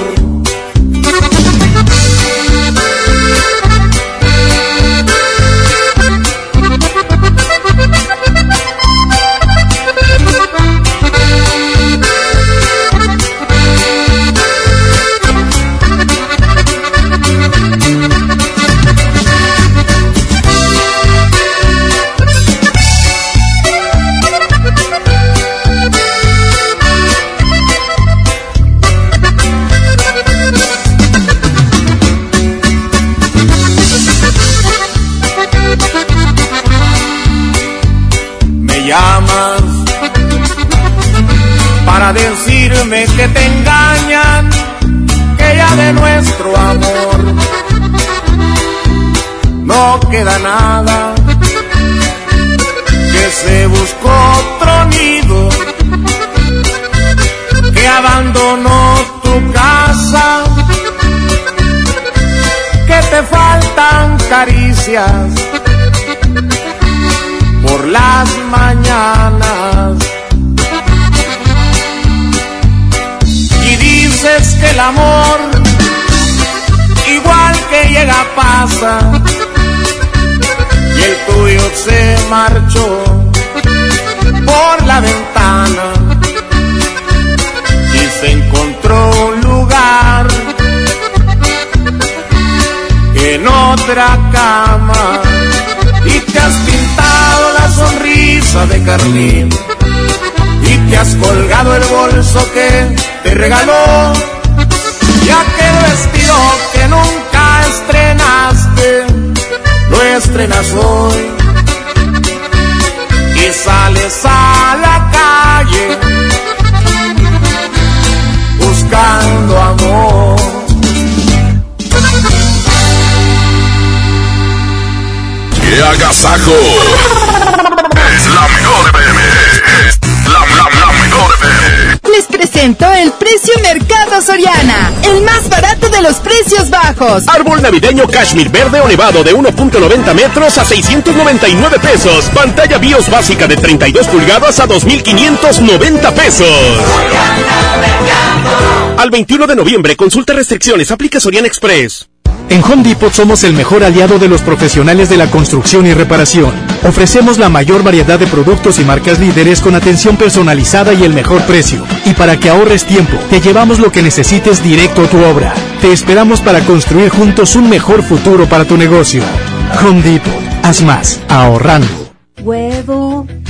Por las mañanas. Y dices que el amor, igual que llega, pasa. Y el tuyo se marchó por la ventana y se encontró un lugar en otra cama de carmín y te has colgado el bolso que te regaló y aquel vestido que nunca estrenaste lo estrenas hoy y sales a la calle buscando amor. ¡Qué agasajo! La mejor FM. La, la, la mejor FM. Les presento el precio Mercado Soriana, el más barato de los precios bajos. Árbol navideño cashmere verde o nevado de 1.90 metros a 699 pesos. Pantalla BIOS básica de 32 pulgadas a 2.590 pesos. Al 21 de noviembre, consulta restricciones, aplica Soriana Express. En Home Depot somos el mejor aliado de los profesionales de la construcción y reparación. Ofrecemos la mayor variedad de productos y marcas líderes con atención personalizada y el mejor precio. Y para que ahorres tiempo, te llevamos lo que necesites directo a tu obra. Te esperamos para construir juntos un mejor futuro para tu negocio. Home Depot. Haz más, ahorrando. Huevo,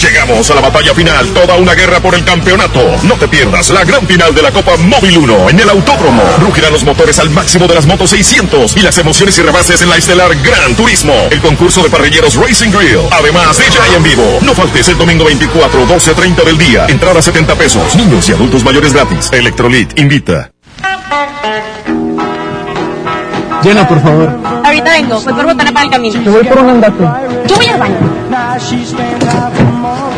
Llegamos a la batalla final, toda una guerra por el campeonato. No te pierdas la gran final de la Copa Móvil 1 en el Autódromo. Rugirán los motores al máximo de las motos 600 y las emociones y rebases en la estelar Gran Turismo. El concurso de parrilleros Racing Grill. Además, DJ en vivo. No faltes el domingo 24, 12.30 del día. Entrada 70 pesos. Niños y adultos mayores gratis. Electrolit invita. Llena, por favor. Ahorita vengo, voy por botana para el camino. Te voy por un andate. Yo voy al baño.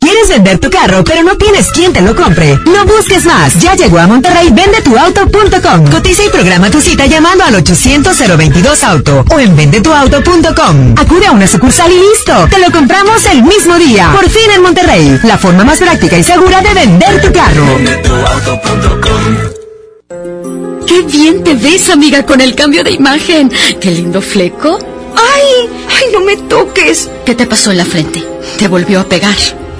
¿Quieres vender tu carro, pero no tienes quien te lo compre? No busques más. Ya llegó a Monterrey vendetuauto.com. Cotiza y programa tu cita llamando al 800-022-AUTO o en vendetuauto.com. Acude a una sucursal y listo. Te lo compramos el mismo día. Por fin en Monterrey. La forma más práctica y segura de vender tu carro. ¡Qué bien te ves, amiga, con el cambio de imagen! ¡Qué lindo fleco! ¡Ay! ¡Ay, no me toques! ¿Qué te pasó en la frente? ¿Te volvió a pegar?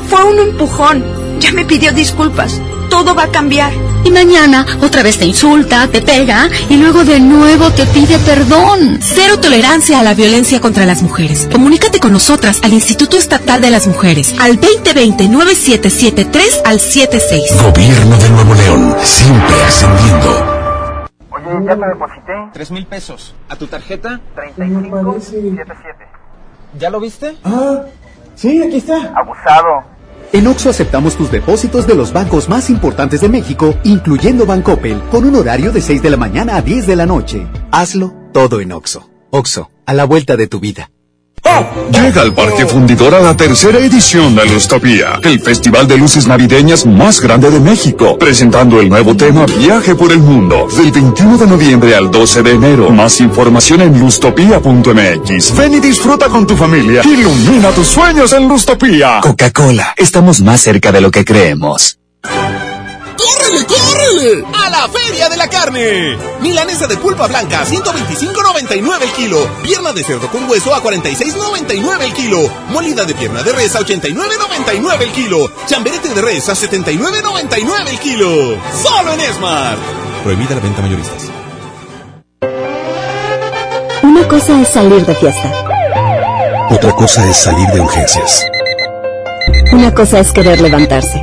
Fue un empujón. Ya me pidió disculpas. Todo va a cambiar. Y mañana otra vez te insulta, te pega y luego de nuevo te pide perdón. Cero tolerancia a la violencia contra las mujeres. Comunícate con nosotras al Instituto Estatal de las Mujeres al 2020-9773 al 76. Gobierno de Nuevo León, siempre ascendiendo. Oye, ya te deposité. Tres mil pesos. ¿A tu tarjeta? 3577. ¿Ya lo viste? Ah, sí, aquí está. Abusado. En Oxo aceptamos tus depósitos de los bancos más importantes de México, incluyendo Bancoppel, con un horario de 6 de la mañana a 10 de la noche. Hazlo todo en Oxo. Oxo, a la vuelta de tu vida. Llega al Parque Fundidor a la tercera edición de Lustopía, el festival de luces navideñas más grande de México, presentando el nuevo tema Viaje por el Mundo, del 21 de noviembre al 12 de enero. Más información en lustopía.mx. Ven y disfruta con tu familia. Ilumina tus sueños en Lustopía. Coca-Cola, estamos más cerca de lo que creemos. ¡Córrele, córrele! ¡A la Feria de la Carne! Milanesa de pulpa blanca a 125.99 el kilo. Pierna de cerdo con hueso a 46.99 el kilo. Molida de pierna de res a 89.99 el kilo. Chamberete de res a 79.99 el kilo. ¡Solo en Esmar! Prohibida la venta mayoristas. Una cosa es salir de fiesta. Otra cosa es salir de urgencias. Una cosa es querer levantarse.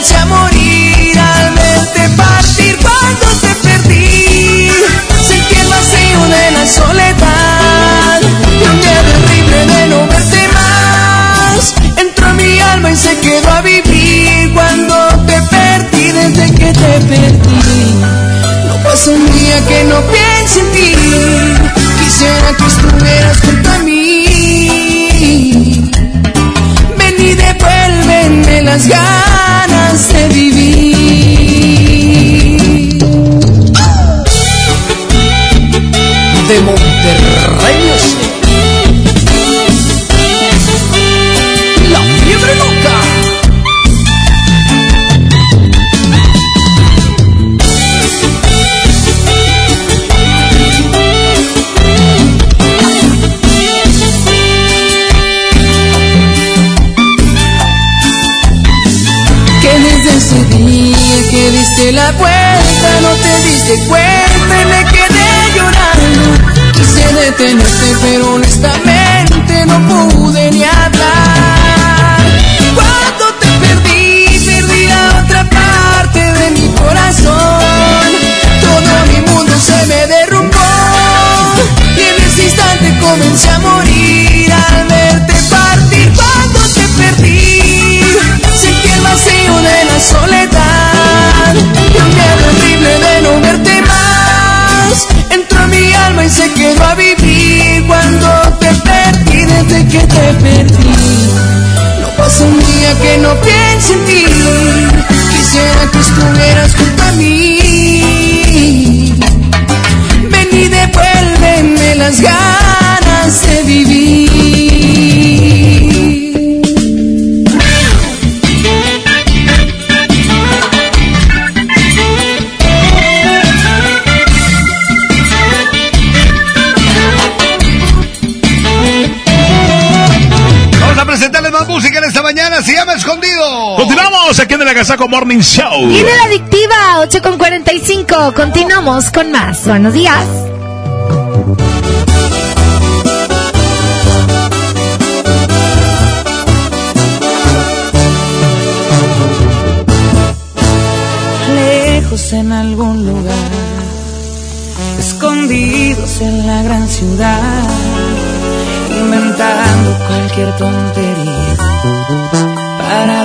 comencé a morir al verte partir. Cuando te perdí, sentí el vacío de la soledad y un día terrible de no verte más. Entró en mi alma y se quedó a vivir cuando te perdí desde que te perdí. No pasa un día que no piense en ti. Quisiera que estuvieras junto a mí. Ven y devuélveme las ganas de vivir. De Monterrey, no te diste cuenta y me quedé llorando. Quise detenerte pero honestamente no pude ni hablar. Cuando te perdí, perdí la otra parte de mi corazón. Todo mi mundo se me derrumbó y en ese instante comencé a morir career Agasaco Morning Show. Viene la adictiva, 8 con 45. Continuamos con más. Buenos días. Lejos en algún lugar, escondidos en la gran ciudad, inventando cualquier tontería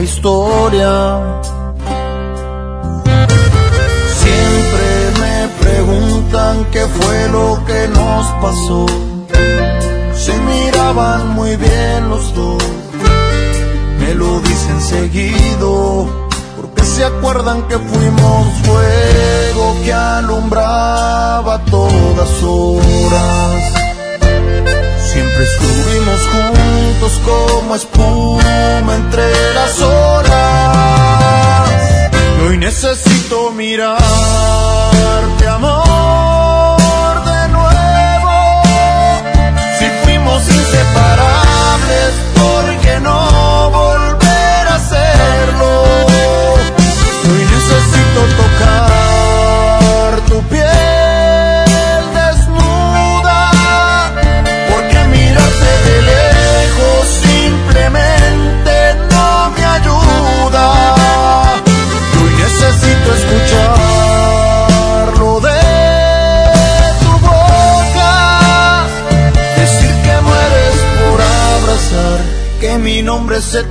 Estou las horas. Hoy necesito mirar.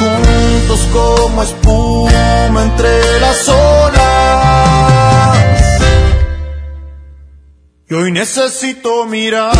Juntos como espuma entre las olas. Y hoy necesito mirarte,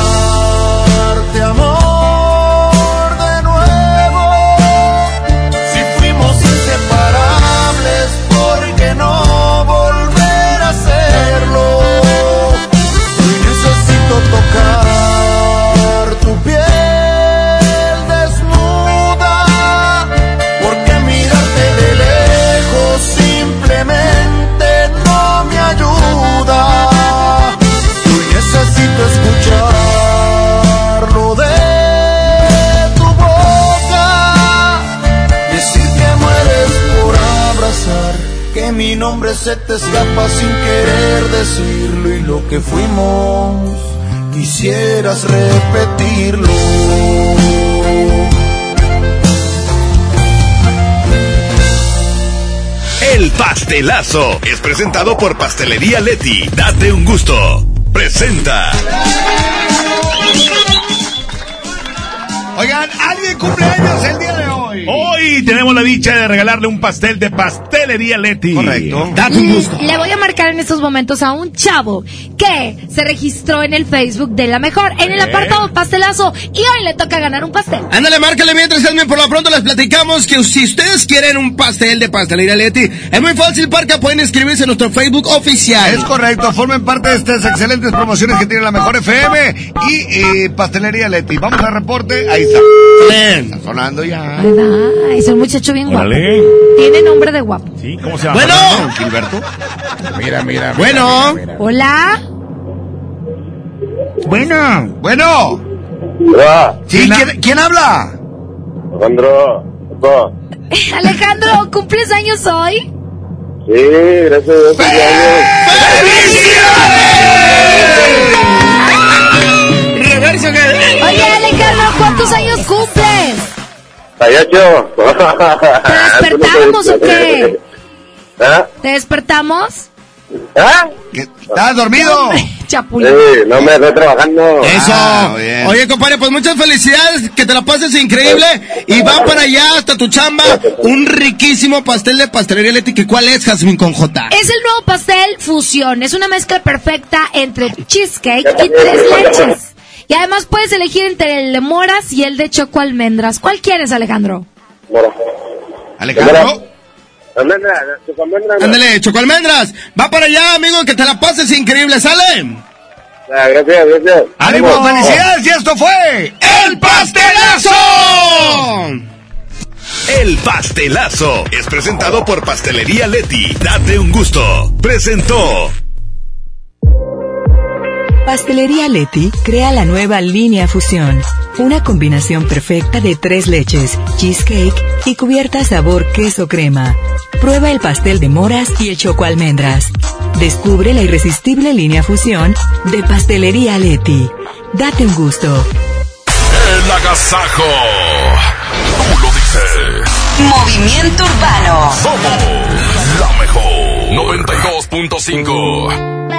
nombre se te escapa sin querer decirlo y lo que fuimos quisieras repetirlo. El pastelazo es presentado por Pastelería Leti. Date un gusto. Presenta. Oigan, alguien cumpleaños el día de hoy. Hoy tenemos la dicha de regalarle un pastel de Pastelería Leti. Correcto. Date un gusto. Le voy a marcar en estos momentos a un chavo que se registró en el Facebook de la mejor en el apartado pastelazo y hoy le toca ganar un pastel. Ándale, márcale mientras Edwin, por lo pronto les platicamos que si ustedes quieren un pastel de pastelería Leti, es muy fácil, Parca, pueden inscribirse en nuestro Facebook oficial. Es correcto, formen parte de estas excelentes promociones que tiene la mejor FM y eh, Pastelería Leti. Vamos al reporte, ahí está. Está sonando ya. Ahí va, es un muchacho bien guapo. Órale. Tiene nombre de guapo. Sí, ¿cómo se llama? Bueno. ¿Gilberto? Mira, mira. Bueno. Hola. Bueno. Bueno. Hola, Sí, ¿quién, quién habla? Alejandro. <laughs> Alejandro, ¿cumples años hoy? Sí, gracias a Dios. cumpleaños. Oye, Alejandro, ¿cuántos años cumples? Payacho. ¿Te despertamos o qué? <laughs> ¿Ah? ¿Te despertamos? ¿Ah? ¿Estás dormido? Chapulín. Sí, no me estoy trabajando. Eso. Ah. Oye, compadre, pues muchas felicidades, que te la pases increíble y va para allá hasta tu chamba un riquísimo pastel de pastelería Leti, que ¿cuál es, Jazmín con J? Es el nuevo pastel fusión. Es una mezcla perfecta entre cheesecake y tres leches. Y además puedes elegir entre el de moras y el de choco almendras. ¿Cuál quieres, Alejandro? Bueno, Alejandro. Almendra, tu almendra. Ándale, Choco Almendras. Va para allá, amigo, que te la pases increíble, ¿sale? Ah, gracias, gracias. ¡Ánimo! ¡Felicidades! Y esto fue ¡El pastelazo! El pastelazo es presentado por Pastelería Leti. Date un gusto. Presentó. Pastelería Leti crea la nueva línea Fusión, una combinación perfecta de tres leches, cheesecake y cubierta sabor queso crema. Prueba el pastel de moras y el choco almendras. Descubre la irresistible línea Fusión de Pastelería Leti. Date un gusto. El agasajo. Tú lo dices. Movimiento Urbano. Somos la mejor. 92.5.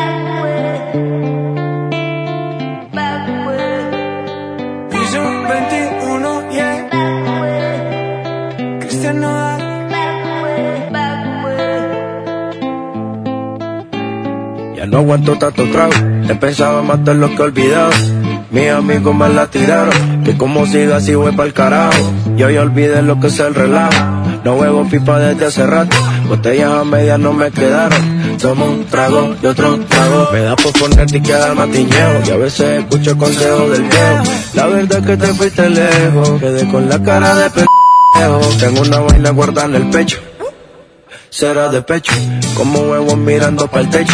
Ya no aguanto tanto trago, he pensado matar lo que he olvidado. Mis amigos me la tiraron, que como siga así voy pa'l carajo. Yo ya olvidé lo que es el relajo, no huevo pipa desde hace rato. Botellas a medias no me quedaron, tomo un trago y otro trago. Me da por ponerte y quedarme atiñeo, y a veces escucho consejos del viejo. La verdad es que te fuiste lejos, quedé con la cara de pendejo. Tengo una vaina guardada en el pecho, será de pecho, como huevos mirando para el techo.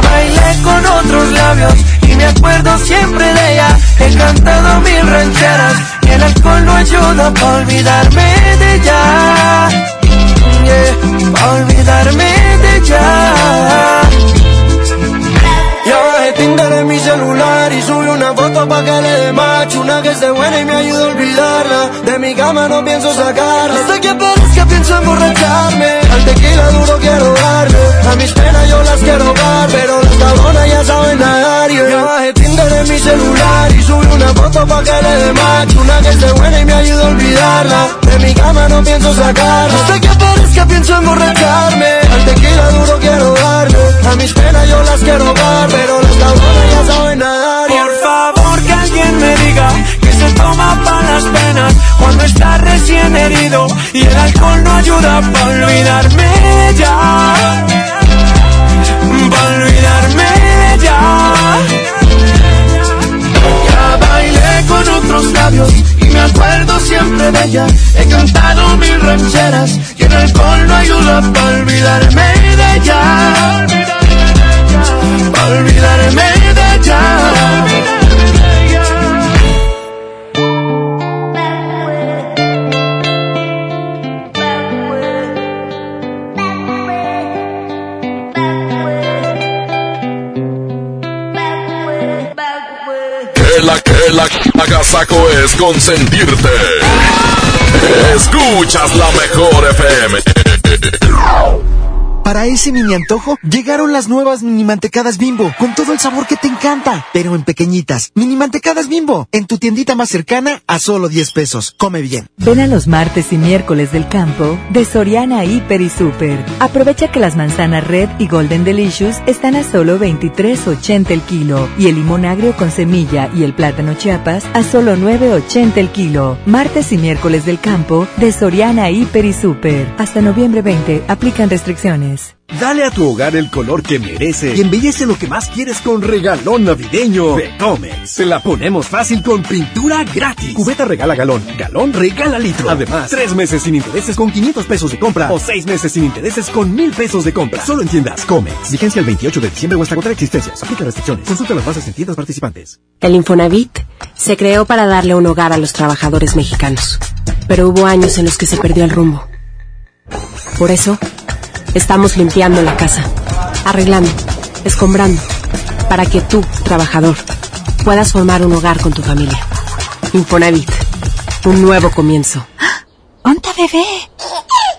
Bailé con otros labios y me acuerdo siempre de ella. He cantado mil rancheras y el alcohol no ayuda para olvidarme de ella. Para olvidarme de ella. Ya bajé Tinder en mi celular y subí una foto pa' que le dé match Una que esté buena y me ayude a olvidarla De mi cama no pienso sacarla Hasta que aparezca pienso emborracharme Al tequila duro quiero pa' que le dé Una que esté buena y me ayude a olvidarla. De mi cama no pienso sacarla. Hasta que pienso emborracharme Al tequila duro quiero darle. A mis penas yo las quiero dar Pero las cabronas ya saben nadar. Por favor que alguien me diga Que se toma para las penas Cuando está recién herido Y el alcohol no ayuda para olvidarme ella Para olvidarme Ya con otros labios y me acuerdo siempre de ella. He cantado mil rancheras y el alcohol no ayuda para olvidarme de ella. Para olvidarme de ella. Que la que la agasaco es consentirte. Escuchas la mejor FM. Para ese mini antojo, llegaron las nuevas mini mantecadas bimbo, con todo el sabor que te encanta, pero en pequeñitas. Mini mantecadas bimbo, en tu tiendita más cercana a solo 10 pesos. Come bien. Ven a los martes y miércoles del campo de Soriana Hiper y Super. Aprovecha que las manzanas Red y Golden Delicious están a solo 23.80 el kilo y el limón agrio con semilla y el plátano chiapas a solo 9.80 el kilo. Martes y miércoles del campo de Soriana Hiper y Super. Hasta noviembre 20 aplican restricciones. Dale a tu hogar el color que merece y embellece lo que más quieres con regalón navideño de Comex. Se la ponemos fácil con pintura gratis. Cubeta regala galón, galón regala litro. Además, tres meses sin intereses con 500 pesos de compra o seis meses sin intereses con mil pesos de compra. Solo en tiendas Comex. Vigencia el 28 de diciembre o hasta contra existencias. Aplica restricciones. Consulta las bases en tiendas participantes. El Infonavit se creó para darle un hogar a los trabajadores mexicanos, pero hubo años en los que se perdió el rumbo. Por eso, estamos limpiando la casa, arreglando, escombrando, para que tú, trabajador, puedas formar un hogar con tu familia. Infonavit, un nuevo comienzo. <gasps> ¡Onta bebé!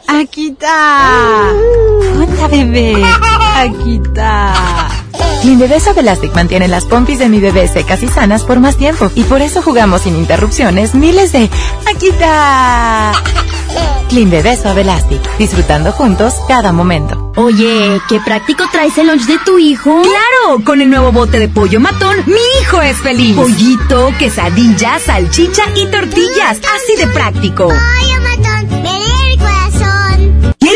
¡Aquí está! ¡Onta bebé! ¡Aquí está! Clean Bebé Suavelastic mantiene las pompis de mi bebé secas y sanas por más tiempo y por eso jugamos sin interrupciones miles de ¡Aquí está! Clean Bebé Suavelastic, disfrutando juntos cada momento. Oye, qué práctico traes el lunch de tu hijo. ¡Claro! Con el nuevo bote de pollo matón, mi hijo es feliz. Pollito, quesadilla, salchicha y tortillas. Así de práctico. Pollo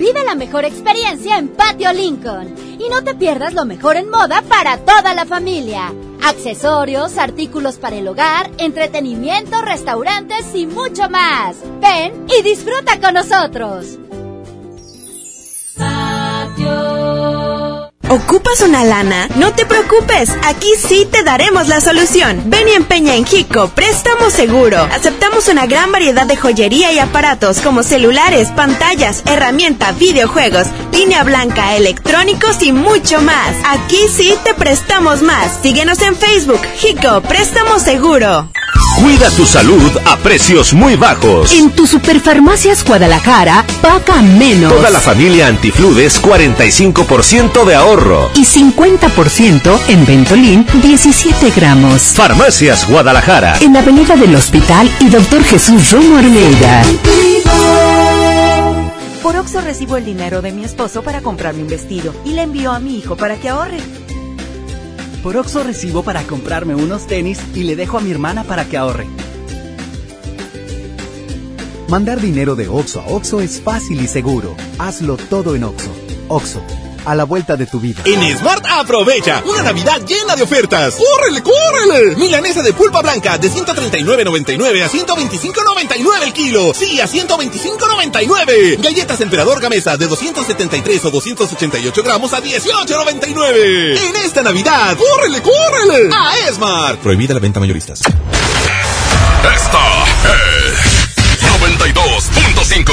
Vive la mejor experiencia en Patio Lincoln. Y no te pierdas lo mejor en moda para toda la familia. Accesorios, artículos para el hogar, entretenimiento, restaurantes y mucho más. Ven y disfruta con nosotros. ¿Ocupas una lana? No te preocupes, aquí sí te daremos la solución. Ven y empeña en Jico, préstamo seguro. Aceptamos una gran variedad de joyería y aparatos como celulares, pantallas, herramientas, videojuegos, línea blanca, electrónicos y mucho más. Aquí sí te prestamos más. Síguenos en Facebook, Jico, préstamo seguro. Cuida tu salud a precios muy bajos. En tu Superfarmacias Guadalajara, paga menos. Toda la familia Antifludes, 45% de ahorro. Y 50% en Ventolin, 17 gramos. Farmacias Guadalajara. En Avenida del Hospital y Doctor Jesús Romo Armeida. Por Oxo recibo el dinero de mi esposo para comprarme un vestido y le envío a mi hijo para que ahorre. Por Oxo recibo para comprarme unos tenis y le dejo a mi hermana para que ahorre. Mandar dinero de Oxo a Oxo es fácil y seguro. Hazlo todo en Oxo. Oxo, a la vuelta de tu vida. En Smart aprovecha una Navidad llena de ofertas. ¡Córrele, córrele! Milanesa de pulpa blanca de 139.99 a 125.99 el kilo. Sí, a 125.99. Galletas Emperador Gamesa de 273 o 288 gramos a 18.99. En esta Navidad, ¡córrele, córrele! A Smart. Prohibida la venta mayoristas. Esta es 92.5.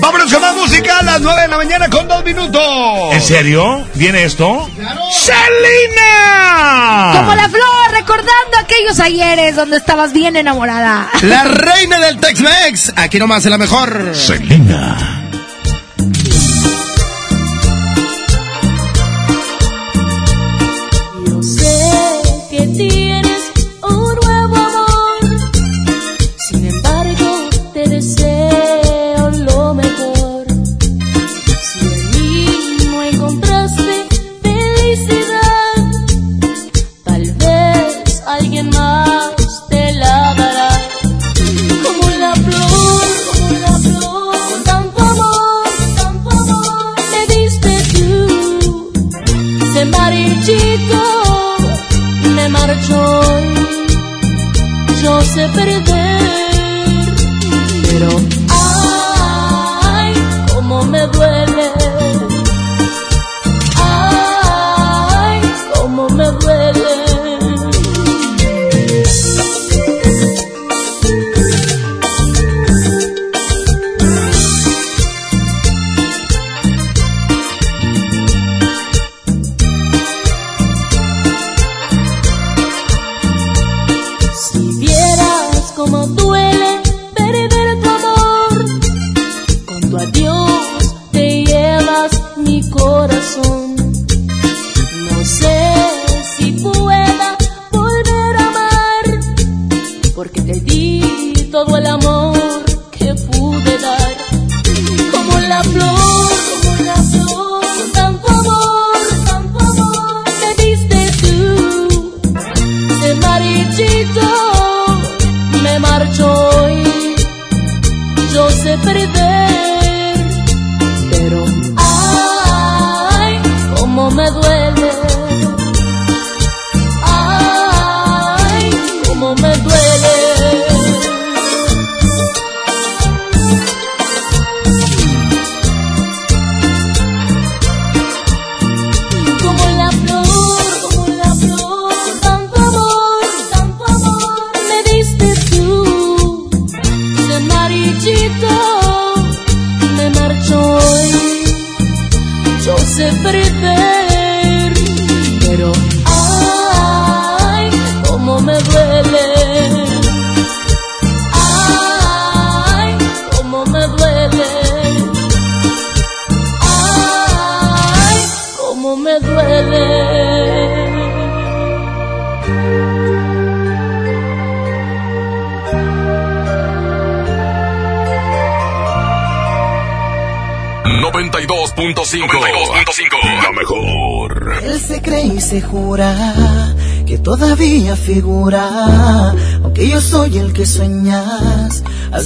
Vámonos con más música a las 9 de la mañana con dos minutos. ¿En serio? ¿Viene esto? ¡Selina! Como la flor, recordando aquellos ayeres donde estabas bien enamorada. La reina del Tex-Mex. Aquí nomás es la mejor. Selena. Sé perder, pero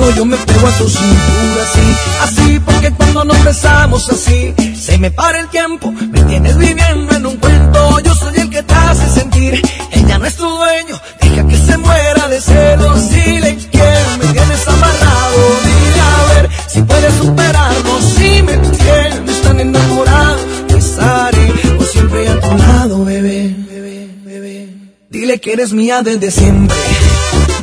Cuando yo me pego a tu cintura, sí. Así, porque cuando nos besamos así, se me para el tiempo. Me tienes viviendo en un cuento. Yo soy el que te hace sentir. Ella no es tu dueño. Deja que se muera de celos. Dile que me tienes amarrado. Dile a ver si puedes superarlo. Si me tienes tan enamorado, estaré por siempre a tu lado, bebé. Dile que eres mía desde siempre.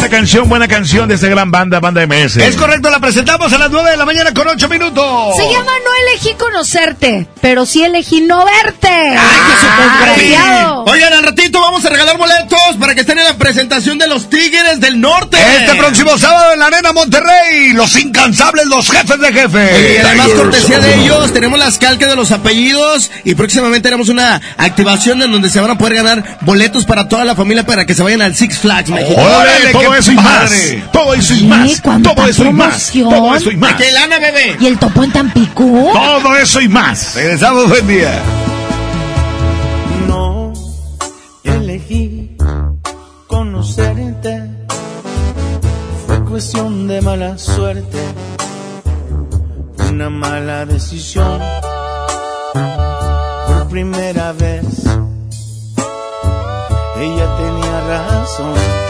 Esta canción, buena canción de esta gran banda, Banda MS. Es correcto, la presentamos a las 9 de la mañana con 8 minutos. Se llama No elegí conocerte, pero sí elegí no verte. Desgraciado. Oigan, al ratito vamos a regalar boletos para que estén en la presentación de los Tigres del Norte. Este próximo sábado en la Arena Monterrey, los incansables, los jefes de jefes. Y además, cortesía de ellos, tenemos las calcas de los apellidos y próximamente haremos una activación en donde se van a poder ganar boletos para toda la familia para que se vayan al Six Flags México. Órale, todo eso y más. Todo eso y más. ¿Cuánta Todo eso y más. Todo eso y más. ¡Que lana, bebé! ¿Y el topo en Tampico? Todo eso y más. Regresamos, buen día. No elegí conocerte. Fue cuestión de mala suerte. Una mala decisión. Por primera vez. Ella tenía razón.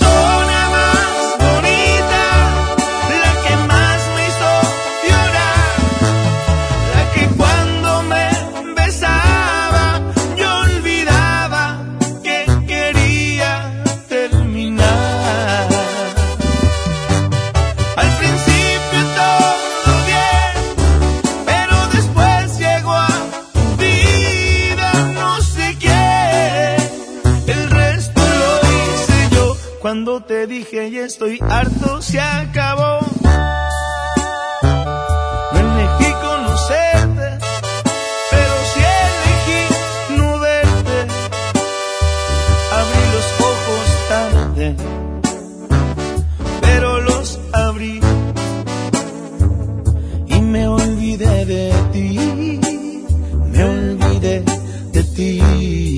cuando te dije y estoy harto se acabó. No elegí conocerte, pero sí elegí no verte. Abrí los ojos tarde, pero los abrí y me olvidé de ti, me olvidé de ti.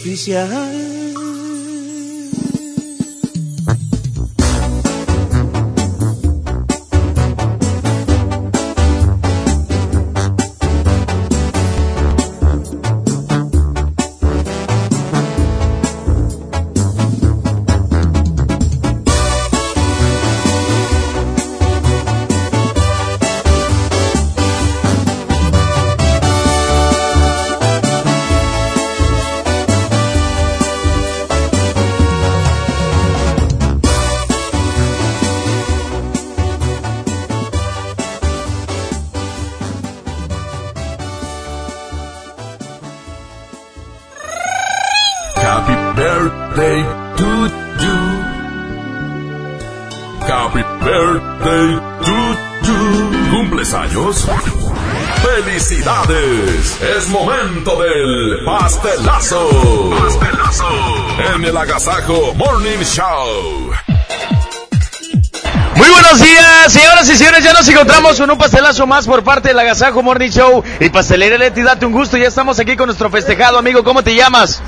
Es oficial? Show. Muy buenos días, señoras y señores. Ya nos encontramos con un pastelazo más por parte del Agasajo Morning Show y Pastelería Leti. Date un gusto. Ya estamos aquí con nuestro festejado amigo. ¿Cómo te llamas?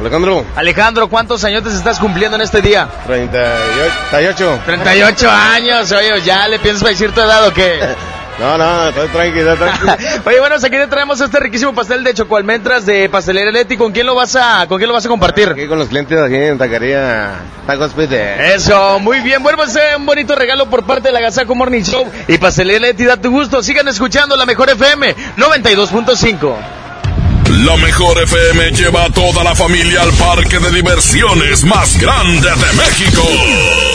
Alejandro. Alejandro, ¿cuántos años estás cumpliendo en este día? 38. 38 años, oye, ¿ya le piensas decir tu edad o qué? <laughs> No, no, estoy tranquilo, estoy tranquilo. <laughs> Oye, bueno, aquí te traemos este riquísimo pastel de chocoalmentras de Pastelería Leti. ¿Con quién lo vas a, con quién lo vas a compartir? Aquí con los clientes aquí en Taquería Tacos Pide. Eso, muy bien. Bueno, pues eh, un bonito regalo por parte de la Gazaco Morning Show y Pastelería Leti. Da tu gusto. Sigan escuchando la mejor FM 92.5. La mejor FM lleva a toda la familia al parque de diversiones más grande de México.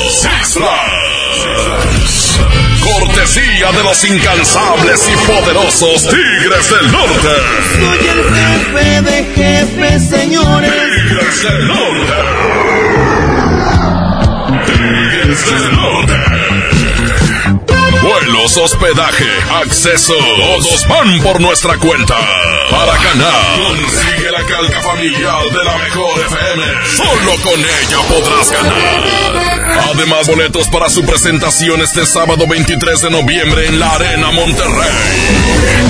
Six Flags. Cortesía de los incansables y poderosos Tigres del Norte. Soy el jefe de jefes, señores. Tigres del Norte. Tigres del Norte. Vuelos, hospedaje, acceso. Todos van por nuestra cuenta. Para ganar, consigue la calca familiar de la mejor FM. Solo con ella podrás ganar. Además, boletos para su presentación este sábado 23 de noviembre en la Arena Monterrey.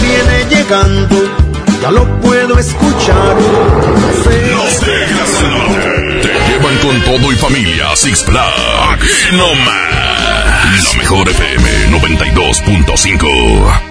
Viene llegando, ya lo puedo escuchar. Los Tigres del Norte te llevan con todo y familia a Six Flags. Aquí nomás. La mejor FM 92.5.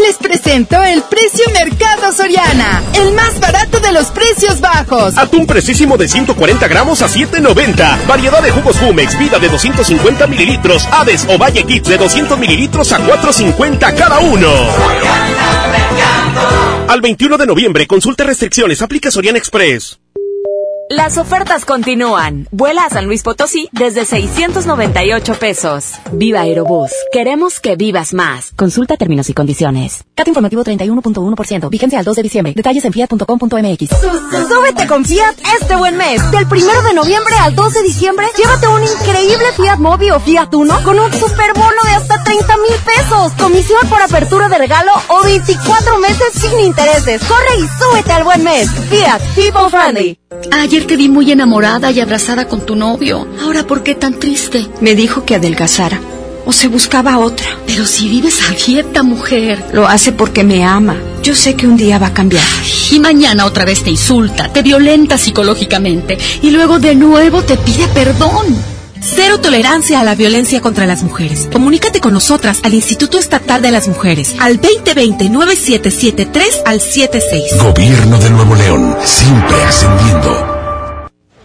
Les presento el precio Mercado Soriana, el más barato de los precios bajos. Atún precisísimo de 140 gramos a 7.90. Variedad de jugos Jumex, vida de 250 mililitros. Hades o Valle Kids de 200 mililitros a 4.50 cada uno. Al 21 de noviembre, consulta restricciones, aplica Soriana Express. Las ofertas continúan. Vuela a San Luis Potosí desde 698 pesos. Viva Aerobús. Queremos que vivas más. Consulta términos y condiciones. Cat informativo 31.1%. Vigencia al 2 de diciembre. Detalles en fiat.com.mx. Súbete con Fiat este buen mes. Del 1 de noviembre al 2 de diciembre, llévate un increíble Fiat Mobi o Fiat Uno con un superbono de hasta 30 mil pesos. Comisión por apertura de regalo o 24 meses sin intereses. Corre y súbete al buen mes. Fiat, people friendly. Ayer te vi muy enamorada y abrazada con tu novio. Ahora, ¿por qué tan triste? Me dijo que adelgazara. O se buscaba otra. Pero si vives a dieta, mujer. Lo hace porque me ama. Yo sé que un día va a cambiar. Y mañana otra vez te insulta, te violenta psicológicamente y luego de nuevo te pide perdón. Cero tolerancia a la violencia contra las mujeres. Comunícate con nosotras al Instituto Estatal de las Mujeres al 2020-9773 al 76. Gobierno de Nuevo León, siempre ascendiendo.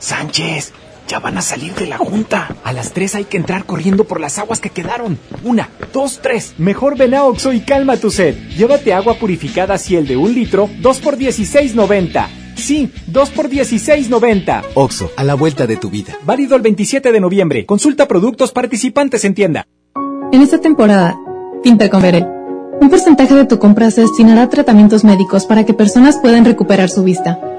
Sánchez, ya van a salir de la junta. A las tres hay que entrar corriendo por las aguas que quedaron. Una, dos, tres. Mejor ven a Oxo y calma tu sed. Llévate agua purificada Ciel de un litro, 2 por 16.90. Sí, 2 por 16.90. Oxo, a la vuelta de tu vida. Válido el 27 de noviembre. Consulta productos participantes en tienda. En esta temporada, pinta con Verel. Un porcentaje de tu compra se destinará a tratamientos médicos para que personas puedan recuperar su vista.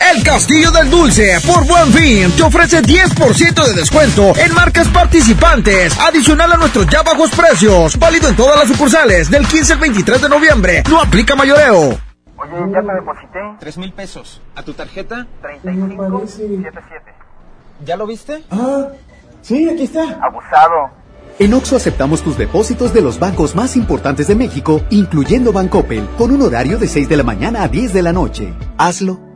El Castillo del Dulce, por Buen Fin, te ofrece 10% de descuento en marcas participantes, adicional a nuestros ya bajos precios, válido en todas las sucursales, del 15 al 23 de noviembre, no aplica mayoreo. Oye, ya te deposité. Tres mil pesos. ¿A tu tarjeta? 3577. ¿Ya lo viste? Ah, sí, aquí está. Abusado. En Oxo aceptamos tus depósitos de los bancos más importantes de México, incluyendo Bancoppel, con un horario de 6 de la mañana a 10 de la noche. Hazlo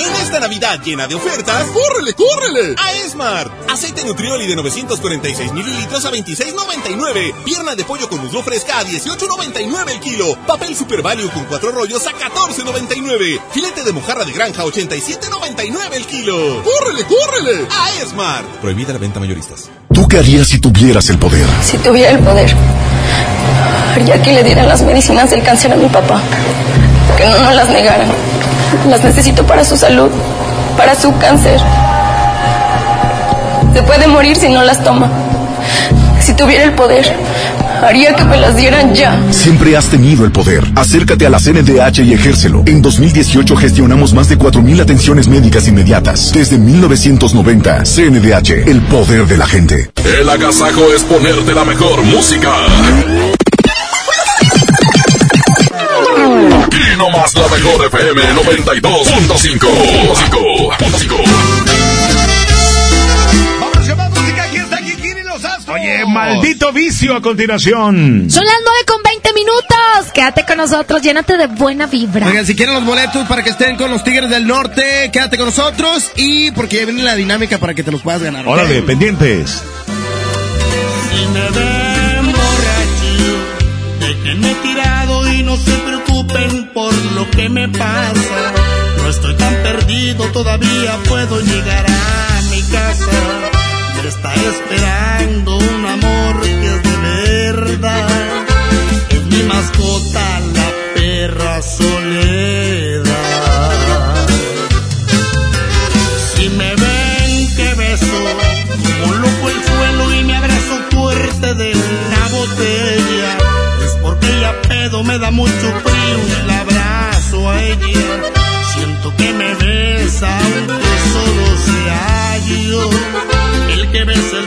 En esta Navidad llena de ofertas, ¡córrele, córrele! A Esmart. Aceite Nutrioli de 946 mililitros a 26.99. Pierna de pollo con muslo fresca a 18.99 el kilo. Papel Super Value con cuatro rollos a 14.99. Filete de mojarra de granja a 87.99 el kilo. ¡Córrele, córrele! A Esmart. Prohibida la venta mayoristas. ¿Tú qué harías si tuvieras el poder? Si tuviera el poder, haría que le dieran las medicinas del cáncer a mi papá. Que no nos las negaran. <laughs> Las necesito para su salud, para su cáncer. Se puede morir si no las toma. Si tuviera el poder, haría que me las dieran ya. Siempre has tenido el poder. Acércate a la CNDH y ejércelo. En 2018 gestionamos más de 4.000 atenciones médicas inmediatas. Desde 1990, CNDH, el poder de la gente. El agasajo es ponerte la mejor música. Aquí nomás la mejor FM 92.5. Vámonos con más música. Aquí está Kikini Los Astros. Oye, maldito vicio a continuación. Son las 9 con 20 minutos. Quédate con nosotros, llénate de buena vibra. Oigan, si quieren los boletos para que estén con los Tigres del Norte, quédate con nosotros y porque ya viene la dinámica para que te los puedas ganar. Órale, pendientes. Si me ven borracho, no se preocupen por lo que me pasa. No estoy tan perdido, todavía puedo llegar a mi casa. Me está esperando un amor que es de verdad. Es mi mascota, la perra soledad. Me da mucho frío y la abrazo a ella. Siento que me besa aunque solo sea yo, el que besa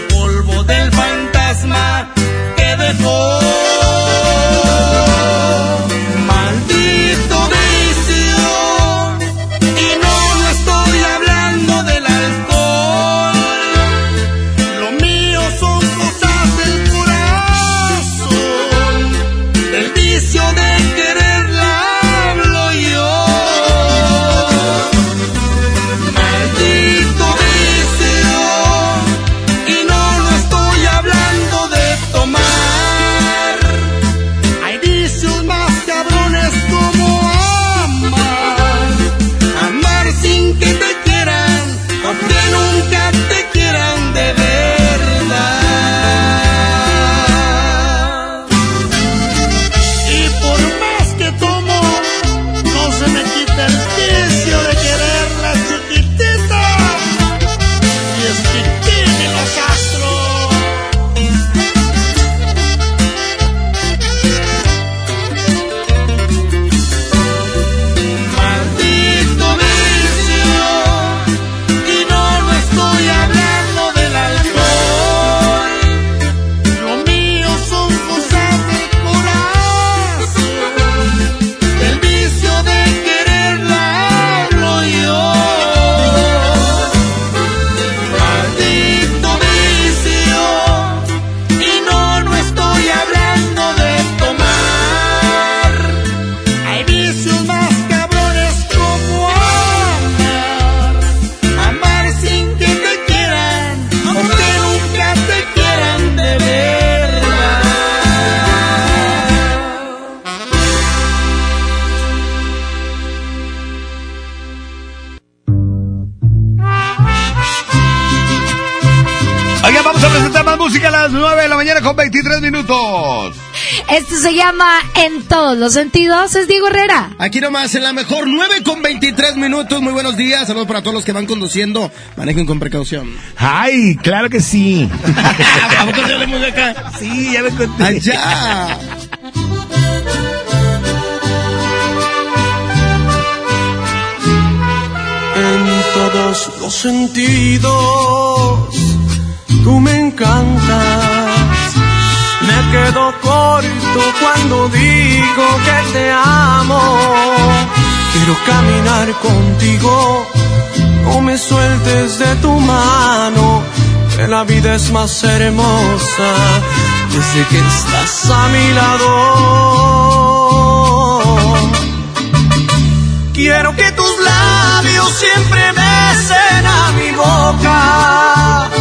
minutos. Esto se llama En todos los sentidos. Es Diego Herrera. Aquí nomás, en la mejor 9 con 23 minutos. Muy buenos días. Saludos para todos los que van conduciendo. Manejen con precaución. Ay, claro que sí. ¿Vamos <laughs> a hacerle música? Sí, ya me conté. Allá. En todos los sentidos, tú me encantas. Quedo corto cuando digo que te amo. Quiero caminar contigo, no me sueltes de tu mano, que la vida es más hermosa desde que estás a mi lado. Quiero que tus labios siempre besen a mi boca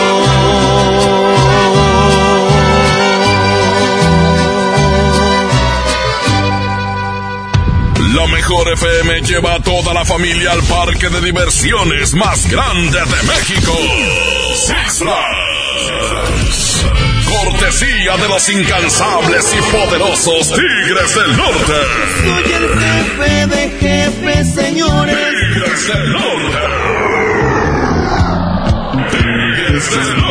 La mejor FM lleva a toda la familia al parque de diversiones más grande de México. Six Flags. Cortesía de los incansables y poderosos Tigres del Norte. Soy el jefe de jefes, señores. Tigres del Norte. Tigres del Norte.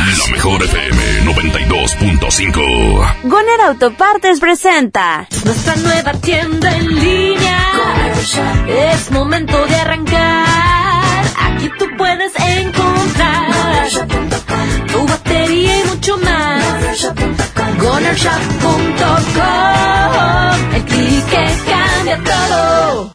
La mejor FM 92.5. Goner Autopartes presenta Nuestra nueva tienda en línea. Es momento de arrancar. Aquí tú puedes encontrar tu batería y mucho más. GonerShop.com. El clic que cambia todo.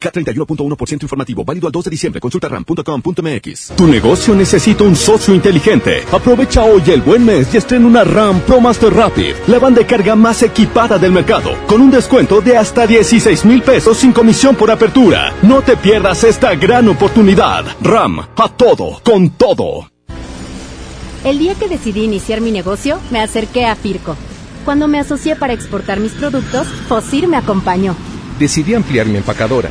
K31.1% informativo, válido al 2 de diciembre. Consulta ram.com.mx. Tu negocio necesita un socio inteligente. Aprovecha hoy el buen mes y estrena una RAM Pro Master Rapid, la banda de carga más equipada del mercado, con un descuento de hasta 16 mil pesos sin comisión por apertura. No te pierdas esta gran oportunidad. RAM, a todo, con todo. El día que decidí iniciar mi negocio, me acerqué a Firco. Cuando me asocié para exportar mis productos, Fosir me acompañó. Decidí ampliar mi empacadora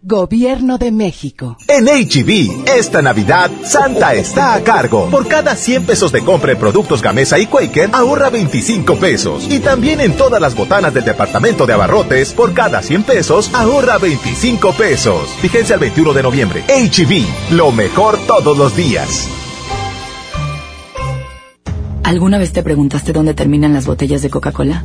Gobierno de México. En HB, e esta Navidad, Santa está a cargo. Por cada 100 pesos de compra en productos Gamesa y Quaker, ahorra 25 pesos. Y también en todas las botanas del departamento de abarrotes, por cada 100 pesos, ahorra 25 pesos. Fíjense al 21 de noviembre. HB, e lo mejor todos los días. ¿Alguna vez te preguntaste dónde terminan las botellas de Coca-Cola?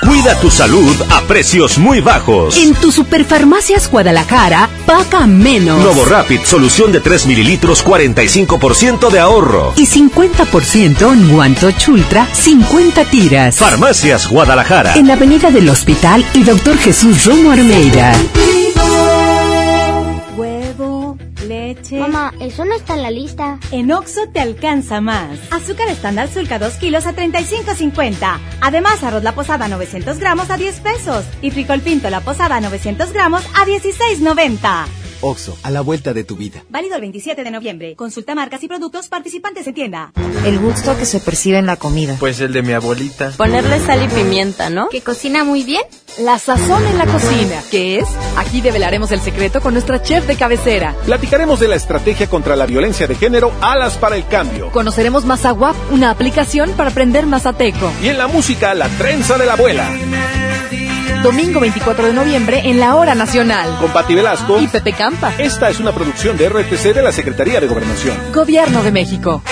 Cuida tu salud a precios muy bajos. En tu Superfarmacias Guadalajara, paga menos. Novo Rapid, solución de 3 mililitros, 45% de ahorro. Y 50% en Guanto Chultra, 50 tiras. Farmacias Guadalajara. En la avenida del Hospital y Doctor Jesús Romo Armeida. Mamá, eso no está en la lista. En Oxo te alcanza más. Azúcar estándar sulca 2 kilos a 35.50. Además, arroz la posada 900 gramos a 10 pesos. Y frijol pinto la posada 900 gramos a 16.90. Oxo, a la vuelta de tu vida. Válido el 27 de noviembre. Consulta marcas y productos participantes en tienda. El gusto que se percibe en la comida. Pues el de mi abuelita. Ponerle sal y pimienta, ¿no? Que cocina muy bien. La sazón en la cocina. ¿Qué es? Aquí develaremos el secreto con nuestra chef de cabecera. Platicaremos de la estrategia contra la violencia de género Alas para el Cambio. Conoceremos Mazawap, una aplicación para aprender mazateco. Y en la música, la trenza de la abuela. Domingo 24 de noviembre en la Hora Nacional. Con Pati Velasco y Pepe Campa. Esta es una producción de RTC de la Secretaría de Gobernación. Gobierno de México.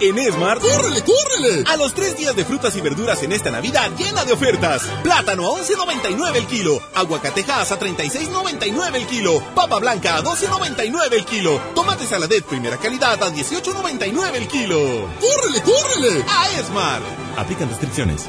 En Esmar, ¡córrele, córrele! A los tres días de frutas y verduras en esta Navidad llena de ofertas. Plátano a 11.99 el kilo. Aguacatejas a 36.99 el kilo. Papa blanca a 12.99 el kilo. Tomate saladet primera calidad a 18.99 el kilo. ¡Córrele, córrele! A Esmar. Aplican restricciones.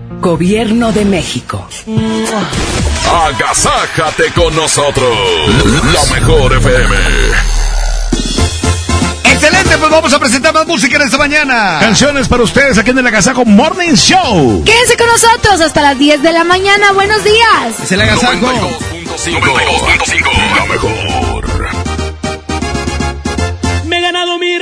Gobierno de México. Agasájate con nosotros. La mejor FM. Excelente, pues vamos a presentar más música en esta mañana. Canciones para ustedes aquí en el Agasajo Morning Show. Quédense con nosotros hasta las 10 de la mañana. Buenos días. Es el Agasajo. 92.5. La mejor.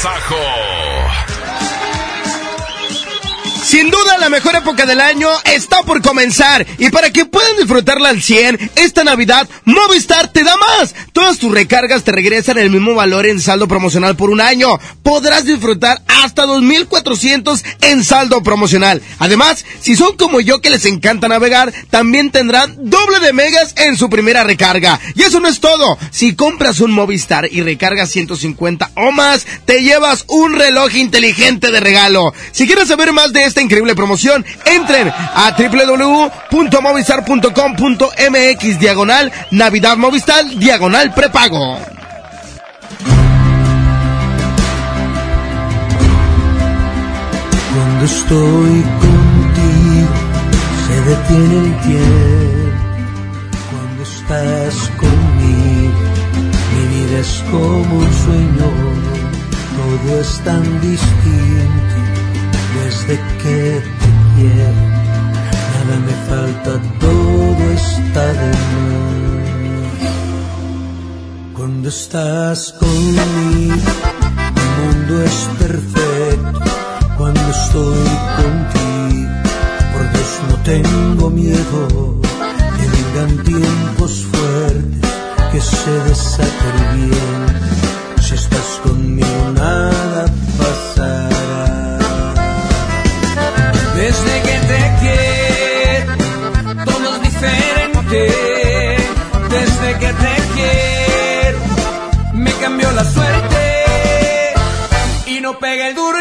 agasajo. La mejor época del año está por comenzar y para que puedan disfrutarla al 100, esta Navidad Movistar te da más. Todas tus recargas te regresan el mismo valor en saldo promocional por un año. Podrás disfrutar hasta 2.400 en saldo promocional. Además, si son como yo que les encanta navegar, también tendrán doble de megas en su primera recarga. Y eso no es todo. Si compras un Movistar y recargas 150 o más, te llevas un reloj inteligente de regalo. Si quieres saber más de esta increíble promoción, entren a www.movistar.com.mx diagonal Navidad Movistar diagonal prepago. Cuando estoy contigo se detiene el tiempo. Cuando estás conmigo mi vida es como un sueño. todo es tan distinto desde que Nada me falta, todo está de más. Cuando estás conmigo, el mundo es perfecto. Cuando estoy contigo, por Dios no tengo miedo. Que vengan tiempos fuertes, que se desate bien. Si estás conmigo, nada pasará. Desde que te quiero, me cambió la suerte. Y no pega el duro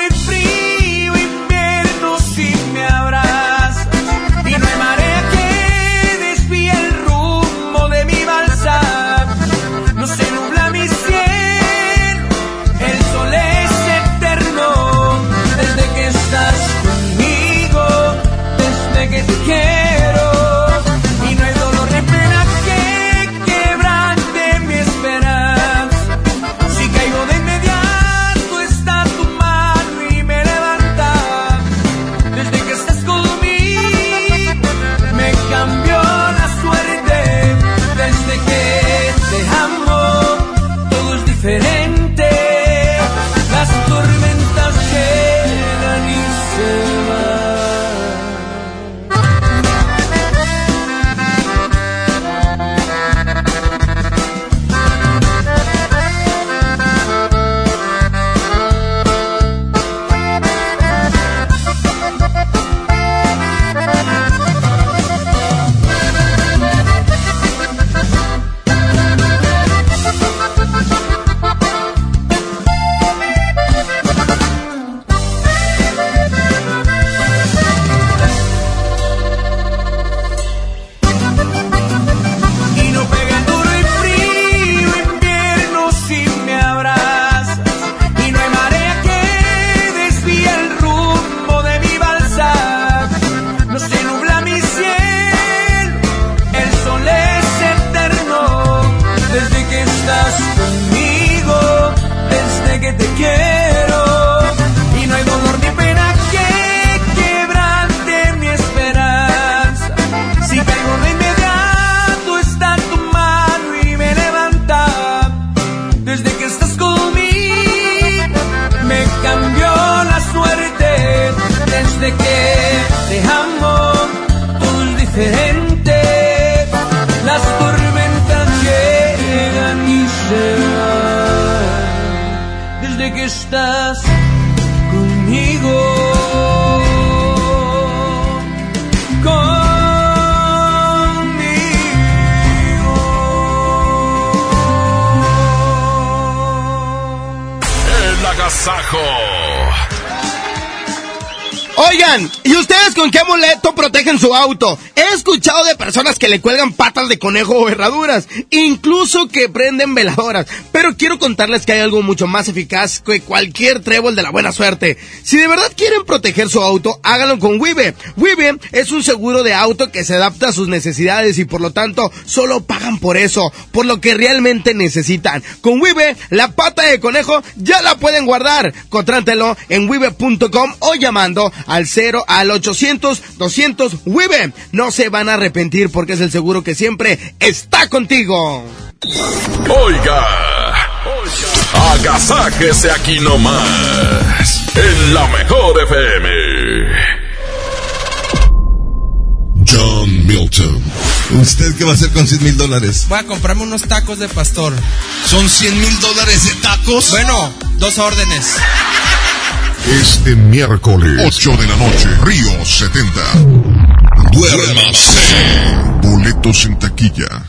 agasajo. Oigan, ¿y ustedes con qué amuleto protegen su auto? He escuchado de personas que le cuelgan patas de conejo o herraduras, incluso que prenden veladoras, pero quiero contarles que hay algo mucho más eficaz que cualquier trébol de la buena suerte. Si de verdad quieren proteger su auto, háganlo con Wibe. Wibe es un seguro de auto que se adapta a sus necesidades y por lo tanto solo pagan por eso, por lo que realmente necesitan. Con Wibe, la pata de conejo ya la pueden guardar. Contrátelo en wibe.com o llamando al 0 al 800 200 Wibe. No se van a arrepentir porque es el seguro que siempre está contigo. Oiga, agasájese aquí nomás, en la mejor FM. John Milton. ¿Usted qué va a hacer con 100 mil dólares? Voy a comprarme unos tacos de pastor. ¿Son 100 mil dólares de tacos? Bueno, dos órdenes. Este miércoles, 8 de la noche, Río 70. Duérmase. Boletos en taquilla.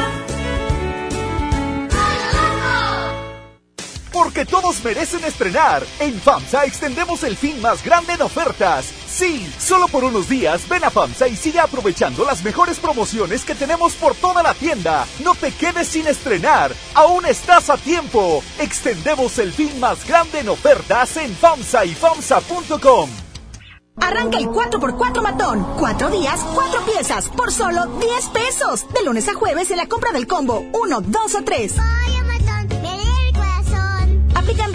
Porque todos merecen estrenar. En FAMSA extendemos el fin más grande en ofertas. Sí, solo por unos días ven a FAMSA y sigue aprovechando las mejores promociones que tenemos por toda la tienda. No te quedes sin estrenar. Aún estás a tiempo. Extendemos el fin más grande en ofertas en FAMSA y FAMSA.com. Arranca el 4x4 matón. Cuatro días, cuatro piezas, por solo 10 pesos. De lunes a jueves en la compra del combo 1, 2 o 3.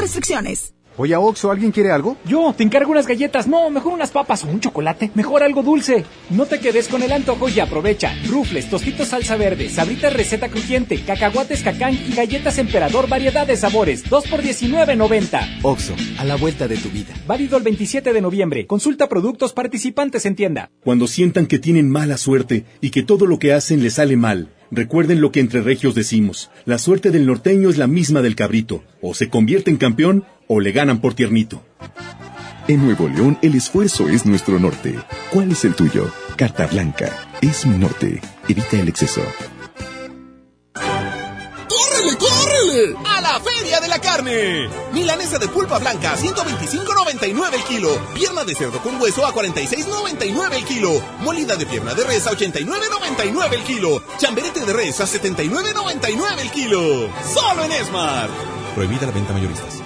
Restricciones. Oye, Oxo, ¿alguien quiere algo? Yo, te encargo unas galletas. No, mejor unas papas o un chocolate. Mejor algo dulce. No te quedes con el antojo y aprovecha. Rufles, tostitos salsa verde, sabritas receta crujiente, cacahuates cacán y galletas emperador variedad de sabores. 2 por 19.90. Oxo, a la vuelta de tu vida. Válido el 27 de noviembre. Consulta productos participantes en tienda. Cuando sientan que tienen mala suerte y que todo lo que hacen les sale mal, recuerden lo que entre regios decimos. La suerte del norteño es la misma del cabrito. O se convierte en campeón o le ganan por tiernito. En Nuevo León el esfuerzo es nuestro norte. ¿Cuál es el tuyo? Carta Blanca. Es mi norte. Evita el exceso. ¡Córrele, córrele! ¡A la Feria de la Carne! Milanesa de pulpa blanca a 125.99 el kilo. Pierna de cerdo con hueso a 46.99 el kilo. Molida de pierna de res a 89.99 el kilo. Chamberete de res a 79.99 el kilo. Solo en Esmar. Prohibida la venta mayoristas.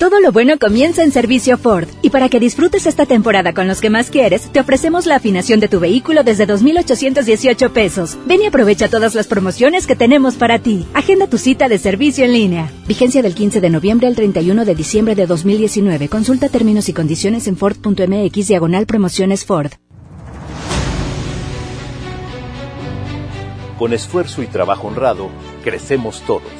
Todo lo bueno comienza en Servicio Ford. Y para que disfrutes esta temporada con los que más quieres, te ofrecemos la afinación de tu vehículo desde 2,818 pesos. Ven y aprovecha todas las promociones que tenemos para ti. Agenda tu cita de servicio en línea. Vigencia del 15 de noviembre al 31 de diciembre de 2019. Consulta términos y condiciones en Ford.mx diagonal promociones Ford. Con esfuerzo y trabajo honrado, crecemos todos.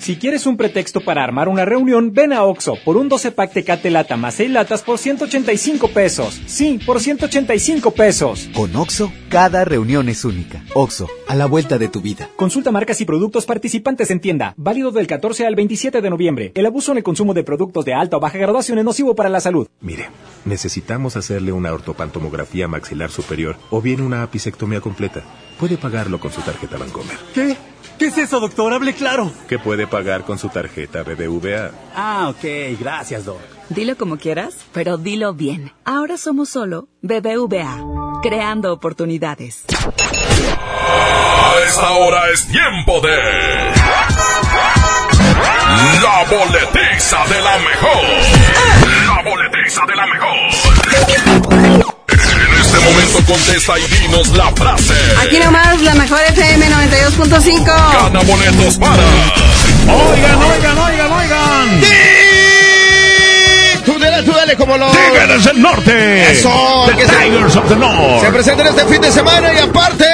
Si quieres un pretexto para armar una reunión, ven a Oxo por un 12 pack Tecate Lata más 6 latas por 185 pesos. Sí, por 185 pesos. Con Oxo, cada reunión es única. Oxo, a la vuelta de tu vida. Consulta marcas y productos participantes en tienda. Válido del 14 al 27 de noviembre. El abuso en el consumo de productos de alta o baja graduación es nocivo para la salud. Mire, necesitamos hacerle una ortopantomografía maxilar superior o bien una apicectomía completa. Puede pagarlo con su tarjeta Bancomer. ¿Qué? ¿Qué es eso, doctor? Hable claro. Que puede pagar con su tarjeta BBVA. Ah, ok. Gracias, doc. Dilo como quieras, pero dilo bien. Ahora somos solo BBVA, creando oportunidades. A esta hora es tiempo de... La boletiza de la mejor. La boletiza de la mejor. En momento contesta y dinos la frase. Aquí nomás, la mejor FM 92.5. Gana boletos para. Oigan, oigan, oigan, oigan. Tú dale, tú dale como los... Tigres del Norte. Eso. The que se- Tigers of the North. Se presentan este fin de semana y aparte,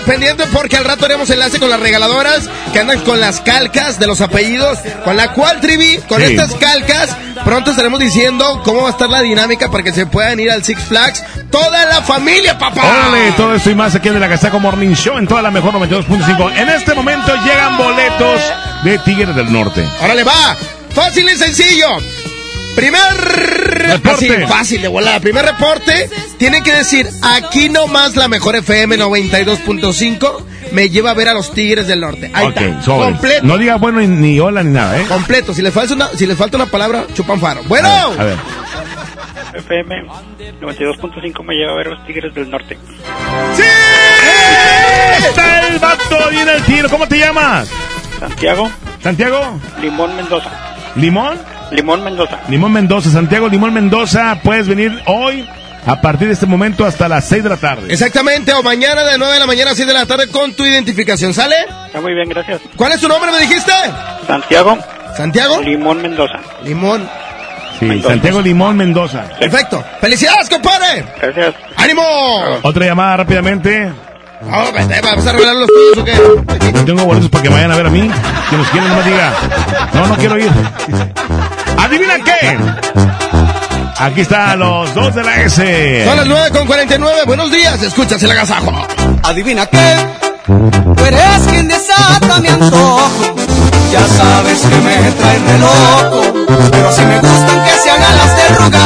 pendiente porque al rato haremos enlace con las regaladoras que andan con las calcas de los apellidos, con la cual Trivi, con Sí. estas calcas, pronto estaremos diciendo cómo va a estar la dinámica para que se puedan ir al Six Flags toda la familia, papá. Órale, todo esto y más aquí en el Agasaco Morning Show en toda la mejor 92.5. En este momento llegan boletos de Tigres del Norte. Órale, va. Fácil y sencillo. Primer reporte. Así, fácil de volada. Primer reporte. Tienen que decir, aquí nomás la mejor FM 92.5 me lleva a ver a los Tigres del Norte. Ahí está. Completo. No diga bueno ni, hola ni nada, ¿eh? Completo. Si les falta una, si les falta una palabra, chupan faro. Bueno. A ver. FM 92.5 me lleva a ver a los Tigres del Norte. Está el vato viene el tiro. ¿Cómo te llamas? Santiago Santiago. Limón Mendoza. ¿Limón? Limón Mendoza. Limón Mendoza, Santiago Limón Mendoza, puedes venir hoy a partir de este momento hasta las 6 de la tarde. Exactamente, o mañana de 9 de la mañana a 6 de la tarde con tu identificación, ¿sale? Está muy bien, gracias. ¿Cuál es tu nombre, me dijiste? Santiago ¿Santiago? Limón Mendoza. Limón. Sí, Santiago Limón Mendoza. Perfecto. ¡Felicidades, compadre! Gracias. ¡Ánimo! Otra llamada rápidamente. Oh, vete, ¿Vas a regalar los tuyos o qué? No tengo boletos para que vayan a ver a mí. Si nos quieren, no me diga. No, no quiero ir. ¿Adivina qué? Aquí están los dos de la S. Son las 9 con 49. Buenos días, escuchas el agasajo. Adivina qué, tú eres quien desata mi antojo. Ya sabes que me trae re loco, pero si me gustan que se hagan las de rogar.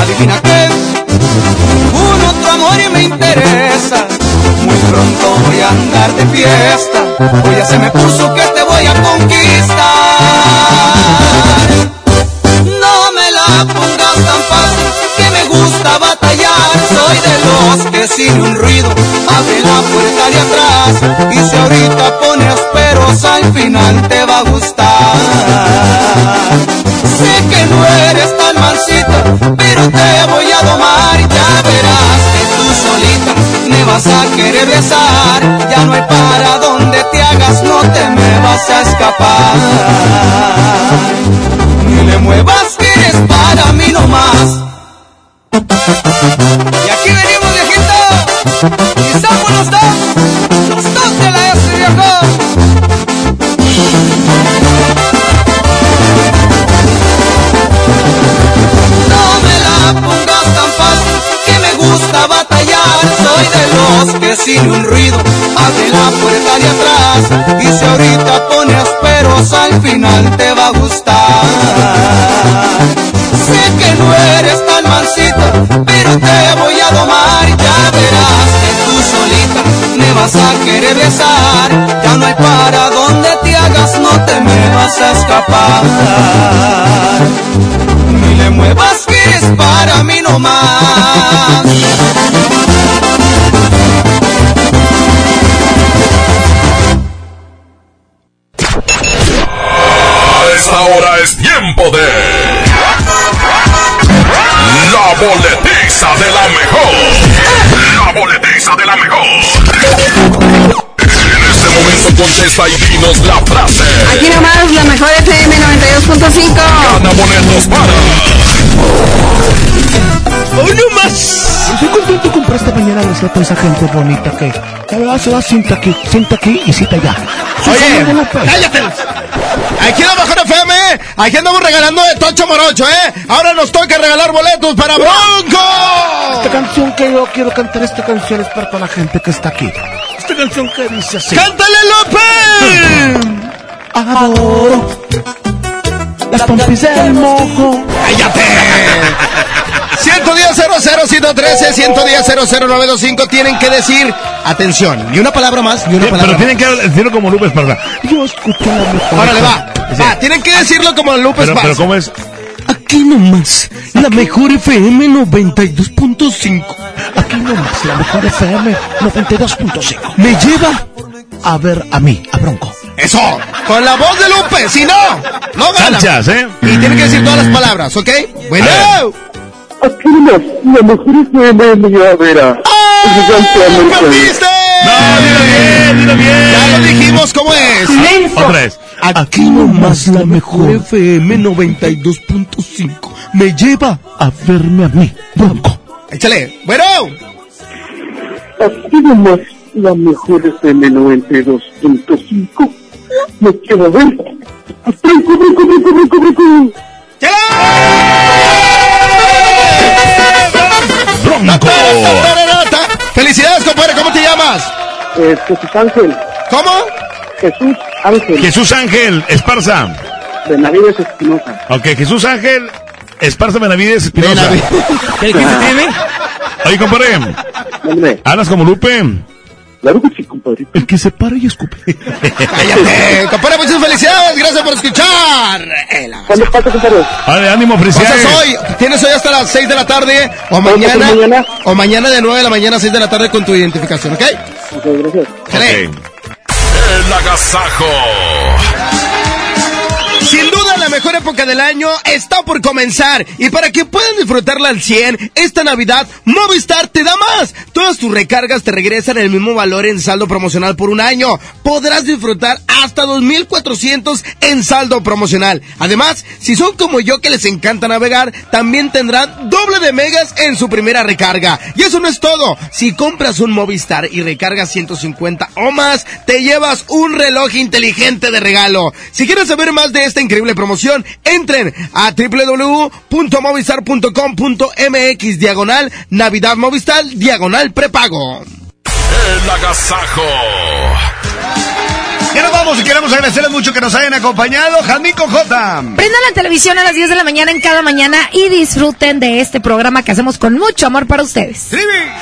Adivina qué, un otro amor y me interesa. Pronto voy a andar de fiesta, hoy ya se me puso que te voy a conquistar. No me la pongas tan fácil, que me gusta batallar. Soy de los que sin un ruido abre la puerta de atrás. Y si ahorita pones peros, al final te va a gustar. Sé que no eres tan mansita, pero te voy a domar. Ya verás que tú solita me vas a querer besar. Ya no hay para donde te hagas, no te me vas a escapar ni le muevas que eres para mí nomás. Y aquí venimos viejito, y somos dos, los dos de la S viejo. Sin un ruido abre la puerta de atrás. Y si ahorita pones peros, al final te va a gustar. Sé que no eres tan mansita, pero te voy a domar. Ya verás que tú solita me vas a querer besar. Ya no hay para donde te hagas, no te me vas a escapar. Ni le muevas que es para mí nomás. Es tiempo de. La boletiza de la mejor. La boletiza de la mejor. En este momento contesta y dinos la frase. Aquí nomás la mejor FM 92.5. Gana boletos para. ¡Hoy no más! Estoy contento de comprar esta mañana receta a esa gente bonita que la verdad se va, sienta aquí, sienta aquí y cita allá. Oye, cállate. Aquí en la mejor FM, aquí andamos regalando de Tocho Morocho, ¿eh? Ahora nos toca regalar boletos para Bronco. Esta canción que yo quiero cantar, esta canción es para toda la gente que está aquí. Esta canción que dice así. ¡Cántale, López! Adoro las pompis del mojo. ¡Cállate! 110 00 113 110 00925 tienen que decir atención, ni una palabra más, ni una Sí, palabra pero tienen que decirlo como Lupe Esparza. Yo mejor. Órale, va. Sí. Va, tienen que decirlo como Lupe Pero, pero Esparza. ¿cómo es? Aquí nomás, la mejor FM 92.5. Aquí nomás, la mejor FM 92.5. Me lleva a ver a mí, a Bronco. Eso, con la voz de Lupe, si no, no gana. Sanchas, ¿eh? Y tienen que decir todas las palabras, ¿ok? Bueno. Aquí nomás, la mejor FM me lleva a ver a... ¡Perdiste! No, dilo bien, dilo bien. Ya lo dijimos cómo es. Otra vez. Aquí nomás, la mejor FM 92.5. Me lleva a verme a mí, Bronco. Échale. Bueno. Aquí nomás, la mejor FM 92.5 me lleva a ver a Bronco, Bronco, Bronco, Bronco, Bronco. Bronco. Felicidades, compadre. ¿Cómo te llamas? Eh, Jesús Ángel. ¿Cómo? Jesús Ángel. Jesús Ángel Esparza. Benavides Espinosa. Ok, Jesús Ángel Esparza Benavides Espinosa. ¿Qué, qué se tiene? Oye, compadre. ¿Hablas como Lupe? Claro que sí, compadre. El que se para y escupe. <laughs> Cállate, compadre, muchas felicidades, gracias por escuchar. ¿Cuándo pasa, compadre? Vale, ánimo, felicidades. Pasas hoy, tienes hoy hasta las 6 de la tarde o mañana, mañana? o mañana de 9 de la mañana a 6 de la tarde con tu identificación, ¿ok? Ok, gracias. Jale. El agasajo. Mejor época del año está por comenzar y para que puedan disfrutarla al 100, esta Navidad Movistar te da más. Todas tus recargas te regresan el mismo valor en saldo promocional por un año. Podrás disfrutar hasta 2.400 en saldo promocional. Además, si son como yo que les encanta navegar, también tendrán doble de megas en su primera recarga. Y eso no es todo. Si compras un Movistar y recargas 150 o más, te llevas un reloj inteligente de regalo. Si quieres saber más de esta increíble promoción, entren a www.movistar.com.mx diagonal Navidad Movistar diagonal prepago. El agasajo. Ya nos vamos y queremos agradecerles mucho que nos hayan acompañado. Jazmín con J. Prendan la televisión a las 10 de la mañana en cada mañana y disfruten de este programa que hacemos con mucho amor para ustedes.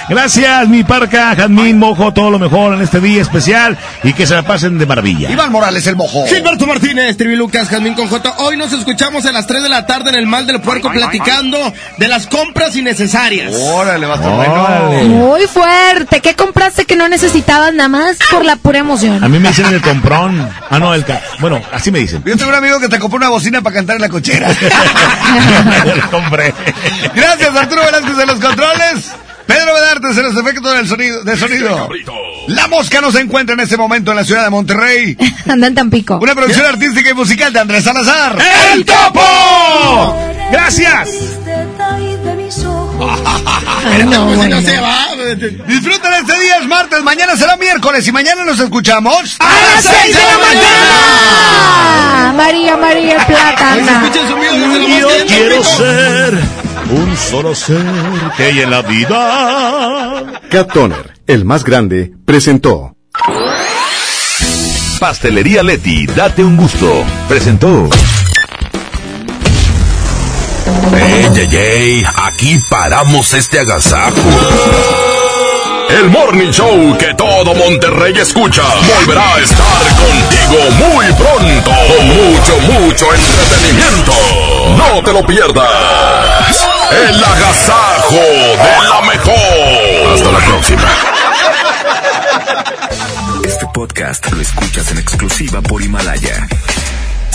Gracias, mi parca, Jazmín, Mojo, todo lo mejor en este día especial y que se la pasen de maravilla. Iván Morales, el mojo. Gilberto Martínez, Trivi Lucas, Jazmín con J. Hoy nos escuchamos a las 3 de la tarde en el Mal del Puerco platicando de las compras innecesarias. Órale, va a. Muy fuerte. ¿Qué compraste que no necesitabas nada más por la pura emoción? A mí me dicen el comprón. Ah, no, el ca... Bueno, así me dicen. Yo tengo un amigo que te compró una bocina para cantar en la cochera. Lo <laughs> <laughs> compré. Gracias, Arturo Velázquez de los controles. Pedro Bedartes en los efectos del sonido, de sonido. La mosca no se encuentra en este momento en la ciudad de Monterrey. <laughs> Anda en Tampico. Una producción artística y musical de Andrés Salazar. ¡El Topo! ¡Gracias! No, Pues si no bueno. se va. Disfruten este día, es martes, mañana será miércoles y mañana nos escuchamos ¡A las 6 de la mañana! María, María la Yo quiero ser un solo ser que hay en la vida. Cat Toner, el más grande, presentó. Pastelería Leti, date un gusto. Presentó. Ey, ey, ey, aquí paramos este agasajo. El Morning Show que todo Monterrey escucha volverá a estar contigo muy pronto con mucho, mucho entretenimiento. No te lo pierdas. El agasajo de la mejor. Hasta la próxima. Este podcast lo escuchas en exclusiva por Himalaya.